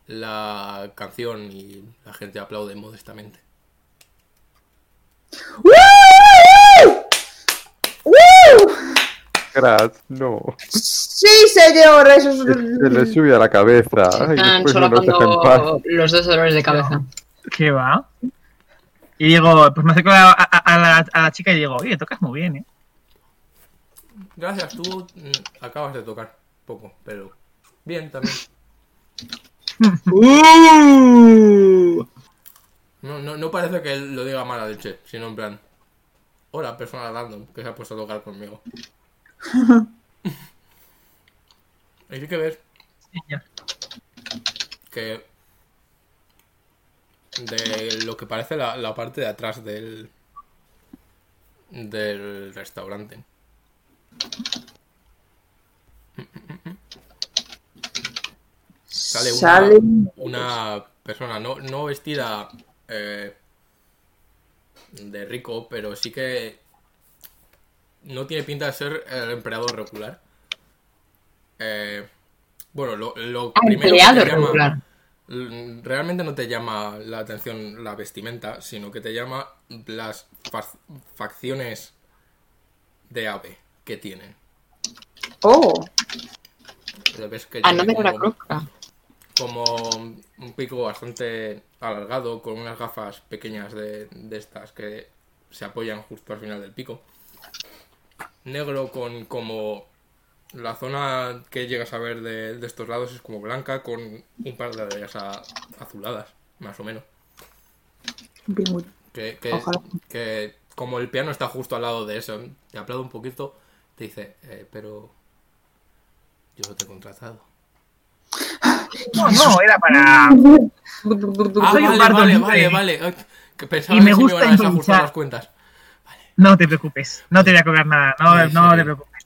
la canción y la gente aplaude modestamente. Gras, no. Sí, señor, eso es... Se le sube a la cabeza. Están solapando los dos dolores de cabeza. ¿Qué va? Y digo, pues me acerco a, a- a la, a la chica y digo, oye, tocas muy bien, ¿eh? Gracias, tú mm, acabas de tocar poco, pero bien también. No, no, no parece que él lo diga mala leche, sino en plan. Hola, persona random que se ha puesto a tocar conmigo. y sí que Señor. que de lo que parece la, la parte de atrás del del restaurante sale una, una persona no, no vestida eh, de rico pero sí que no tiene pinta de ser el empleador regular Eh, bueno lo, lo Ah, primero que te llama- Realmente no te llama la atención la vestimenta, sino que te llama las fa- facciones de ave que tienen. Oh, que Ah, no me como, croca. Como un pico bastante alargado, con unas gafas pequeñas de, de estas que se apoyan justo al final del pico. Negro con como la zona que llegas a ver de, de estos lados es como blanca con un par de rayas azuladas, más o menos. Que, que, que como el piano está justo al lado de eso, te aplaude un poquito, te dice, eh, pero yo no te he contratado. No, no, era para. Ah, Soy un vale, vale, vale, vale. Pensaba Y me que me gusta iban a desajustar improvisar. las cuentas. No te preocupes, no te voy a cobrar nada, no, Sí, no sí. te preocupes.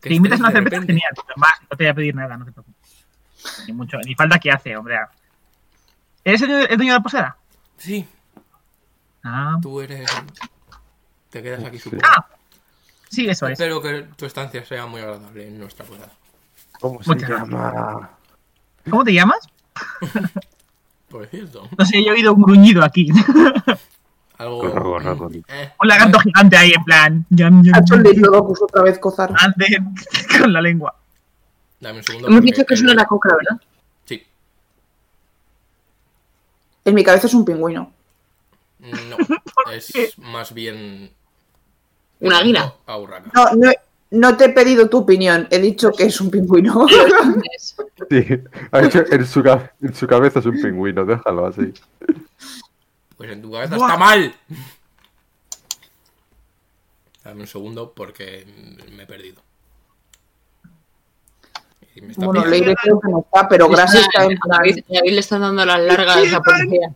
Que Si invitas estés una cerveza, repente- genial, pero más, no te voy a pedir nada, no te preocupes. Ni mucho, ni falta que hace, hombre. ¿Eres el, el dueño de la posada? Sí, Ah, tú eres. Te quedas aquí supongo. Ah, sí, eso es. Espero que tu estancia sea muy agradable en nuestra posada. ¿Cómo se Muchas llama? ¿Cómo te llamas? Por cierto, No sé, yo he oído un gruñido aquí. algo. Corro, corro, corro. Eh, Un lagarto gigante ahí en plan. Ha hecho el Diodocus otra vez cozar. ande con la lengua. dame un segundo. Hemos dicho que es una lacocra, ¿verdad? Sí, En mi cabeza es un pingüino. no. Es más bien. ¿Un águila? No, no, no te he pedido tu opinión. He dicho que es un pingüino. Sí, ha hecho- en, su, en su cabeza es un pingüino, déjalo así. Pues en tu cabeza Buah. está mal. Dame un segundo porque me he perdido. Y me está bueno. Leire creo que no está, pero Gracia está en plan. David, David le están dando las largas a esa policía.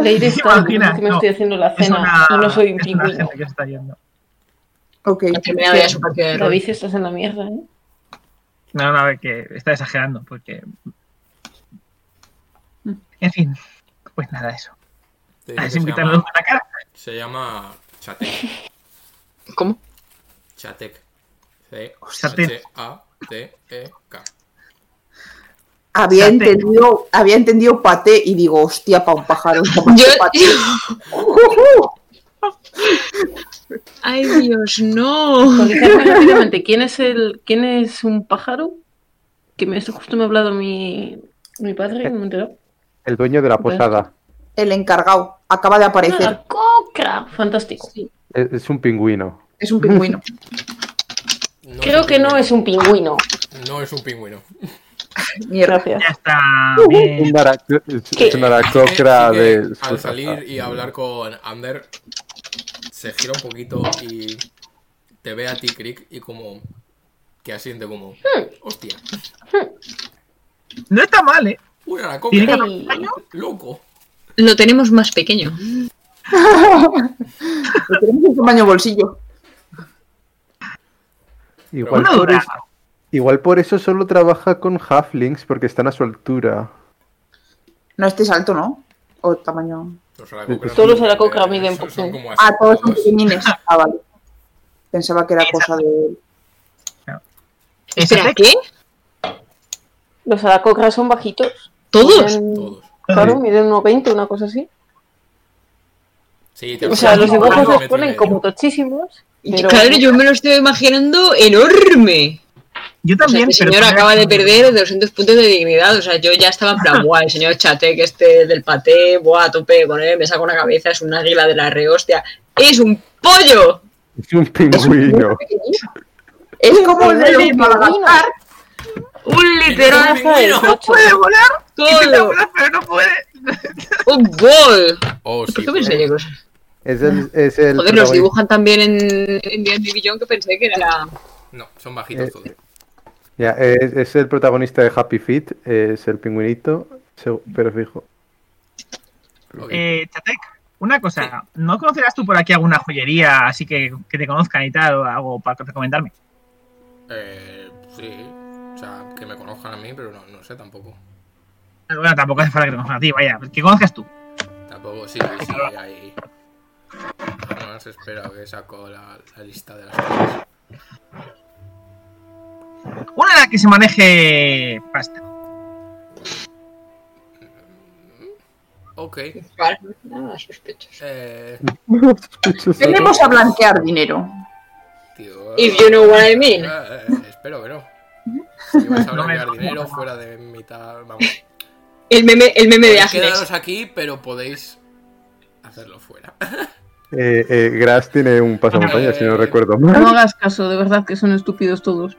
Leire está, Imagina, que me no, estoy haciendo la cena no soy un pingüino. gente que se está yendo. Ok. Ha terminado ya su partida de rol. David, estás en la mierda, ¿eh? No, no, a ver, que está exagerando, porque. En fin, pues nada, eso. A ver que si se, invitarlo llama, a la cara. se llama Chatek. ¿Cómo? Chatek. Chatek. C-H-A-T-E-K. Había Chate. entendido, había entendido paté y digo, hostia, pa' un pájaro. Yo, paté. Ay, Dios, no. ¿quién es el quién es un pájaro? Que me, justo me ha hablado mi, mi padre no me he enterado. El dueño de la posada. El encargado acaba de aparecer. Ah, cocra, fantástico. Es, es un pingüino. Es un pingüino. No Creo que no es un pingüino. No es un pingüino. Mierda. Gracias. Ya está bien. es, una aracocra Sí que de. Al salir y hablar con Ander, se gira un poquito y te ve a ti, Crick, y como que asiente como, hostia, No está mal, ¿eh? una Tiene aracoca, Ey, loco. Lo tenemos más pequeño. Lo tenemos en tamaño bolsillo. Igual por, eso, igual por eso solo trabaja con halflings, porque están a su altura. No estés alto, ¿no? O tamaño. Los aracocras Todos los son- aracocra miden poco. Ah, todos son todos. pequeñines. Ah, vale. Pensaba que era cosa de. Espera, Ese ¿qué? Los aracocras son bajitos. ¿Todos? Miden- Todos. Claro, miden 1,20, una cosa así. Sí, te O sea, los dibujos los ponen como tochísimos. Pero... Claro, yo me lo estoy imaginando enorme. Yo O sea, también. este pero señor también- acaba de perder 200 puntos de dignidad. O sea, yo ya estaba en plan, buah, el señor Chatek este del paté, buah, a tope con él, me saco una cabeza, es un águila de la rehostia. ¡Es un pollo! Es un Es un pingüino. Es como el Pingüino. Madagascar. ¡Un literal pingüino. Ocho. Puede volar, todo! volar, pero no puede. ¡Un gol! Oh, sí, ¿Por qué pensé yo Es el, es el Joder, los dibujan también en, en D&D Beyond que pensé que era... No, son bajitos Eh, todos. Ya, es, es el protagonista de Happy Feet, es el pingüinito, pero fijo. Eh, Chatek, una cosa. ¿No conocerás tú por aquí alguna joyería así que, que te conozcan y tal o algo para recomendarme? Eh, sí, o sea, que me conozcan a mí, pero no, no sé tampoco. Bueno, tampoco hace falta que te conozcan a ti, vaya. Que conozcas tú. Tampoco, sí, sí, ahí. Además, espera que saco la, la lista de las cosas. Una en la que se maneje pasta. Ok. Vale, nada sospechoso. Eh, Tenemos a blanquear dinero. tío. If you know what I mean. Eh, eh, espero que no. Si vais a No blanquear dinero fuera de mitad, vamos. El meme, el meme de Agnes. quedaros aquí, pero podéis hacerlo fuera. Eh, eh, Gras tiene un pasamontaña, si no Eh, recuerdo No mal. hagas caso, de verdad que son estúpidos todos.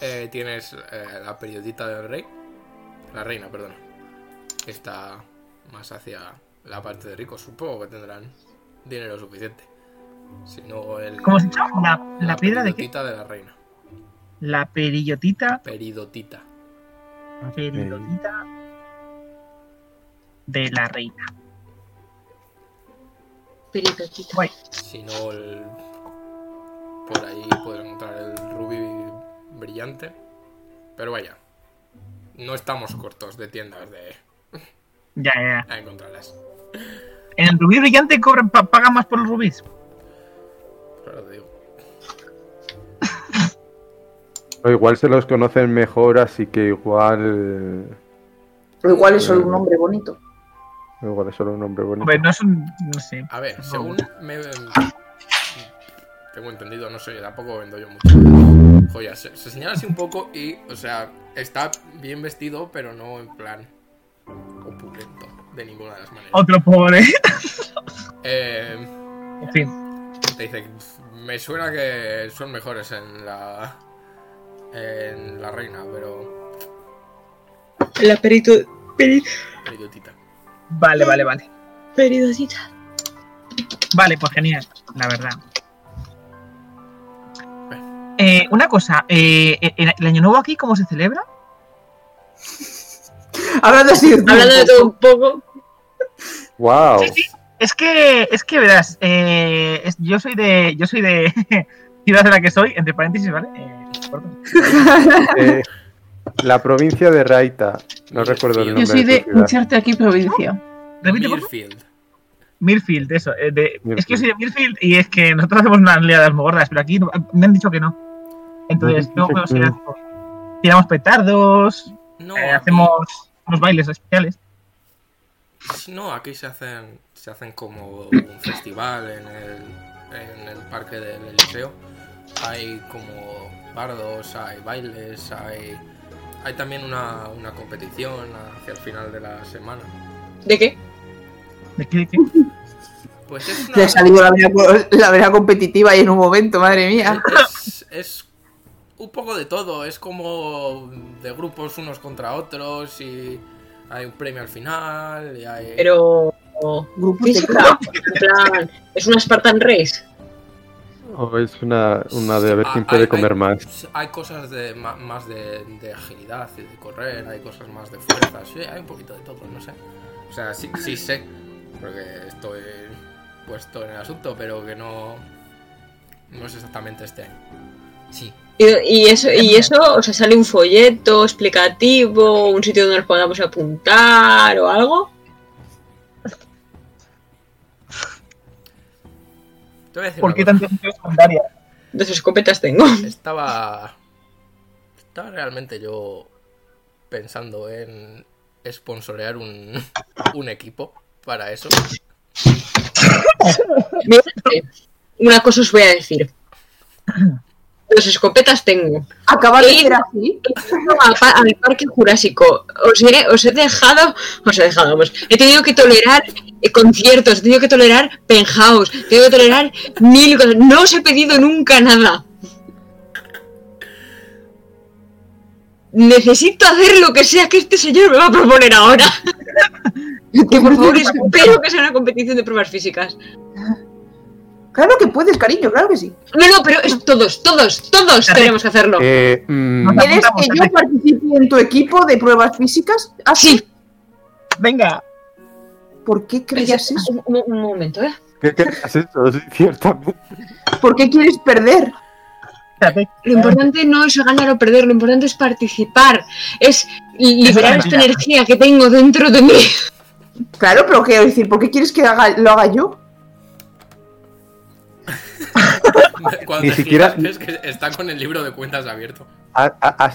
Eh, tienes eh, la periodita del rey. La reina, perdón. Está más hacia la parte de ricos. Supongo que tendrán dinero suficiente. Si no, el. ¿Cómo se llama? ¿La, la piedra de qué? peridotita de la reina. La perillotita. Peridotita. Peridotita de la reina. Peritotita. Guay. Si no, el- por ahí puedes encontrar el rubí brillante. Pero vaya, no estamos cortos de tiendas de Ya, ya, a encontrarlas. En el rubí brillante cobran, pa- pagan más por los rubíes. Te digo. O igual se los conocen mejor, así que igual. O igual es solo un hombre bonito. Igual es solo un nombre bonito. Hombre, no es un. No sé. A ver, según me. Tengo entendido, no sé, tampoco vendo yo mucho. Joyas, se, se señala así un poco y, o sea, está bien vestido, pero no en plan opulento, de ninguna de las maneras. Otro pobre. Eh, En fin. te dice, me suena que son mejores en la. en la reina, pero. La perito. Peri, Idiotita. Vale, vale, vale. peridosita. Vale, pues genial, la verdad. Eh, una cosa, eh, ¿el, el año nuevo aquí cómo se celebra? Hablando así de Hablando de todo un poco. ¡Wow! Sí, sí. Es que, es que verás, eh, es- yo soy de, yo soy de ciudad de la que soy, entre paréntesis, ¿vale? Eh. Eh, la provincia de Raita. No recuerdo el Yo nombre soy de de aquí provincia. Repite, por favor. Mirfield. Mirfield, eso. eh, de- Mirfield. Es que yo soy de Mirfield y es que nosotros hacemos unas liadas muy gordas, pero aquí no- me han dicho que no. Entonces, Tiramos petardos, No, eh, aquí- hacemos unos bailes especiales. No, aquí se hacen, se hacen como un festival en el, en el parque del Eliseo. Hay como bardos, hay bailes, hay, hay también una, una competición hacia el final de la semana. ¿De qué? ¿De qué, de qué? Pues es Le ha una, salido la vera, la vera competitiva y en un momento, madre mía. es, es un poco de todo, es como de grupos unos contra otros y hay un premio al final y hay... Pero. Grupos de plan. Es una Spartan Race. O es una, una de a ver Ah, quién hay- puede hay- comer más. Hay cosas de más de, de agilidad y de correr, hay cosas más de fuerza, sí, hay un poquito de todo, no sé. O sea, sí, sí sé, porque estoy puesto en el asunto, pero que no, no es exactamente este año. Sí, Y, y eso, y eso, o sea, sale un folleto explicativo, un sitio donde nos podamos apuntar o algo. te voy a decir ¿Por qué tantas secundarias? Dos escopetas tengo. Estaba, estaba realmente yo pensando en sponsorear un, un equipo para eso. Una cosa os voy a decir. Dos escopetas tengo. Acaba de ser así. al, pa- al parque jurásico. Os he, os he dejado, os he dejado, vamos. He tenido que tolerar eh, conciertos, he tenido que tolerar penthouse, he tenido que tolerar mil cosas. No os he pedido nunca nada. Necesito hacer lo que sea que este señor me va a proponer ahora. Que por favor espero que sea una competición de pruebas físicas. Claro que puedes, cariño, claro que sí. No, no, pero es todos, todos, todos tenemos que hacerlo. Eh, mm, ¿Quieres que yo participe en tu equipo de pruebas físicas? ¿Ah, Sí. Venga, ¿Por qué creías eso? Un, momento, ¿eh? ¿Qué creas eso? Sí, ciertamente. ¿Por qué quieres perder? Lo importante no es ganar o perder, lo importante es participar, es liberar esta energía que tengo dentro de mí. Claro, pero quiero decir, ¿por qué quieres que haga- lo haga yo? Cuando Ni siquiera- es que está con el libro de cuentas abierto. A-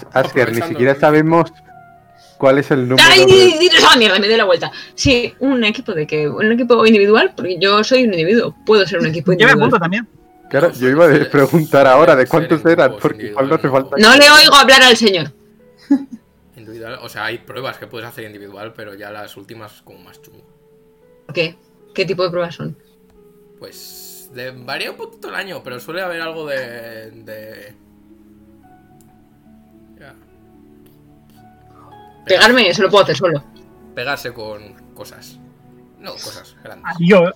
ni siquiera sabemos cuál es el número ¡Ay, de... esa mierda! Me doy la vuelta. Sí, un equipo de que un equipo individual, porque yo soy un individuo, puedo ser un equipo Yo me apunto individual. también. Claro, yo iba a preguntar ahora de cuántos eran, porque igual no hace falta... No le oigo hablar al señor. Individual, o sea, hay pruebas que puedes hacer individual, pero ya las últimas como más chungo. ¿Por qué? ¿Qué tipo de pruebas son? Pues de- varía un poquito el año, pero suele haber algo de. de... Ya. Pegarme, eso lo puedo hacer solo. Pegarse con cosas. No, cosas grandes. Yo.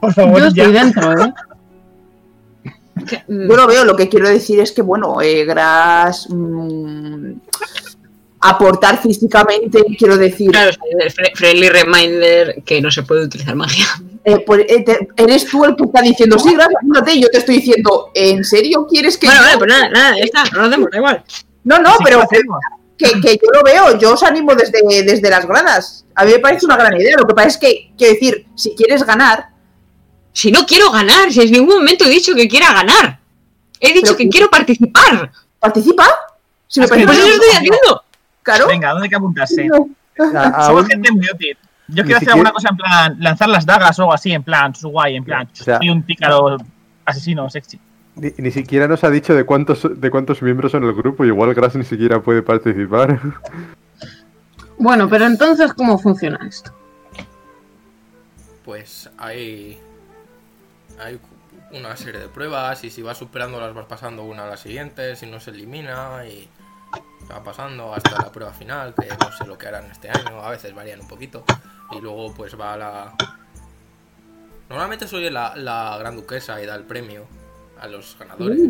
Por favor, Yo ya. estoy dentro, ¿eh? Mm, Yo lo veo, lo que quiero decir es que, bueno, eh, Gras. mm, aportar físicamente, quiero decir. Claro, friendly reminder que no se puede utilizar magia. eh, pues, eh, eres tú el que está diciendo, sí, gracias, ándate", y yo te estoy diciendo, ¿en serio quieres que Bueno, yo-?" vale, pues nada, nada, ya está, no lo hacemos, da igual. No, no, Sí, pero que, que yo lo veo, yo os animo desde, desde las gradas. A mí me parece una gran idea. Lo que pasa es que, quiero decir, si quieres ganar, Si no quiero ganar, si en ningún momento he dicho que quiera ganar. He dicho que quiero participar. participa. Si me Es que parece Pues eso estoy haciendo. Claro. Venga, ¿dónde hay que apuntarse? A- Somos aún- gente muy útil. Yo quiero hacer alguna cosa en plan, lanzar las dagas o algo así, en plan, su guay, en plan, O sea- soy un pícaro asesino sexy. Ni, ni siquiera nos ha dicho de cuántos de cuántos miembros son el grupo, y igual Gras ni siquiera puede participar. Bueno, pero entonces, ¿cómo funciona esto? Pues hay. Hay una serie de pruebas y si vas superándolas vas pasando una a la siguiente, si no se elimina y va pasando hasta la prueba final, que no sé lo que harán este año, a veces varían un poquito. Y luego pues va la... Normalmente soy la, la gran duquesa y da el premio a los ganadores.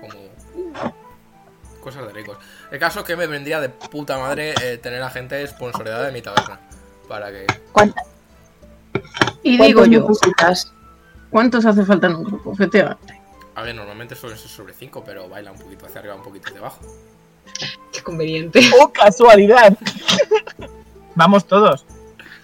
Como... uh, cosas de ricos. El caso que me vendría de puta madre eh, tener a gente sponsoreada de mi taberna. Para que... ¿Cuántas Y digo yo, necesitas? ¿cuántos hace falta en un grupo? Efectivamente. A ver, normalmente suelen ser sobre 5, pero baila un poquito hacia arriba, un poquito hacia abajo. Qué conveniente. ¡Oh, casualidad! Vamos todos.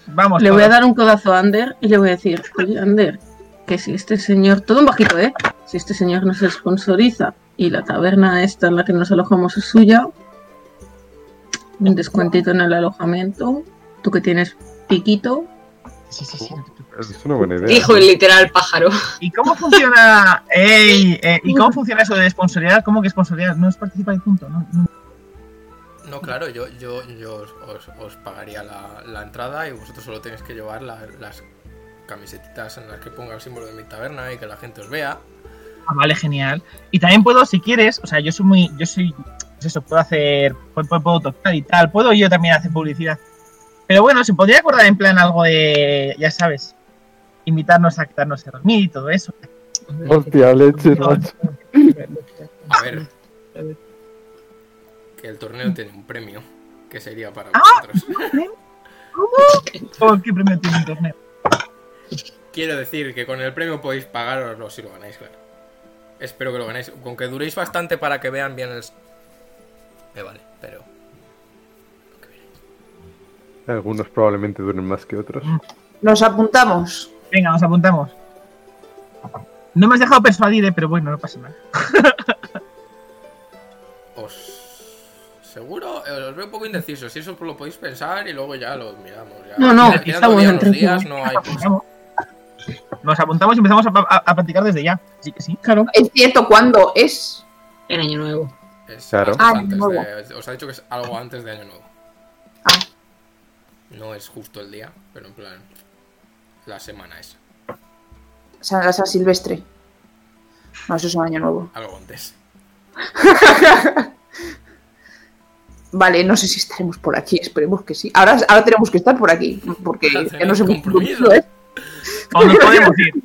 Vamos Le voy a dar un codazo a Ander y le voy a decir, oye, Ander, que si este señor, todo un bajito, ¿eh? Si este señor nos sponsoriza y la taberna esta en la que nos alojamos es suya, un descuentito en el alojamiento, tú que tienes piquito, Sí, sí, sí. Es una buena idea. Dijo el literal pájaro. ¿Y cómo funciona? ey, eh, ¿Y cómo funciona eso de sponsorear? ¿Cómo que sponsorear? No es participar y punto, ¿no? no. No, claro, yo, yo, yo os, os- os pagaría la, la entrada y vosotros solo tenéis que llevar la- las camisetitas en las que ponga el símbolo de mi taberna y que la gente os vea. Ah, vale, genial. Y también puedo, si quieres, o sea, yo soy muy, yo soy, pues eso, puedo hacer, puedo, puedo- puedo tocar y tal, puedo yo también hacer publicidad. Pero bueno, se podría acordar en plan algo de, ya sabes, invitarnos a quedarnos a dormir y todo eso. Hostia, leche, macho. A ver. Que el torneo tiene un premio que sería para Ah. vosotros. Oh, ¿Qué premio tiene el torneo? Quiero decir que con el premio podéis pagaroslo si lo ganáis, claro. Espero que lo ganéis. Con que duréis bastante para que vean bien el... Me vale, pero... Algunos probablemente duren más que otros. Nos apuntamos. Venga, nos apuntamos. No me has dejado persuadir, eh, pero bueno, no pasa nada. Os... Seguro, Eh, os veo un poco indecisos. Si eso lo podéis pensar y luego ya lo miramos. Ya. No, no, estamos todavía entre días, sí. no hay Nos apuntamos. Nos apuntamos y empezamos a, a- a practicar desde ya. Sí que sí. claro. Es cierto, ¿cuándo es? En Año Nuevo. Es Claro. antes, Ah, antes nuevo. de- os ha dicho que es algo antes de Año Nuevo. Ah, No es justo el día, pero en plan... La semana es. San, la San Silvestre. No, eso es un año nuevo. Algo antes. Vale, no sé si estaremos por aquí, esperemos que sí. Ahora, ahora tenemos que estar por aquí, porque ya nos hemos ¿eh? O nos podemos ir.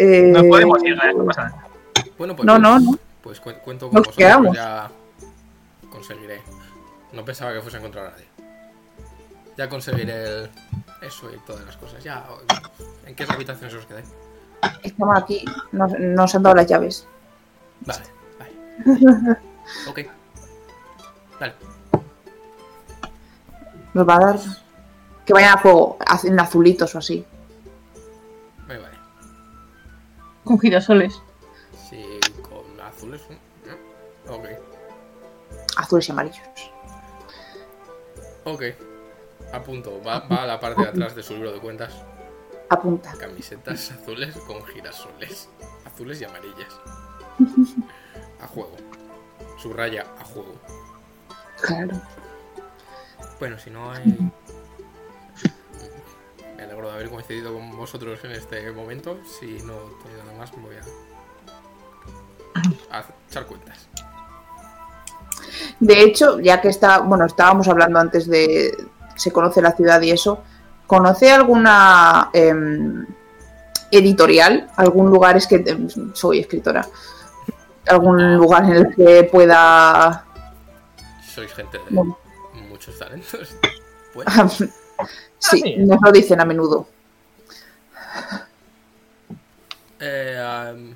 Eh, Nos podemos ir, ¿eh? no pasa nada. Bueno, pues... No, no, no. Pues cu- cuento con Nos vosotros, quedamos. pues ya conseguiré. No pensaba que fuese a encontrar a nadie. Ya conseguiré el... eso y todas las cosas. Ya, ¿en qué habitaciones os quedáis? Estamos aquí, nos, nos han dado las llaves. Vale, vale. Ok. Vale. Nos va a dar que vayan a fuego, hacen azulitos o así. Me vale. Con girasoles. Sí, con azules. ¿no? Ok. Azules y amarillos. Ok. Apunto. Va, va a la parte de atrás de su libro de cuentas. Apunta. Camisetas azules con girasoles. Azules y amarillas. A juego. Subraya a juego. Claro. Bueno, si no hay. Me alegro de haber coincidido con vosotros en este momento. Si no tengo nada más, me voy a. a echar cuentas. De hecho, ya que está, bueno, estábamos hablando antes de se conoce la ciudad y eso, ¿conoce alguna em, editorial? ¿Algún lugar es que em, soy escritora? ¿Algún lugar en el que pueda Sois gente de Bueno. muchos talentos. Bueno, sí, sí. nos lo dicen a menudo. eh,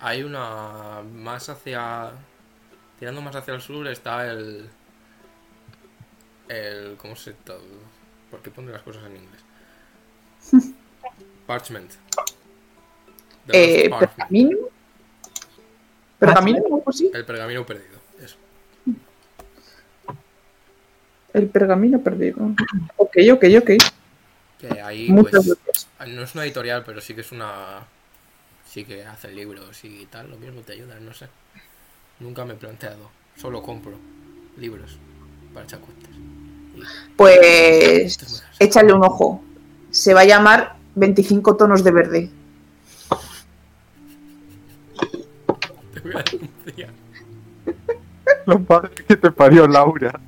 hay una más hacia. Tirando más hacia el sur está el. El. ¿Cómo se.? ¿Por qué pone las cosas en inglés? Parchment. Eh, pergamino. Pergamino, o algo así. El pergamino perdido. Eso. El pergamino perdido. Ok, ok, ok. Que ahí, Muchas pues. gracias. No es una editorial, pero sí que es una. Sí que hace libros y tal. Lo mismo te ayudan, no sé. Nunca me he planteado. Solo compro libros para echar cuentas. Pues échale un ojo. Se va a llamar 25 tonos de verde. Voy a denunciar. Lo padre que te parió Laura.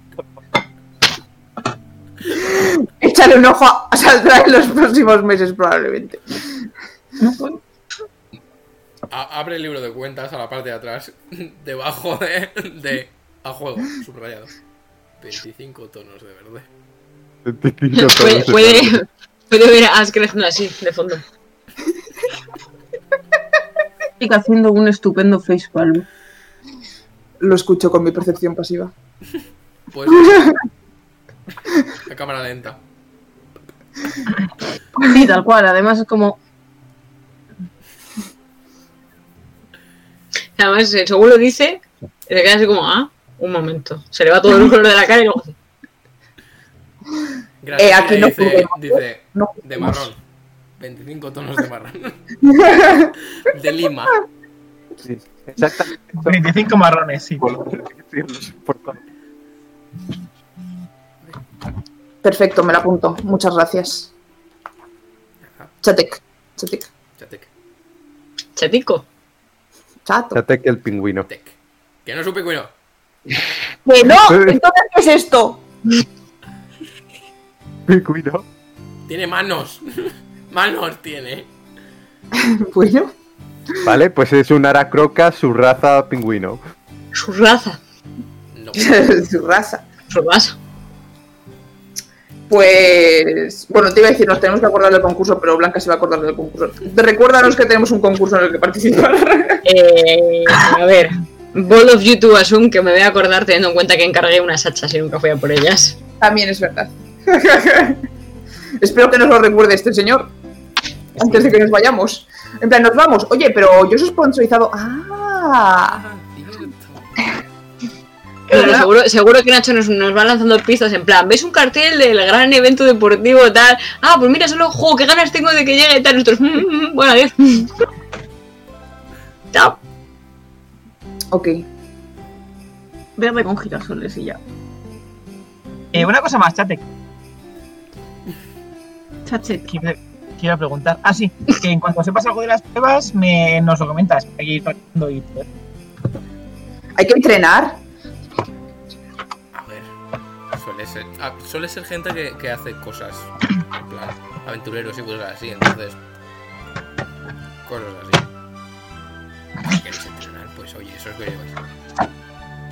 Échale un ojo, a- saldrá en los próximos meses probablemente. A- abre el libro de cuentas a la parte de atrás, debajo de, de a juego, subrayado. 25 tonos de verde. 25 Puede, tonos de puede, verde. puede ver a así, de fondo. Chica haciendo un estupendo facepalm. Lo escucho con mi percepción pasiva. Pues. La cámara lenta. Sí, tal cual. Además es como... Además, eh, según lo dice, se queda así como, ah, un momento. Se le va todo el color de la cara y luego Gracias. Eh, aquí no dice, dice No, de marrón. 25 tonos de marrón. De lima. Sí, exactamente. 25 marrones, sí. Perfecto, me la apunto. Muchas gracias. Chatek. Chatek. Chatec. chatico. Chato. Que el pingüino. Tec. Que no es un pingüino. ¡Que no! Entonces, ¿qué es esto? Pingüino. Tiene manos. Manos tiene. Bueno, Vale, pues es un aracroca, su raza pingüino. Su raza. No. su raza. Su raza. Pues. Bueno, te iba a decir, nos tenemos que acordar del concurso, pero Blanca se va a acordar del concurso. Recuérdanos que tenemos un concurso en el que participar. Eh, a ver. Ball of YouTube Assume que me voy a acordar teniendo en cuenta que encargué unas hachas y nunca fui a por ellas. También es verdad. Espero que nos lo recuerde este señor. Antes de que nos vayamos. En plan, nos vamos. Oye, pero yo soy sponsorizado. ¡Ah! Pero seguro, seguro que Nacho nos, nos va lanzando pistas en plan, ¿ves un cartel del gran evento deportivo tal? Ah, pues mira, solo juego, qué ganas tengo de que llegue tal. Nosotros, "Mm, mm, mm, bueno, adiós. Chao. Ok. Verde con girasoles y ya. Eh, una cosa más, Chate, Quiero, quiero preguntar. Ah, sí, que en cuanto sepas algo de las pruebas, me, nos lo comentas. Hay que ir practicando y todo. Hay que entrenar. A ver. Suele ser, ah, suele ser gente que, que hace cosas. En plan, aventureros y cosas así. Entonces. Cosas así. Si queréis entrenar, pues oye, eso es que lleváis.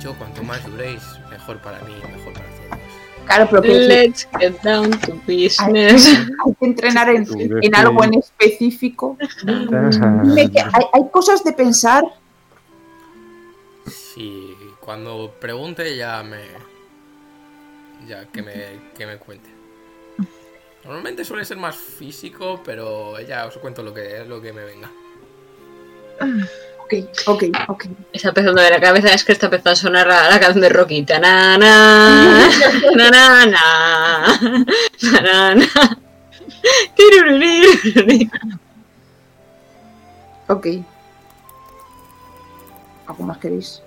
Yo, cuanto más duréis, mejor para mí, mejor para todos. Claro, pero que Let's get down to business. hay que entrenar en, en algo en específico. Dime que hay, hay cosas de pensar. Si cuando pregunte ya me. Ya que me, que me cuente. Normalmente suele ser más físico, pero ya os cuento lo que lo que me venga. Ok, ok, ok. Está empezando de la cabeza, es que está empezando a sonar la, la canción de Rocky. Tanana, tanana, tanana. Tiruririruri. Ok. ¿Algo más queréis?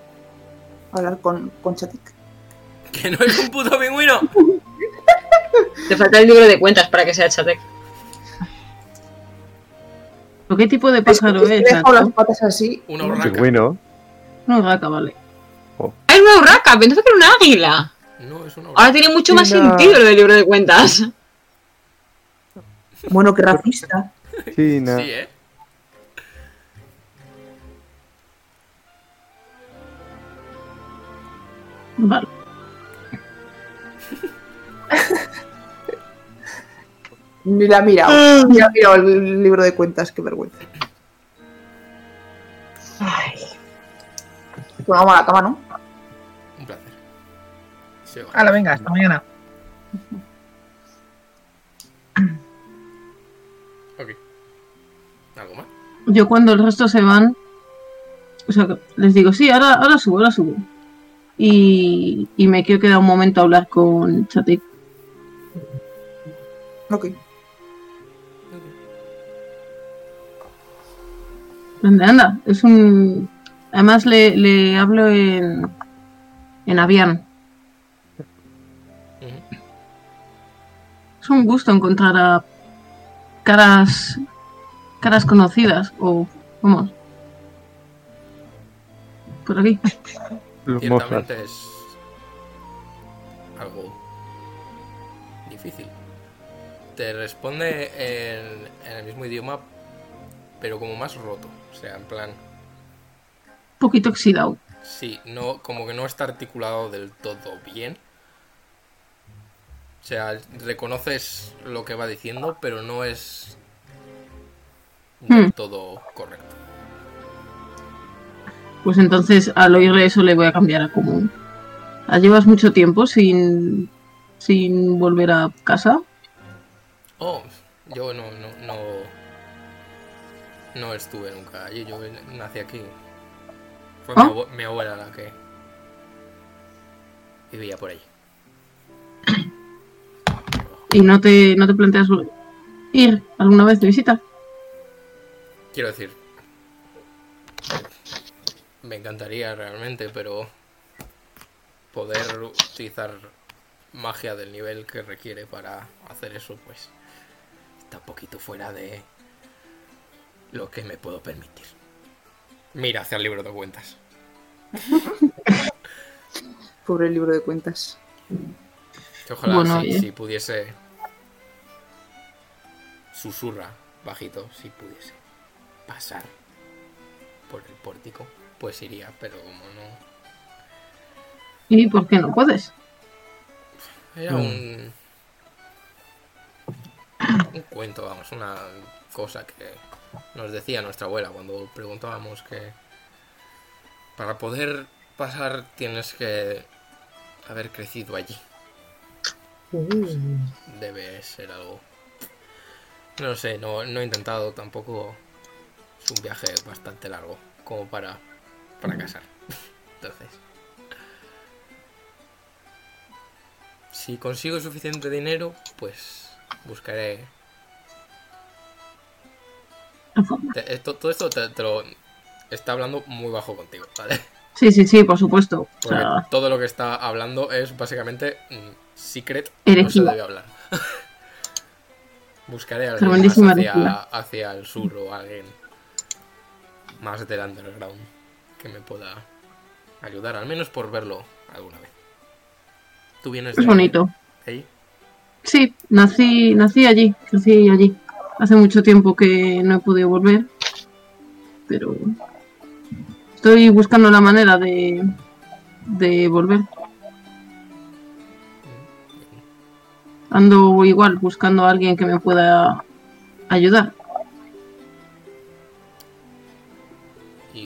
Hablar con, con Chatek. ¡Que no es un puto pingüino! Te falta el libro de cuentas para que sea Chatek. ¿Qué tipo de pájaro es? las patas así. Una Un urraca. pingüino. No, rata, vale. ¡Ah, es una urraca! Pensaba que era un águila. No, es una Ahora urraca. tiene mucho más sentido lo del libro de cuentas. Bueno, qué racista. China. Sí, ¿eh? Vale. Ni la ha mirado. Ni ha mirado el libro de cuentas, qué vergüenza. Pues vamos a la cama, ¿no? Un placer. Se va. Hala, venga, hasta mañana. Ok. ¿Algo más? Yo cuando el resto se van, o sea, les digo, sí, ahora, ahora subo, ahora subo. Y, y me quiero quedar un momento a hablar con Chatik. Ok. Anda, anda, es un... Además le, le hablo en, en Avian. Ujú. Es un gusto encontrar a caras caras conocidas o vamos por aquí. Ciertamente es algo difícil. Te responde en, en el mismo idioma, pero como más roto. O sea, en plan, Un poquito oxidado. sí, no, como que no está articulado del todo bien. O sea, reconoces lo que va diciendo, pero no es del Hmm. todo correcto. Pues entonces al oírle eso le voy a cambiar a común. ¿Ah, ¿Llevas mucho tiempo sin sin volver a casa? Oh, yo no, no, no, no estuve nunca allí, yo nací aquí. Fue mi, ¿Ah? abue- mi abuela la que vivía por allí. ¿Y no te, no te planteas ir alguna vez de visita? Quiero decir, me encantaría realmente, pero poder utilizar magia del nivel que requiere para hacer eso, pues está un poquito fuera de lo que me puedo permitir. Mira hacia el libro de cuentas. Pobre libro de cuentas. Que Ojalá Bueno, si, oye. si pudiese. Susurra bajito, si pudiese pasar por el pórtico, pues iría, pero como no. ¿Y por qué no puedes? Era Mm. un. Un cuento, vamos, una cosa que nos decía nuestra abuela cuando preguntábamos que. Para poder pasar tienes que haber crecido allí. Debe ser algo. No sé, no, no he intentado tampoco. Es un viaje bastante largo, como para fracasar. Entonces. Si consigo suficiente dinero, pues buscaré. Te- esto- todo esto te, te lo está hablando muy bajo contigo, ¿vale? Sí, sí, sí, por supuesto. O Porque sea, todo lo que está hablando es básicamente mm, secret, no se debe hablar. Buscaré a alguien más hacia, hacia el sur o alguien más del underground que me pueda ayudar, al menos por verlo alguna vez. Tú vienes de es bonito. ahí. Sí, nací, nací allí, crecí allí. Hace mucho tiempo que no he podido volver, pero estoy buscando la manera de, de volver. Ando igual buscando a alguien que me pueda ayudar, Y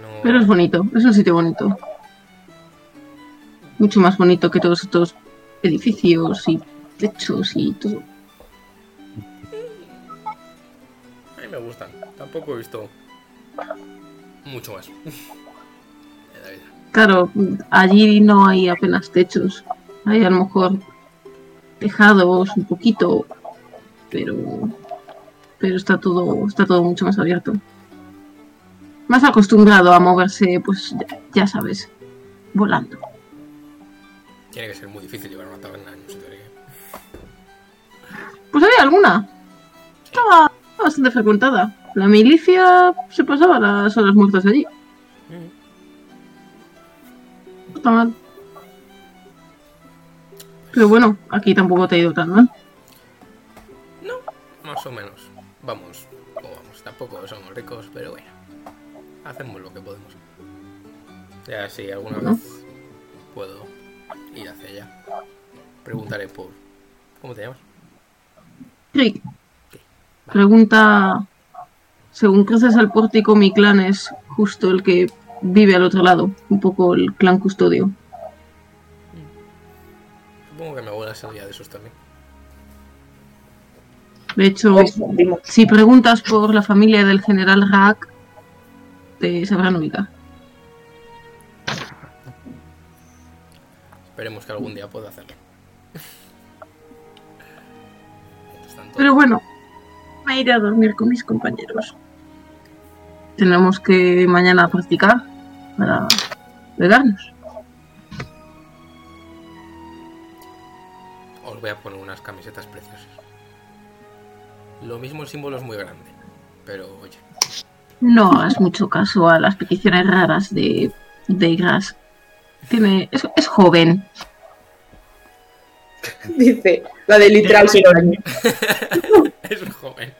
no. pero es bonito, es un sitio bonito. Mucho más bonito que todos estos edificios y techos y todo. Me gustan. Tampoco he visto mucho más. Claro, allí no hay apenas techos. Hay a lo mejor tejados un poquito, pero pero está todo está todo mucho más abierto. Más acostumbrado a moverse, pues ya, ya sabes, volando. Tiene que ser muy difícil llevar una taberna en un sitio así. Pues había alguna. Estaba bastante frecuentada. La milicia se pasaba las horas muertas allí. No está mal. Pero bueno, aquí tampoco te ha ido tan mal. Más o menos. Vamos, o vamos. Tampoco somos ricos, pero bueno. Hacemos lo que podemos. Ya si alguna vez puedo ir hacia allá. Preguntaré por. ¿Cómo te llamas? Rick, pregunta, según cruces el pórtico, mi clan es justo el que vive al otro lado, un poco el clan custodio. Supongo que mi abuela sabía de esos también. De hecho, Pues, si preguntas por la familia del general Raak, te sabrán ubicar. Esperemos que algún día pueda hacerlo. Pero bueno, me iré a dormir con mis compañeros. Tenemos que mañana practicar para pegarnos. os voy a poner unas camisetas preciosas. Lo mismo el símbolo es muy grande. Pero oye, No hagas mucho caso a las peticiones raras de, de Gras. Tiene, es, es joven. Dice, la de literal sin. es un joven.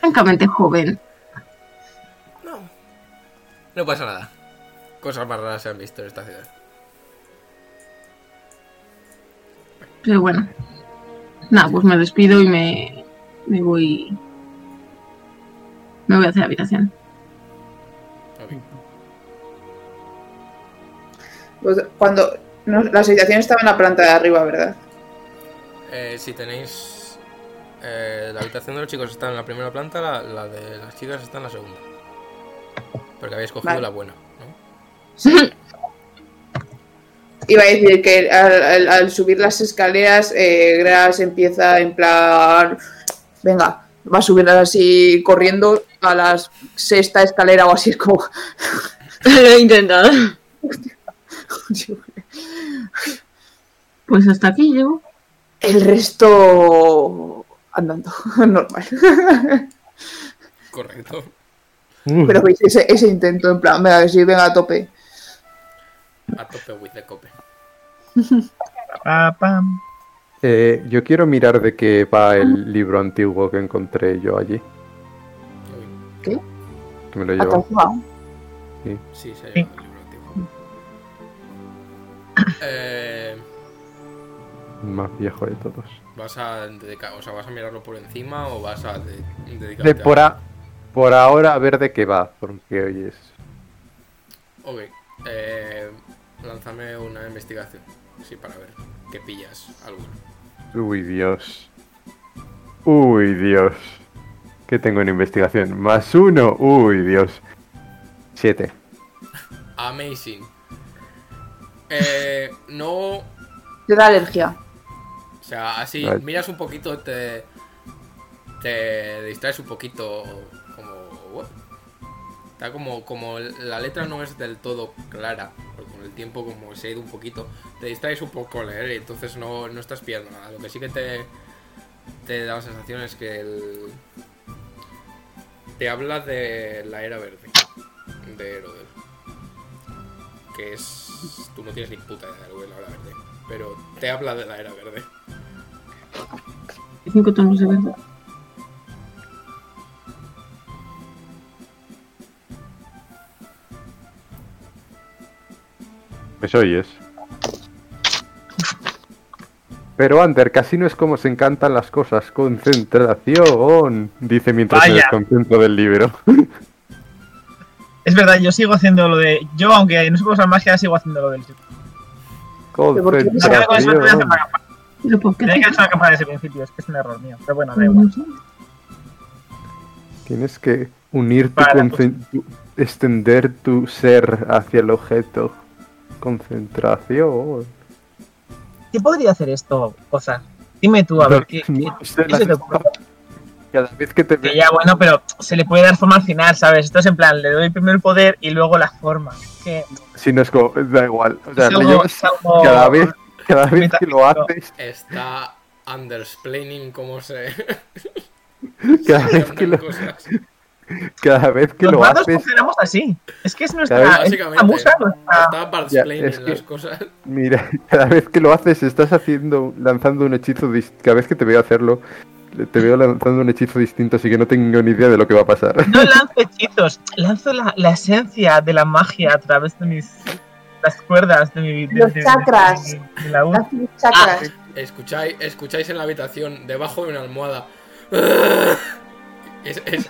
Francamente joven. No. No pasa nada. Cosas más raras se han visto en esta ciudad. Pero bueno. Nada, pues me despido y me, me voy. Me voy hacia la habitación. Ok. Pues cuando. no, la habitación estaba en la planta de arriba, ¿verdad? Eh, si tenéis. eh, la habitación de los chicos está en la primera planta, la, la de las chicas está en la segunda. Porque habéis cogido Vale. la buena, ¿no? Iba a decir que al, al- al subir las escaleras, eh, Gras empieza en plan. Venga, va a subir así corriendo a la sexta escalera o así. Es como. Lo he intentado. Pues hasta aquí llego. El resto. andando, normal. Correcto. Pero veis ese, ese intento, en plan, venga, que sí, venga a tope. A tope with the cope. Pa, pam. Eh, yo quiero mirar de qué va el libro antiguo que encontré yo allí. ¿Qué? Que me lo llevo. encima. Sí, se ha Sí. llevado el libro antiguo. Eh, más viejo de todos. ¿Vas a dedicar, o sea, vas a mirarlo por encima o vas a de- dedicarte De por, a- por ahora a ver de qué va, porque hoy es. Ok. Eh, lánzame una investigación. Sí, para ver qué pillas alguno. Uy, Dios. Uy, Dios. ¿Qué tengo en investigación? Más uno. Uy, Dios. Siete. Amazing. Eh, no. Te da alergia. O sea, así miras un poquito, te. Te distraes un poquito. Como. Está como, como la letra no es del todo clara. Porque con el tiempo, como se ha ido un poquito, te distraes un poco leer y entonces no, no estás pillando nada. Lo que sí que te. Te da la sensación es que el. Te habla de la era verde. De Erodel. Que es. Tú no tienes ni puta idea de la era verde. Pero te habla de la era verde. Cinco tonos de verde. ¿Me oyes? Pero Ander, casi no es como se encantan las cosas. Concentración, dice mientras me Vaya. desconcentro del libro. Es verdad, yo sigo haciendo lo de. Yo, aunque no sé usar magia, sigo haciendo lo del. Concentración. ¿Pero por qué? Tenía que hacer una campaña desde el principio, es que es un error mío. Pero bueno, da igual. Tienes que unir tu, Para, tu- extender tu ser hacia el objeto. Concentración. ¿Qué podría hacer esto, cosa? Dime tú, a ver, ¿qué, qué- No sé, qué se te ocurre? Cada vez que te Que ya, bueno, pero se le puede dar forma al final, ¿sabes? Esto es en plan, le doy primero el poder y luego la forma. Que Si no es como. Da igual. O sea, es le algo- llevas- es algo- cada vez, cada vez que lo haces. Está undersplaining cómo se. Cada se vez que lo, cosas. cada vez que Los lo haces. funcionamos así. Es que es Cada nuestra. vez- Básicamente. la musa nuestra. Está es que- las cosas. Mira, cada vez que lo haces estás haciendo, lanzando un hechizo, dis- cada vez que te veo hacerlo, te veo lanzando un hechizo distinto, así que no tengo ni idea de lo que va a pasar. No lanzo hechizos, lanzo la, la esencia de la magia a través de mis. Las cuerdas de mi. de- Los de- chakras. de- de la voz. Las chakras. Escucháis, escucháis en la habitación, debajo de una almohada. Es, es.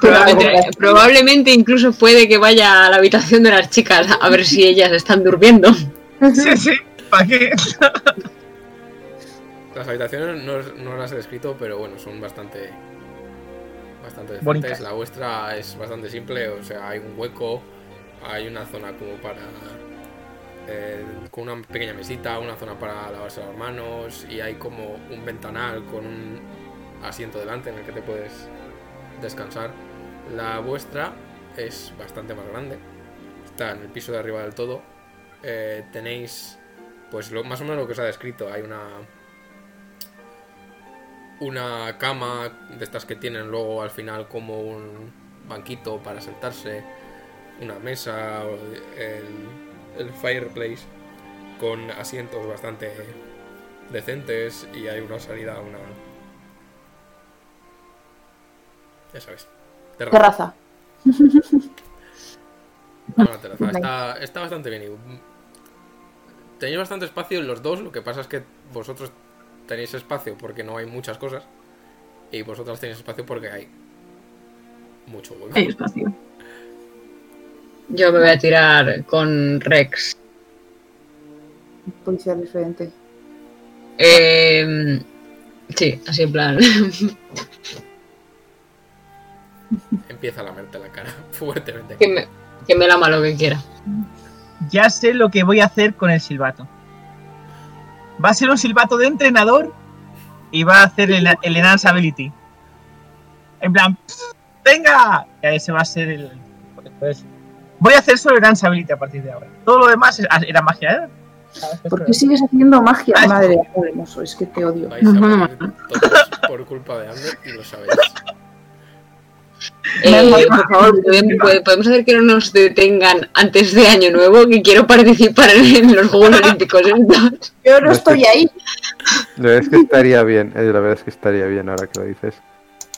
Probablemente, probablemente incluso puede que vaya a la habitación de las chicas a ver si ellas están durmiendo. Sí, sí. ¿Para qué? Las habitaciones no, no las he descrito, pero bueno, son bastante. Bastante decentes. La vuestra es bastante simple, o sea, hay un hueco, hay una zona como para. eh, con una pequeña mesita, una zona para lavarse las manos y hay como un ventanal con un asiento delante en el que te puedes descansar. La vuestra es bastante más grande, está en el piso de arriba del todo. Eh, tenéis, pues lo, más o menos lo que os ha descrito, hay una una cama de estas que tienen luego al final como un banquito para sentarse, una mesa, el, el fireplace con asientos bastante decentes y hay una salida a una... Ya sabes. terraza. Terraza. terraza. Está, está bastante bien. y Tenéis bastante espacio en los dos, lo que pasa es que vosotros tenéis espacio porque no hay muchas cosas y vosotras tenéis espacio porque hay mucho hueco. Hay espacio. Yo me voy a tirar con Rex. Policía diferente. Eh, sí, así en plan. Empieza a lamerte la cara fuertemente. que, me, que me lama lo que quiera. Ya sé lo que voy a hacer con el silbato. Va a ser un silbato de entrenador y va a hacer el, el Enhance Ability. En plan, "Psst, ¡venga! Y ese va a ser el. pues, voy a hacer solo Enhance Ability a partir de ahora. Todo lo demás es- era magia, ¿eh? ¿Por qué sigues haciendo magia, Ay. madre hermoso? Es que te odio. Vais a morir todos por culpa de Ander y lo sabéis. Eh, por favor, ¿podemos- pod- podemos hacer que no nos detengan antes de Año Nuevo, que quiero participar en los Juegos Olímpicos. Yo no estoy ahí. La verdad es que estaría bien, eh, la verdad es que estaría bien ahora que lo dices.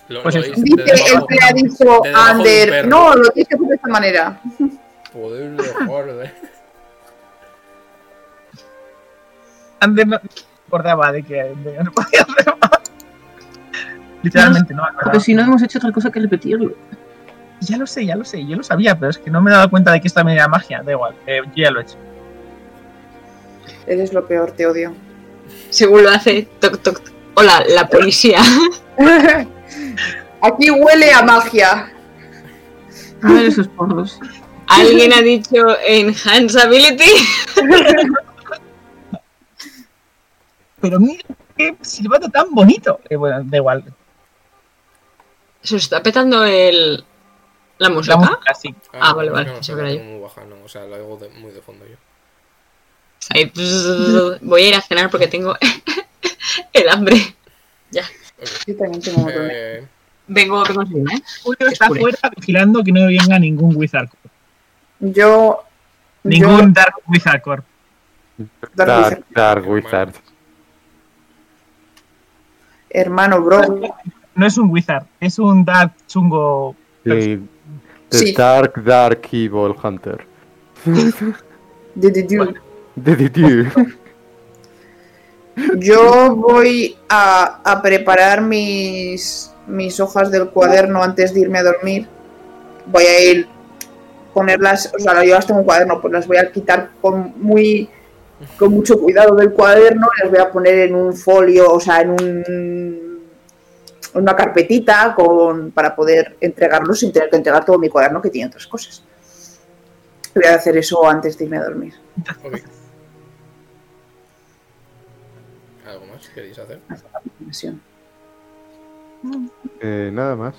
Lo, Pues lo Dice el que ha dicho Ander. No, lo tienes que hacer de esta manera. Poder de... Ander no acordaba de que de que no podía hacer más. Literalmente, no me acordaba. Porque si no hemos hecho otra cosa que repetirlo. Ya lo sé, ya lo sé, yo lo sabía, pero es que no me he dado cuenta de que esta era magia. Da igual, eh, yo ya lo he hecho. Eres lo peor, te odio. Según lo hace, toc, toc. toc. Hola, la policía. Aquí huele a magia. A ver esos porros. ¿Alguien ha dicho Enhance Ability? Pero mira qué silbato tan bonito. Eh, bueno, da igual. Se os está petando el. la música. La música sí. Ah, vale, vale, no, no, eso no, yo. muy baja, no, o sea, lo hago de- muy de fondo yo. Ahí, voy a ir a cenar porque tengo el hambre. Yo también tengo. Eh, Vengo, vengo enseguida, ¿eh? Julio está Oscure. fuera vigilando que no venga ningún Wizard. Yo. Ningún Yo. Dark Wizard Core. Dark Dark, Wizard. Dark Wizard. Hermano, bro. No es un Wizard, es un Dark chungo. Sí, The Sí. Dark, Dark Evil Hunter. De- de- de- De the Dew. Yo voy a, a preparar mis, mis hojas del cuaderno antes de irme a dormir. Voy a ir ponerlas, o sea, yo las tengo en cuaderno, pues las voy a quitar con muy con mucho cuidado del cuaderno y las voy a poner en un folio, o sea, en un una carpetita con, para poder entregarlos sin tener que entregar todo mi cuaderno que tiene otras cosas. Voy a hacer eso antes de irme a dormir. ok. ¿Algo más queréis hacer? Eh, nada más.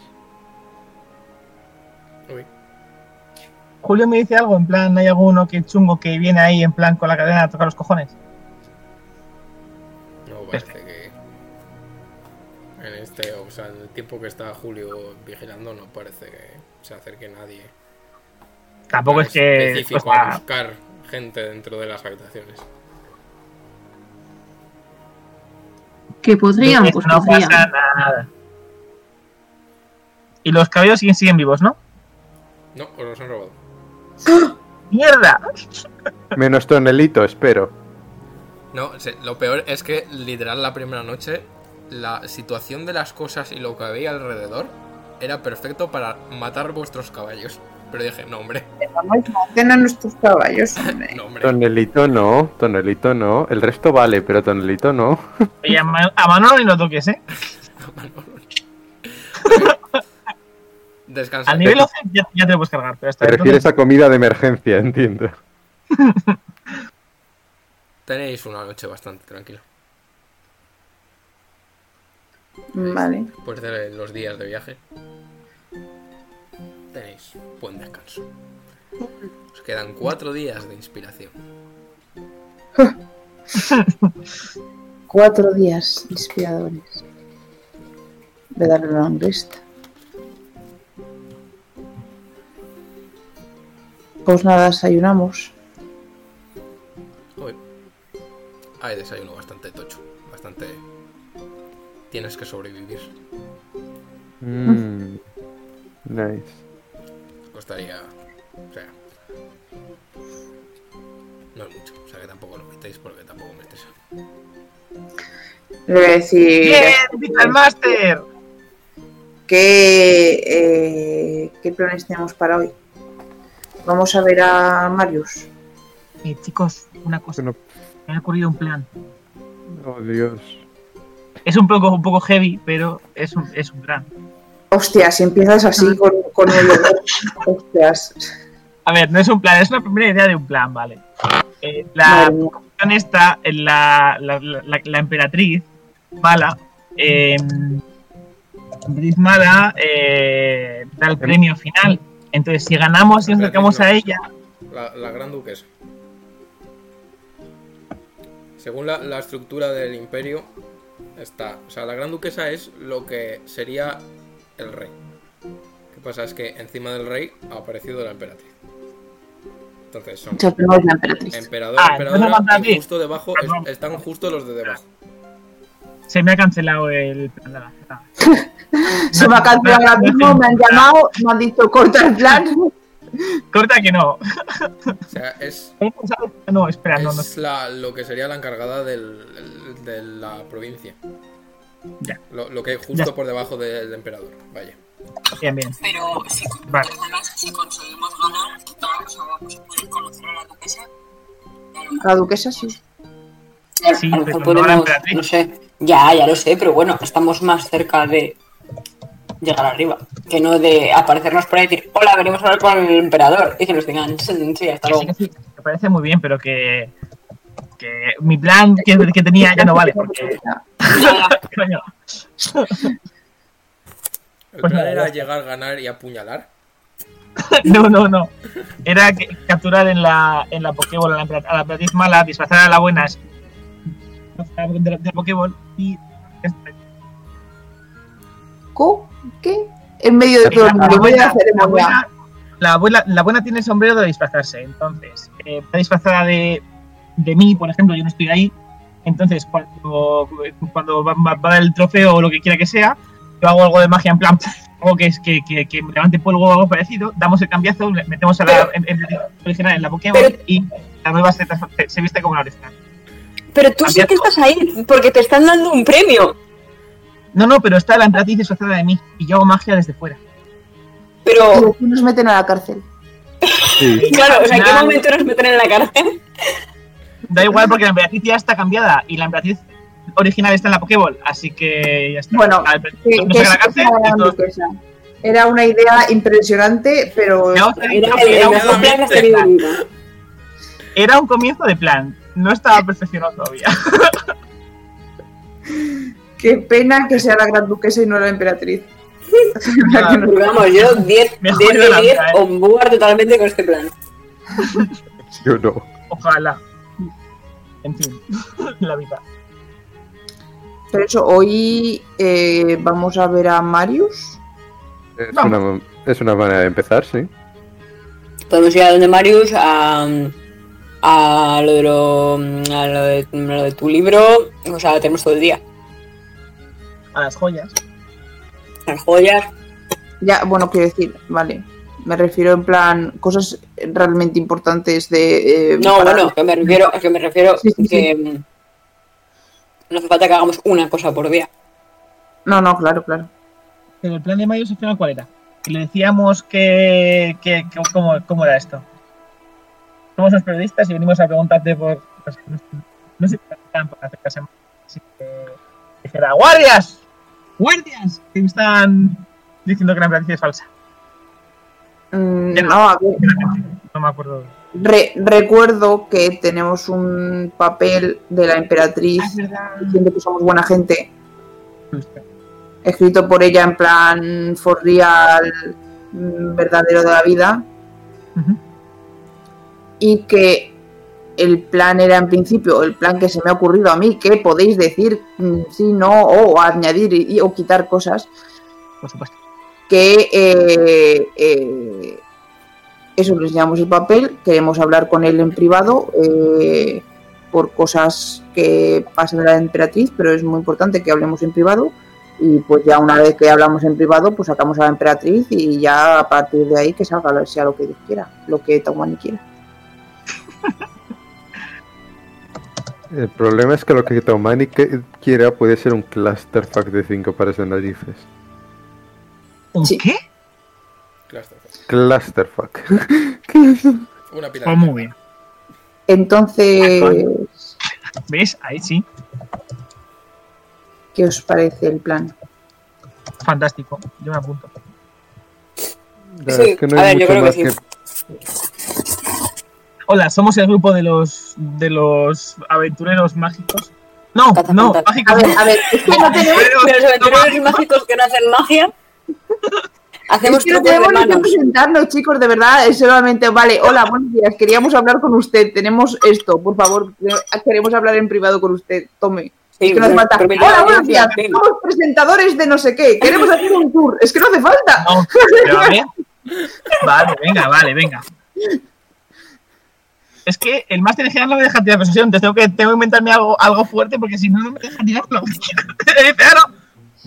Julio me dice algo, en plan, ¿hay alguno que chungo que viene ahí en plan con la cadena a tocar los cojones? No parece que. Este, o sea, en el tiempo que está Julio vigilando, no parece que se acerque nadie. Tampoco es que. específico pues, a buscar gente dentro de las habitaciones. Que podrían, pues no podrían. pasa nada. Y los cabellos siguen, siguen vivos, ¿no? No, os los han robado. ¡Mierda! Menos tonelito, espero. No, lo peor es que literal la primera noche la situación de las cosas y lo que había alrededor era perfecto para matar vuestros caballos. Pero dije, no hombre, Vamos, maten a nuestros caballos, hombre. no hombre. Tonelito no, tonelito no. El resto vale, pero tonelito no. Oye, a, Ma- a Manolo ni lo toques, ¿eh? Descansa. Al nivel 11 ya, ya te puedes cargar, pero hasta Te refieres entonces- a comida de emergencia, entiendo. Tenéis una noche bastante tranquila. Vale. Después de los días de viaje. Tenéis buen descanso. Os quedan cuatro días de inspiración. Cuatro días inspiradores. De darle una honguesta. Pues nada, desayunamos. Hoy hay desayuno bastante tocho. Bastante. Tienes que sobrevivir. Mm. Nice. Costaría. O sea. No es mucho. O sea que tampoco lo metéis porque tampoco me estresa. Le voy a decir ¡Bien! ¡Vital Master! ¿qué, eh, qué planes tenemos para hoy. Vamos a ver a Marius. Eh, chicos, una cosa. Bueno. Me ha ocurrido un plan. Oh, Dios. Es un poco, un poco heavy, pero es un, es un plan. Hostia, si empiezas así con, con el Hostias. A ver, no es un plan, es una primera idea de un plan, ¿vale? Eh, la cuestión en la, la, la- la emperatriz mala, eh, emperatriz mala eh, da el premio final. Entonces, si ganamos y nos acercamos a ella, La, la gran duquesa. Según la, la estructura del imperio, está. O sea, la gran duquesa es lo que sería el rey. ¿Qué pasa? Es que encima del rey ha aparecido la emperatriz. Entonces son la emperatriz. emperador, Ah, la emperadora y justo debajo Perdón. están justo los de debajo. se me ha cancelado el plan. Nada, nada. Se me ha cancelado ahora mismo, me han llamado, me han dicho corta el plan. Corta que no. O sea, es, No, espera, no, no. es la, lo que sería la encargada del, el- de la provincia. Ya. Lo, lo que hay justo Ya. por debajo del emperador. Vaya. Bien, bien. Pero si, Vale. además, si conseguimos ganar, vamos a vamos a poder conocer a la duquesa. La duquesa sí. Sí, a lo pero mejor no la podemos, emperatriz. no sé. Ya, ya lo sé, pero bueno, estamos más cerca de llegar arriba. Que no de aparecernos por ahí y decir, hola, venimos a hablar con el emperador. Y que nos digan, sí, sí, hasta Que sí, luego. que sí, me parece muy bien, pero que, que mi plan que, que tenía ya no vale. Porque, coño, El plan nada, era llegar, ganar y apuñalar. no, no, no. Era que- capturar en la, en la Pokéball a la, la emperatriz mala, disfrazar a la buena de la, de la Pokéball y. ¿Qué? En medio de todo el mundo, en medio de la buena, la, buena, la buena tiene el sombrero de disfrazarse. Entonces, eh, está disfrazada de, de mí, por ejemplo, yo no estoy ahí. Entonces, cuando, cuando va, va- va a dar el trofeo o lo que quiera que sea, yo hago algo de magia en plan, algo que, es, que, que, que me levante polvo o algo parecido, damos el cambiazo, metemos a la en- en- original en la Pokémon Pero- y la nueva se- se viste como la original. Pero tú sí que estás ahí, porque te están dando un premio. No, no, pero está la emperatriz disfrazada de mí y yo hago magia desde fuera. Pero, nos meten a la cárcel. Sí. claro, o sea, ¿en qué momento nos meten en la cárcel? Da igual porque la emperatriz ya está cambiada y la emperatriz original está en la Pokéball, así que ya está. Bueno, La Que, la cárcel. Era una idea impresionante, pero era un plan nunca. Era un comienzo de plan, no estaba perfeccionado todavía. qué pena que sea la gran duquesa y no la emperatriz. Ah, no- Porque vamos, yo 10 Me he 10 jodido la de 10 vida, ¿eh? on board totalmente con este plan. Yo no. Ojalá. En fin, la vida. Pero eso, hoy eh, vamos a ver a Marius. Es una, es una manera de empezar, sí. Podemos ir a donde Marius a, a lo de lo, a lo de, lo de tu libro. O sea, tenemos todo el día. A las joyas. Las joyas. Ya, bueno, quiero decir, vale. Me refiero en plan cosas realmente importantes de... eh, No, para- bueno, que me refiero, que me refiero Sí, que mm, no hace falta que hagamos una cosa por día. No, no, claro, claro. Pero el plan de Mayo, al final, ¿cuál era? Que le decíamos que, que, que- cómo, cómo era esto. Somos los periodistas y venimos a preguntarte por... pues, no sé- No sé para hacer casa. Así que dijera, ¡guardias! ¡Guardias! Que me están diciendo que la emperatriz es falsa. Mm, no, a ver, No me acuerdo. re- recuerdo que tenemos un papel de la emperatriz verdad. diciendo que somos buena gente, escrito por ella en plan for real, mm, verdadero de la vida, y que el plan era en principio, el plan que se me ha ocurrido a mí, que podéis decir mm, sí, no, o añadir y, o quitar cosas, Por supuesto. que eh, eh, eso les llamamos el papel, queremos hablar con él en privado eh, por cosas que pasan de la emperatriz, pero es muy importante que hablemos en privado y pues ya una vez que hablamos en privado pues sacamos a la emperatriz y ya a partir de ahí que salga sea lo que Dios quiera, lo que Tawani quiera. El problema es que lo que Tomani que- quiera puede ser un clusterfuck de 5 pares de narices. ¿Un Sí. qué? Clusterfuck. Clusterfuck. Una pila. Pues muy bien. Entonces, ¿Ves? Ahí sí. ¿qué os parece el plan? Fantástico. Yo me apunto. Sí, verdad es que no a ver, yo creo que más Hola, somos el grupo de los de los aventureros mágicos. No, no, mágicos. A ver, a ver, es que no tenemos, De los aventureros mágicos que no hacen magia, hacemos es que no de tenemos ni que presentarnos, chicos, de verdad, es solamente, vale, hola, buenos días, queríamos hablar con usted, tenemos esto, por favor, queremos hablar en privado con usted, tome. Sí, Es que no hace falta. Hola, buenos días, somos presentadores de no sé qué, queremos hacer un tour, es que no hace falta. No, pero a ver. Vale, venga, vale, venga. Es que el máster en general no me deja tirar persuasión, entonces tengo que, tengo que inventarme algo, algo fuerte porque si no, no me deja tirarlo. claro,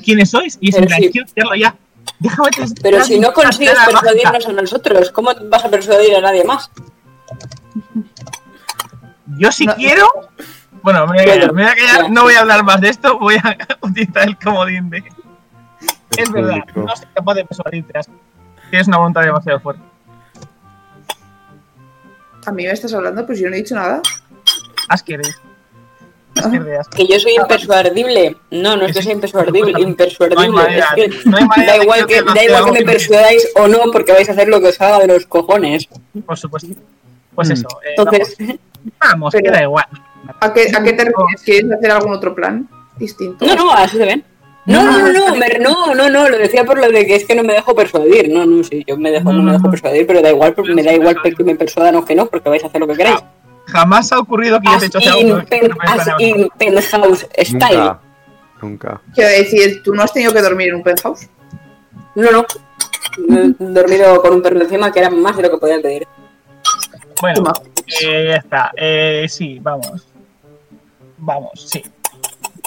¿quiénes sois? Y es sí. quiero tirarlo ya. Déjame Pero si no consigues persuadirnos a nosotros, ¿cómo vas a persuadir a nadie más? Yo si No. quiero. Bueno, me voy a callar, me voy a callar, no voy a hablar más de esto, voy a utilizar el comodín de. Es verdad, no soy capaz de persuadirte. Tienes una voluntad demasiado fuerte. A mí me estás hablando, pues yo no he dicho nada. De Asker. Que yo soy impersuadible. No, no es que sea impersuadible, No hay impersuadible. manera, es que no hay manera da igual que, da igual que me persuadáis o no, porque vais a hacer lo que os haga de los cojones. Por supuesto. Pues eso. eh, Entonces, vamos, vamos, Pero- que da igual. ¿A qué, ¿A qué te refieres? ¿Quieres hacer algún otro plan distinto? no, no, así se ven. No, no, no, no, no, no, no, lo decía por lo de que es que no me dejo persuadir. No, no, sí, yo me dejo, no me dejo persuadir, pero da igual, me da igual que me persuadan o que no, porque vais a hacer lo que queráis. Jamás ha ocurrido que yo te hecho in, algo que pen- no me as planeaba. in penthouse style. Nunca. Nunca. Quiero decir, tú no has tenido que dormir en un penthouse. No, no. He dormido con un perro encima que era más de lo que podía pedir. Bueno, eh, ya está. Eh, sí, vamos. Vamos, sí.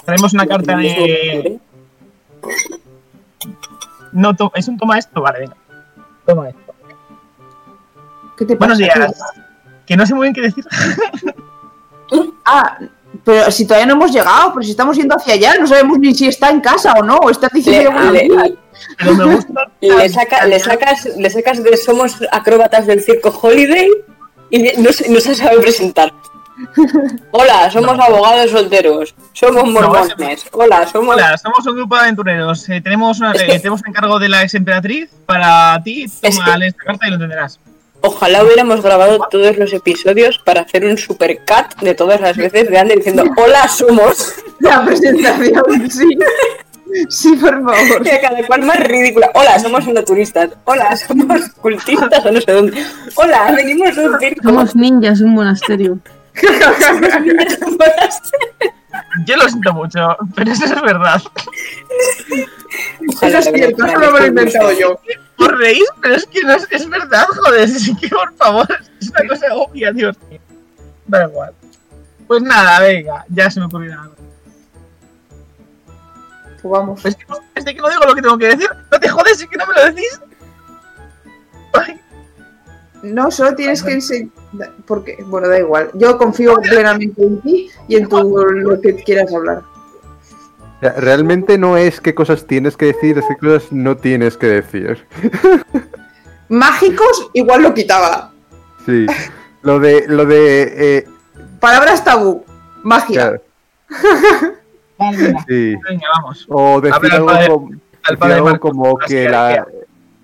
Tenemos una carta de. No, to- ¿es un toma esto? Vale, venga. Toma esto. ¿Qué te pasa? Buenos días. Que no sé muy bien qué decir. Ah, pero si todavía no hemos llegado, pero si estamos yendo hacia allá, no sabemos ni si está en casa o no, o está Le, diciendo le- días. Pero me gusta. le saca- le sacas, le sacas de somos acróbatas del circo Holiday y no se, no se sabe presentar. Hola, somos abogados solteros. Somos mormones. Hola, somos. Hola, somos un grupo de aventureros. Eh, tenemos, una, eh, tenemos un encargo de la ex emperatriz para ti. Toma que- esta carta y lo entenderás. Ojalá hubiéramos grabado todos los episodios para hacer un super cut de todas las veces de Ander diciendo Hola, somos. La presentación, sí. Sí, por favor. Y a cada cual más ridícula. Hola, somos naturistas. Hola, somos cultistas o no sé dónde. Hola, venimos de un circo. Somos ninjas de un monasterio. Yo lo siento mucho, pero eso es verdad. Eso es cierto, eso lo he inventado yo. Os reís, pero es que no es, es verdad, joder. Así que por favor, es una cosa obvia, Dios mío. Da igual. Pues nada, venga, ya se me ocurrió algo. Pues vamos. Es que, es de que no digo lo que tengo que decir. No te jodes, es que no me lo decís. No, solo tienes que enseñar. Porque, bueno, da igual. Yo confío plenamente en ti y en tu, lo que quieras hablar. Realmente no es qué cosas tienes que decir, es qué cosas no tienes que decir. Mágicos, igual lo quitaba. Sí. Lo de. Lo de. eh, Palabras tabú. Magia. claro, sí. venga, vamos. O decir ver, algo, padre- como, al decir algo Marcos, como que la,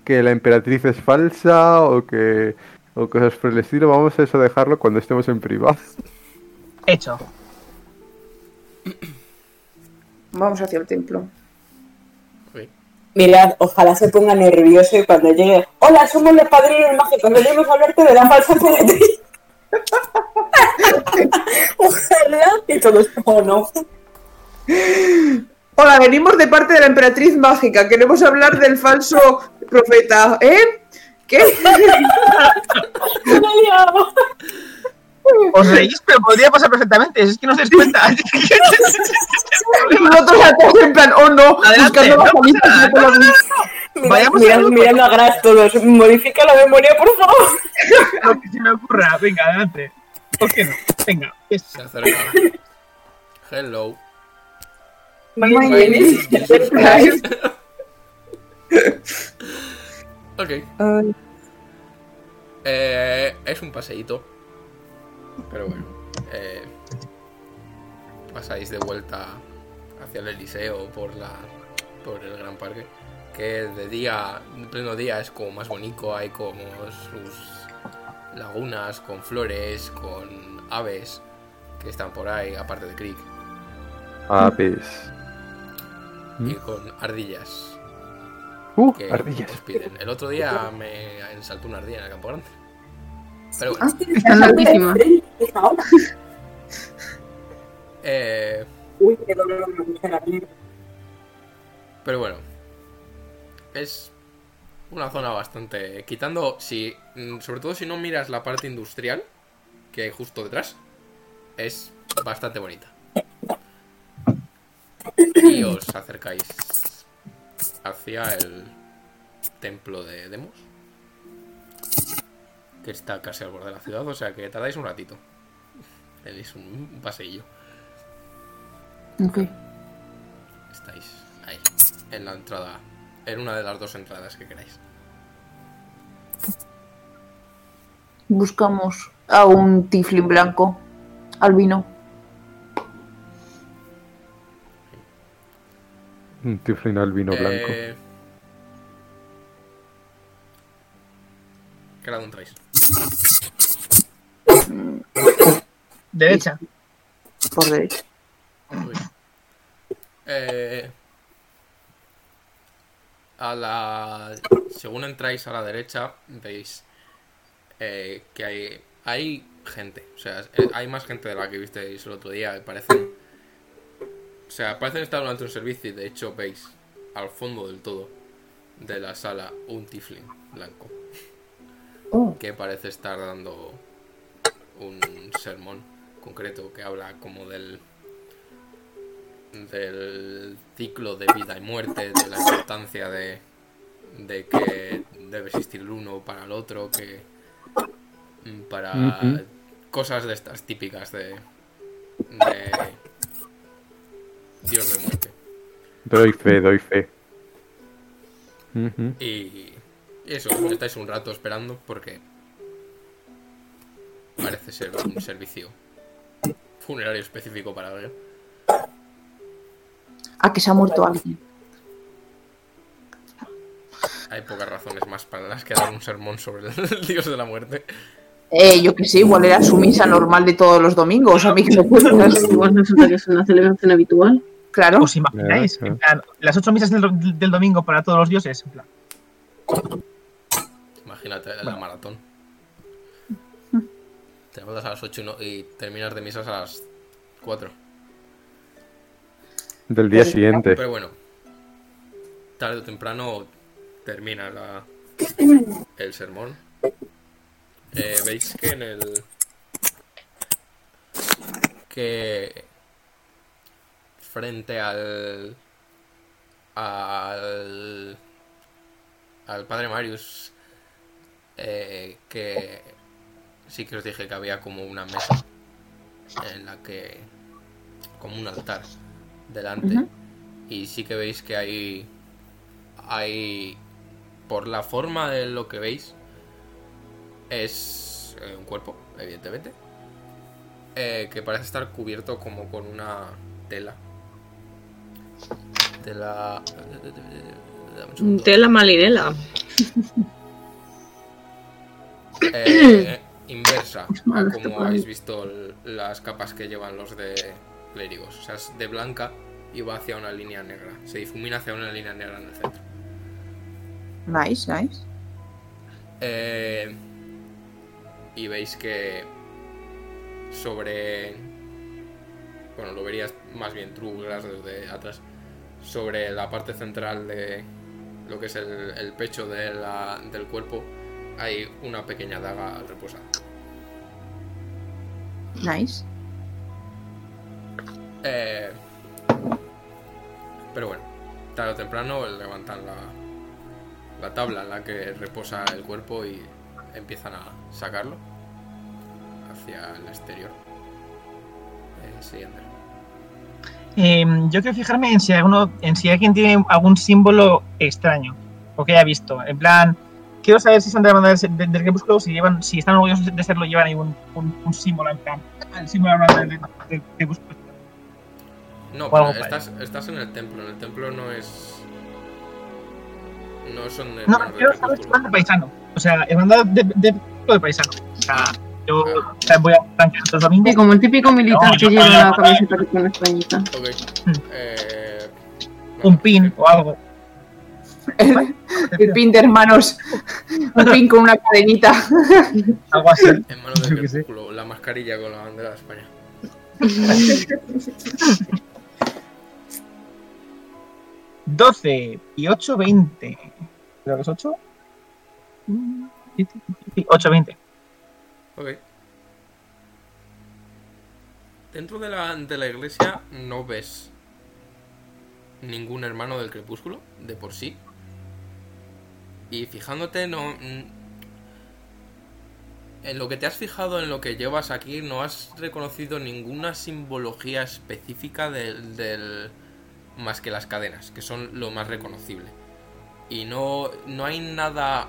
que la emperatriz es falsa o que. O cosas por el estilo. Vamos a eso dejarlo cuando estemos en privado. Hecho. Vamos hacia el templo. Mirad, ojalá se ponga nervioso y cuando llegue. Hola, somos los padrinos mágicos, venimos a hablarte de la falsa emperatriz. ojalá y todos, oh no. Hola, venimos de parte de la emperatriz mágica. Queremos hablar del falso profeta. ¿Eh? ¿Qué? Me he liado. Os reís, pero podría pasar perfectamente. Es que no os dais cuenta. Nosotros a todos en plan, oh no, Adelante, buscando la no pasa nada, no abrir. Mirad, Vayamos al grupo. mirando a Gras todos. Modifica la memoria, por favor. Lo que se me ocurra. Venga, adelante. ¿Por qué no? Venga. es- Se acerca. Hello. My name is. Ok. Ay, Eh, es un paseíto. Pero bueno. eh, pasáis de vuelta hacia el Eliseo por la por el gran parque. Que de día, en pleno día, es como más bonito. Hay como sus lagunas con flores, con aves que están por ahí, aparte de Creek. Aves. Y con ardillas Uh, que ardillas. piden. El otro día me saltó una ardilla en el campo grande. Pero bueno. Están. Ahora. Eh, Uy, qué dolor me gusta la mierda. pero bueno. Es una zona bastante. Quitando. si mm, Sobre todo si no miras la parte industrial. Que hay justo detrás. Es bastante bonita. Y os acercáis hacia el templo de Demos. Que está casi al borde de la ciudad, o sea que tardáis un ratito. Tenéis un, un paseillo. ok. Estáis ahí, en la entrada, en una de las dos entradas que queráis. Buscamos a un tiflin blanco. Albino. Un tiflin albino blanco. Eh, ¿Qué lado entráis? Derecha. Por derecha. Uy. Eh, a la. Según entráis a la derecha, veis eh, que hay, hay gente. O sea, eh, hay más gente de la que visteis el otro día. Parecen. O sea, parecen estar durante un servicio y de hecho veis al fondo del todo de la sala un tifling blanco. Oh, que parece estar dando un sermón concreto que habla como del del ciclo de vida y muerte, de la importancia de, de que debe existir el uno para el otro, que mm, para cosas de estas típicas de, de Dios de muerte. Doy fe, doy fe. Y y eso, estáis un rato esperando porque parece ser un servicio funerario específico para alguien. a que se ha muerto alguien. Hay pocas razones más para las que dar un sermón sobre el dios de la muerte. Eh, yo que sé, igual era su misa normal de todos los domingos. A mí que me cuentas. Igual resulta que es una celebración habitual. Claro. ¿Os imagináis? En plan, las ocho misas del, del domingo para todos los dioses. En plan, Imagínate la maratón. Te levantas a las 8 y, no- y terminas de misas a las 4. Del día siguiente. Pero bueno, tarde o temprano termina la, el sermón. Eh, Veis que en el. que. Frente al. al. al padre Marius eh, que sí que os dije que había como una mesa en la que como un altar delante y sí que veis que hay hay por la forma de lo que veis es eh, un cuerpo evidentemente eh, que parece estar cubierto como con una tela segundo. Tela malinela. Eh, inversa a como habéis visto las capas que llevan los de clérigos. O sea, es de blanca y va hacia una línea negra. Se difumina hacia una línea negra en el centro. Nice, nice. Eh, y veis que sobre... Bueno, lo verías más bien True Glass desde atrás. Sobre la parte central de lo que es el, el pecho de la- del cuerpo hay una pequeña daga reposada. Nice. Eh, pero bueno, tarde o temprano levantan la, la tabla en la que reposa el cuerpo y empiezan a sacarlo hacia el exterior. Eh, sí, Ander. Eh, yo quiero fijarme en si, alguno, en si alguien tiene algún símbolo extraño o que haya visto. En plan, quiero saber si son de la banda del, del- del crepúsculo, si llevan, si están orgullosos de serlo, llevan ahí un, un, un símbolo en plan. El símbolo de la banda del, del- del crepúsculo. No, pero estás, estás en el templo. En el templo no es. No son de. No, quiero saber si van de paisano. O sea, hermandad de, de, de, de paisano. O sea, yo voy a tranquilo los Sí, como el típico militar No, que lleva la camiseta que tiene españita. Ok. Hmm. Eh, Un pin o algo. El, el pin de hermanos. Un pin con una cadenita. Algo así. En manos del crepúsculo, la mascarilla con la bandera de España. 12 y 8, 20. Creo que es 8. Sí, 8, 20. Ok. Dentro de la, de la iglesia no ves ningún hermano del crepúsculo, de por sí. Y fijándote, no. mm, En lo que te has fijado, en lo que llevas aquí, no has reconocido ninguna simbología específica del, del- más que las cadenas, que son lo más reconocible. Y no, no hay nada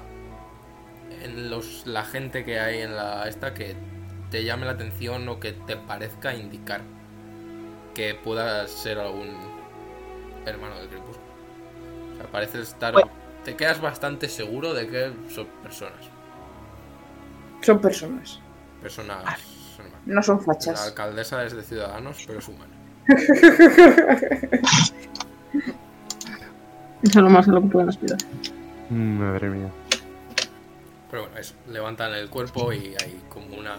en los, la gente que hay en la esta que te llame la atención o que te parezca indicar que pueda ser algún hermano del crepúsculo. O sea, parece estar. Bueno. Te quedas bastante seguro de que son personas. Son personas. Personas. No son La fachas. alcaldesa es de Ciudadanos, pero es humana. Eso es lo más a lo que pueden aspirar. Madre mía. Pero bueno. Levantan el cuerpo y hay como una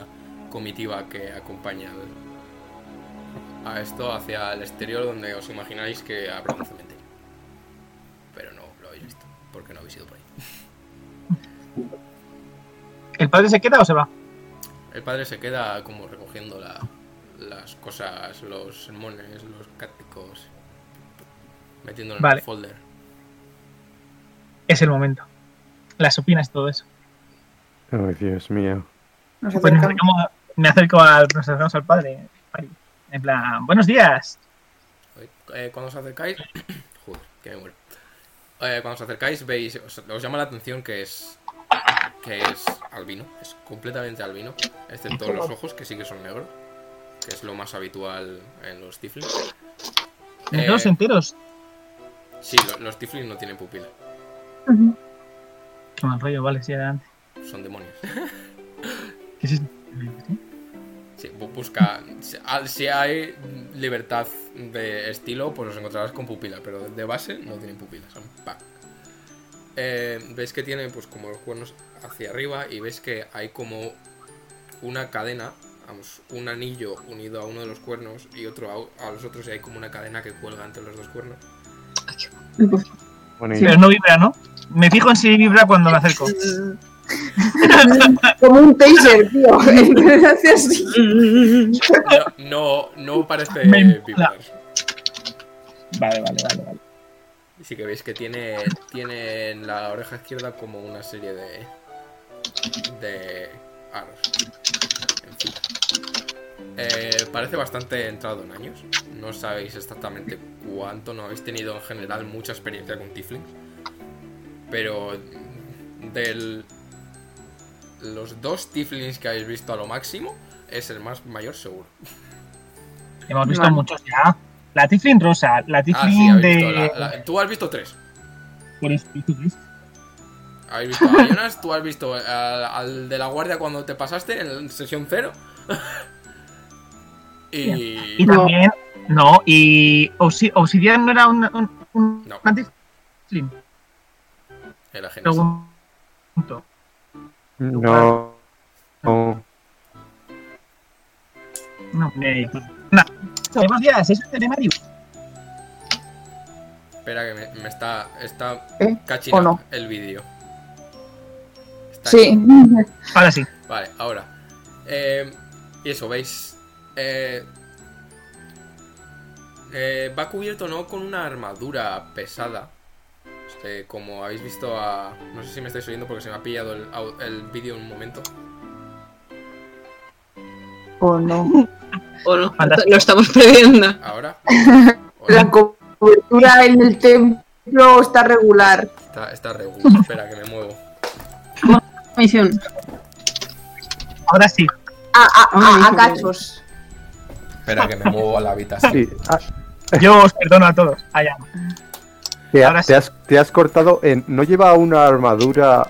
comitiva que acompaña al- a esto hacia el exterior donde os imagináis que habrá un cementerio. Pero no lo habéis visto, porque no habéis ido por ahí. ¿El padre se queda o se va? El padre se queda como recogiendo la- las cosas, los sermones, los cáticos, metiéndolo en Vale. el folder. Es el momento. Las opinas, todo eso. Ay, Dios mío. Nos Pues me acerco al, nos acercamos al padre. En plan, buenos días. Eh, cuando os acercáis. Joder, que me muero. Eh, cuando os acercáis, veis. Os, os llama la atención que es. Que es albino. Es completamente albino. Excepto los ojos, que sí que son negros. Que es lo más habitual en los tiflins. Eh, Dos enteros. sí, lo- los tiflins no tienen pupila. Qué mal rollo, vale, sí, adelante. Son demonios. ¿Qué es esto? Sí, bu- busca. Si ah, si hay libertad de estilo, pues los encontrarás con pupila, pero de base no tienen pupila, son pa. Eh, ves que tiene pues como los cuernos hacia arriba y ves que hay como una cadena, vamos, un anillo unido a uno de los cuernos y otro a, a los otros y hay como una cadena que cuelga entre los dos cuernos. Pero no vibra, ¿no? Me fijo en si vibra cuando me acerco. Como un taser, tío. No, no, no parece vibrar. Vale, vale, vale, vale. Sí que veis que tiene, tiene en la oreja izquierda como una serie de, de aros. encima. Eh, parece bastante entrado en años. No sabéis exactamente cuánto, no habéis tenido en general mucha experiencia con Tiflin. Pero del los dos Tiflins que habéis visto a lo máximo, es el más mayor seguro. Hemos visto muchos ya. La Tiflin rosa, la Ah, sí, Tiflin de. visto. la- la- tú has visto tres. Por eso. Habéis visto a Jonas, tú has visto al, al de la guardia cuando te pasaste en sesión cero. y. Y también. No, y Obsi- Obsidian no era un, un, un No. Era. No. no. No, es de Mario. Espera que me, me está. Está ¿Eh? cachina ¿O no? el vídeo. Sí. Ahora sí. Vale, ahora. Eh, y eso, ¿veis? Eh, eh, va cubierto no con una armadura pesada. Este, como habéis visto a... No sé si me estáis oyendo porque se me ha pillado el, el vídeo en un momento. ¿O no? ¿O no? Lo estamos previendo. Ahora. La cobertura en el templo está regular. Está, está regular. Espera que me muevo. Misión. Ahora sí. A, a, Ah, a- a cachos. Espera que me muevo a la habitación. Sí, ah, Yo os perdono a todos. Allá. Te, ha- Ahora sí. te has, te has cortado en. ¿No lleva una armadura?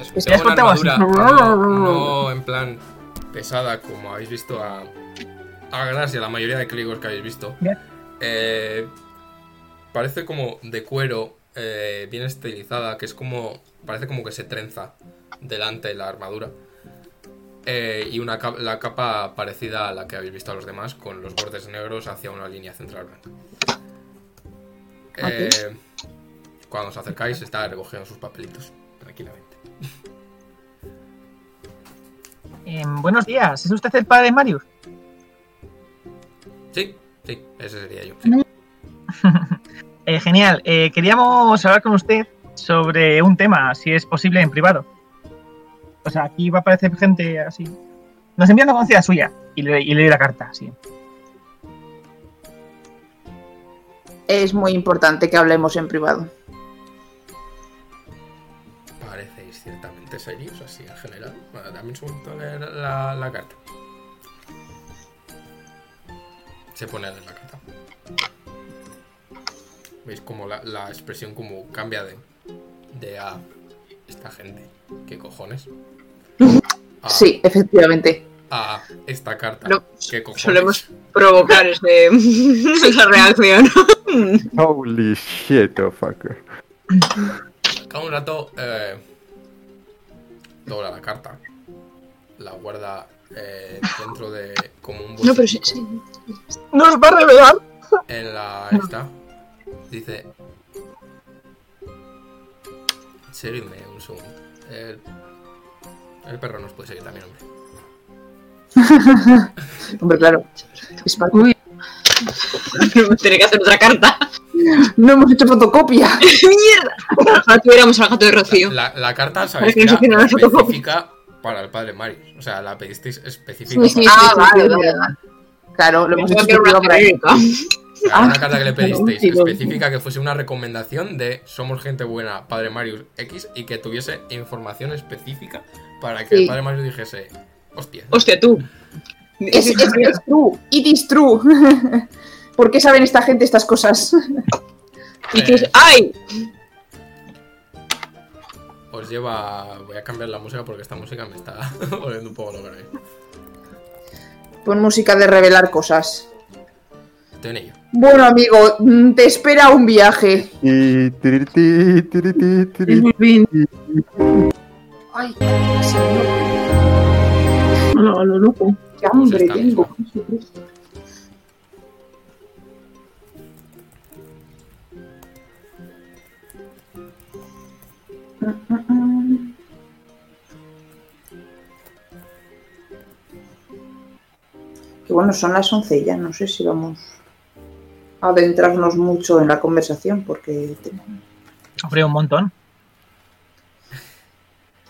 Es- ¿Te has una cortado así? armadura no, en plan pesada como habéis visto a, a Gras y a la mayoría de clérigos que habéis visto. Bien. Eh, parece como de cuero, eh, bien estilizada, que es como... Parece como que se trenza delante la armadura. Eh, y una la capa parecida a la que habéis visto a los demás, con los bordes negros hacia una línea central blanca. Eh, Cuando os acercáis está recogiendo sus papelitos, tranquilamente. Em, buenos días. ¿Es usted el padre de Marius? Sí, sí, ese sería yo. sí. Eh, genial. Eh, queríamos hablar con usted sobre un tema, si es posible, en privado. O sea, aquí va a aparecer gente así. Nos envían una conocida suya y le, y leí la carta, sí. Es muy importante que hablemos en privado. Parecéis ciertamente serios, así en general. Bueno, dame un segundo a leer la, la carta. Se pone a leer la carta. ¿Veis como la, la expresión como cambia de, de a esta gente? ¿Qué cojones? A, Sí, efectivamente. A esta carta. No. Solemos provocar ese, esa reacción. Holy shit, oh fucker. Cada un rato eh, dobla la carta. La guarda eh, dentro de como un No, pero sí, sí. ¡Nos va a revelar! En la esta dice. Seguidme un segundo. El, el perro nos puede seguir también, hombre. Hombre, claro. Es para- Uy, Tiene que hacer otra carta. No hemos hecho fotocopia. ¡Mierda! Ojalá tuviéramos al gato de Rocío. La, la carta sabéis que que era específica para el padre Mario. O sea, la pedisteis específica Sí, sí, para- Ah, sí, vale, sí, vale. Claro, lo hemos hecho una para. Era Ah, una carta que le pedisteis específica que fuese una recomendación de somos gente buena, Padre Marius X, y que tuviese información específica para que Sí. el Padre Marius dijese, hostia, Hostia, tú. Es, es, es true. It is true. ¿Por qué saben esta gente estas cosas? Y que es- ¡Ay! os lleva... Voy a cambiar la música porque esta música me está volviendo un poco loca. ¿eh? Pon música de revelar cosas. Estoy en ello. Bueno, amigo, mm, te espera un viaje. Y A lo, a lo loco. qué hambre tengo. Que bueno, son las 11 ya, no sé si vamos a adentrarnos mucho en la conversación porque tengo- Hombre, un montón.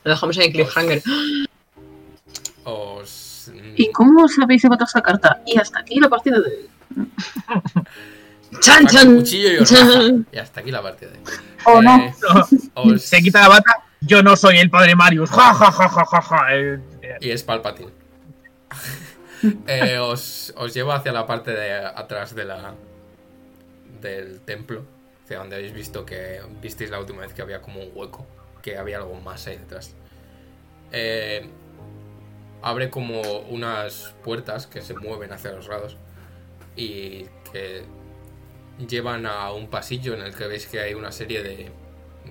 Lo dejamos en cliffhanger. Os. mm, ¿Y cómo os habéis llevado esta carta? Y hasta aquí la partida de... ¡Chan, chan! cuchillo y hasta aquí la partida. Oh, no. Eh, os- Se quita la bata. Yo no soy el padre Marius. Ja, ja, ja, ja, ja, ja. Eh, eh, Y es Palpatine. Eh, os, os llevo hacia la parte de atrás de la del templo. Hacia donde habéis visto que visteis la última vez que había como un hueco. Que había algo más ahí detrás. Eh, abre como unas puertas que se mueven hacia los lados. Y que llevan a un pasillo en el que veis que hay una serie de,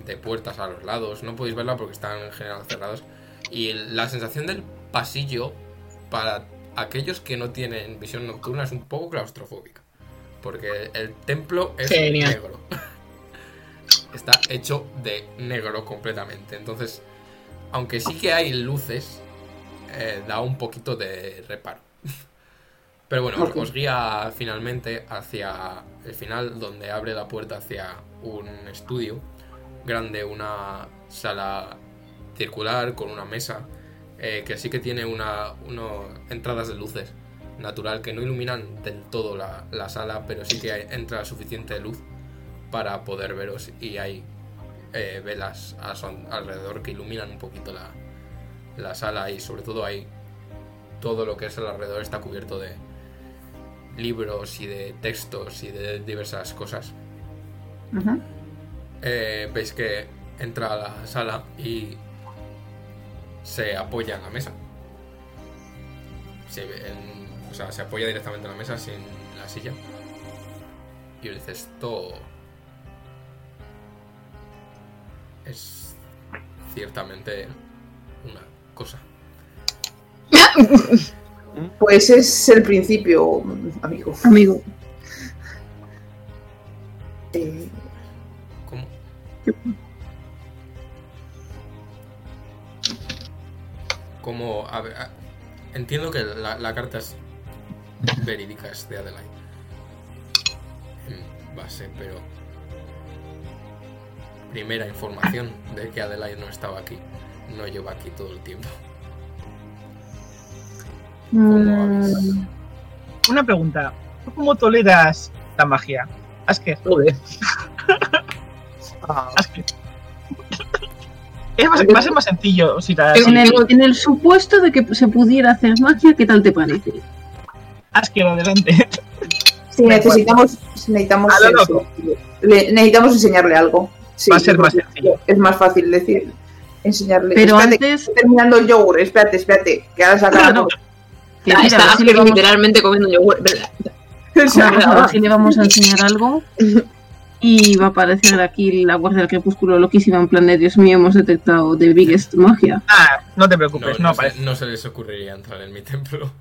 de puertas a los lados. No podéis verla porque están en general cerrados. Y la sensación del pasillo para aquellos que no tienen visión nocturna es un poco claustrofóbica. Porque el templo es Genial. negro. Está hecho de negro completamente. Entonces, aunque sí que hay luces, eh, da un poquito de reparo. Pero bueno, os- os guía finalmente hacia el final, donde abre la puerta hacia un estudio grande, una sala circular con una mesa, eh, que sí que tiene una uno- entradas de luces natural que no iluminan del todo la, la sala, pero sí que entra suficiente luz para poder veros y hay eh, velas a su alrededor que iluminan un poquito la, la sala y sobre todo hay todo lo que es el alrededor está cubierto de libros y de textos y de diversas cosas. Eh, veis que entra a la sala y se apoya en la mesa. Se, en- o sea, se apoya directamente en la mesa sin la silla. Y dice, esto es ciertamente una cosa. Pues es el principio, amigo. Amigo, Eh, ¿Cómo? Como, a ver, a- entiendo que la, la carta es verídica, es de Adelaide. En base, pero... Primera información de que Adelaide no estaba aquí. No lleva aquí todo el tiempo. Mm, Una pregunta. ¿Tú cómo toleras la magia? Asker. Joder. Asker. Es más, va a ser más sencillo si la. en el, en el supuesto de que se pudiera hacer magia, ¿qué tal te parece? Asker, adelante. Si necesitamos, si necesitamos, A lo eso, le- necesitamos enseñarle algo. Sí, Va a ser más sencillo. Es más fácil decir, enseñarle. Pero espérate, antes, terminando el yogur, espérate, espérate, que ahora saca Claro. que Está, si vamos- literalmente comiendo yogur. O sea, Vamos a ver si le vamos a enseñar algo. Y va a aparecer aquí la Guardia del Crepúsculo loquísima en plan de Dios mío, hemos detectado The Biggest Magia. Ah, no te No, preocupes, no, no, aparece. se, no se les ocurriría entrar en mi templo.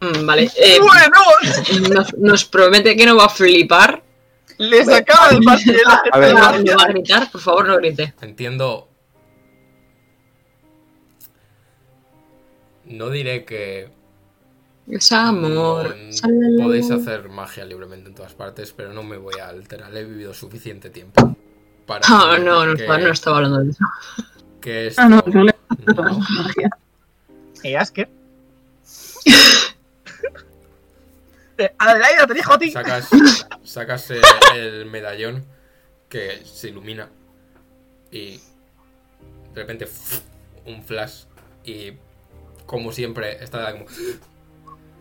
Mm, Vale. eh, Bueno, nos, nos promete que no va a flipar. Les acaba de pasar A ver, No, no va a gritar, por favor, no grite. Entiendo. No diré que Es amor. no- podéis hacer magia libremente en todas partes, pero no me voy a alterar. He vivido suficiente tiempo para Ah, saber no, no, que, no estaba hablando de eso. que esto Ah, no, le no- magia. Asker. Eh, Adelaida, te dijo a ti. sacas, sacas el, el medallón que se ilumina y de repente un flash y como siempre está como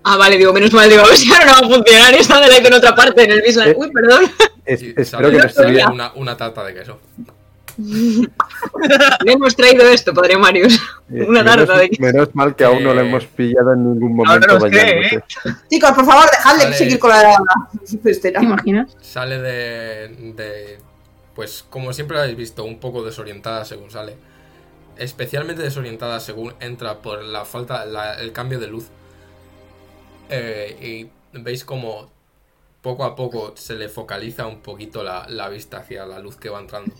Ah, vale, digo, menos mal, digo, a ver si ahora no va a funcionar y está de en otra parte en el mismo. Eh. Uy, perdón. es- espero que no una tarta de queso. Le hemos traído esto, padre Marius. Eh, Una menos, tarta de menos mal que aún no lo Eh, hemos pillado en ningún momento bañándose. Chicos, por favor, dejadle Vale. seguir con la cestera. ¿Te imaginas? Sale de, de. Pues como siempre habéis visto, un poco desorientada según sale. Especialmente desorientada según entra por la falta, la- el cambio de luz. Eh, y veis como poco a poco se le focaliza un poquito la, la vista hacia la luz que va entrando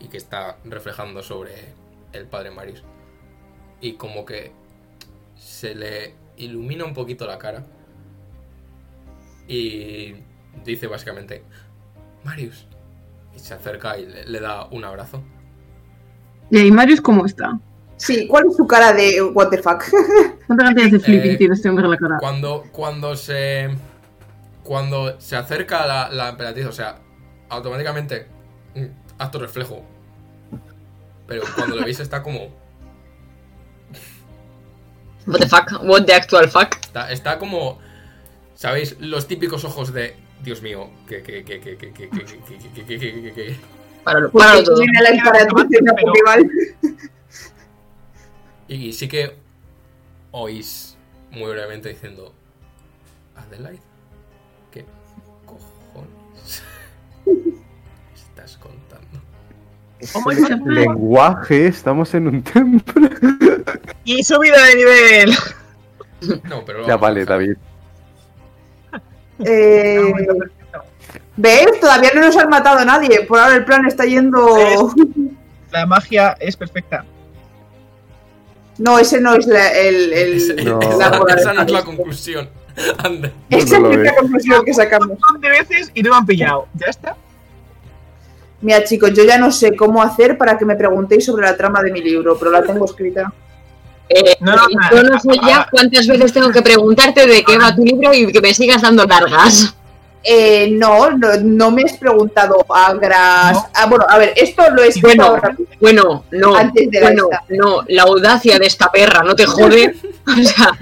y que está reflejando sobre el padre Marius. Y como que se le ilumina un poquito la cara. Y dice básicamente, Marius. Y se acerca y le, le da un abrazo. ¿Y ahí Marius cómo está? Sí, ¿cuál es su cara de what the fuck? ¿Cuántas cantidades de flipping Eh, tiene este hombre en la cara? Cuando, cuando se. Cuando se acerca la, la emperatriz, o sea, automáticamente. Mm, Acto reflejo. Pero cuando lo veis está como. What the fuck? What the actual fuck? Está, está como. ¿Sabéis? Los típicos ojos de. Dios mío. Que, que, que, que, que, que, que, que, que, que, que, que, que, que. Páralo, páralo todo. Y sí que oís muy brevemente diciendo. Adelaide, ¿qué cojones Lenguaje, estamos en un templo. Y subida de nivel. No, pero. Ya vale, David. Eh, ¿Ves? Todavía no nos han matado a nadie. Por ahora el plan está yendo. La magia es perfecta. No, ese no es la, el, el- No. la esa, moral. esa no es la conclusión. Ande. Esa No es la conclusión que sacamos. Un montón de veces y no me han pillado. ¿Ya está? Mira, chicos, yo ya no sé cómo hacer para que me preguntéis sobre la trama de mi libro, pero la tengo escrita. Eh, No, no, yo no sé ya cuántas veces tengo que preguntarte de qué va tu libro y que me sigas dando largas. Eh, no, no, no me has preguntado a gras. No. Ah, bueno, a ver, esto lo he escrito Bueno, ahora. bueno, no, Antes de la bueno, esta. no, la audacia de esta perra, no te jode. O sea,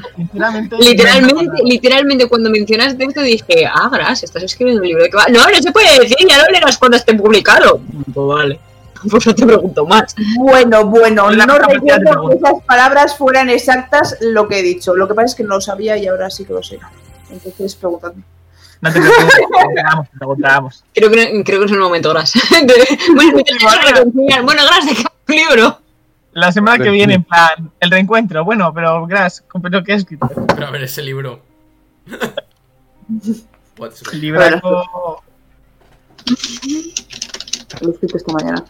literalmente, literalmente cuando mencionaste esto dije, ah, Gras, estás escribiendo un libro de qué va. No, no se puede decir, ya lo leerás cuando esté publicado. Pues vale, pues no te pregunto más. Bueno, bueno, La no de recuerdo que esas palabras fueran exactas lo que he dicho. Lo que pasa es que no lo sabía y ahora sí que lo sé. Entonces, preguntadme. No te preocupes, te te. Creo que, creo que es un momento, Gras. bueno, que. Bueno, Gras, ¿de qué va tu libro? La semana que viene, en plan, el reencuentro. Bueno, pero Gras, pero ¿qué has escrito? Pero a ver, ese libro. Libraco. Lo he escrito esta mañana.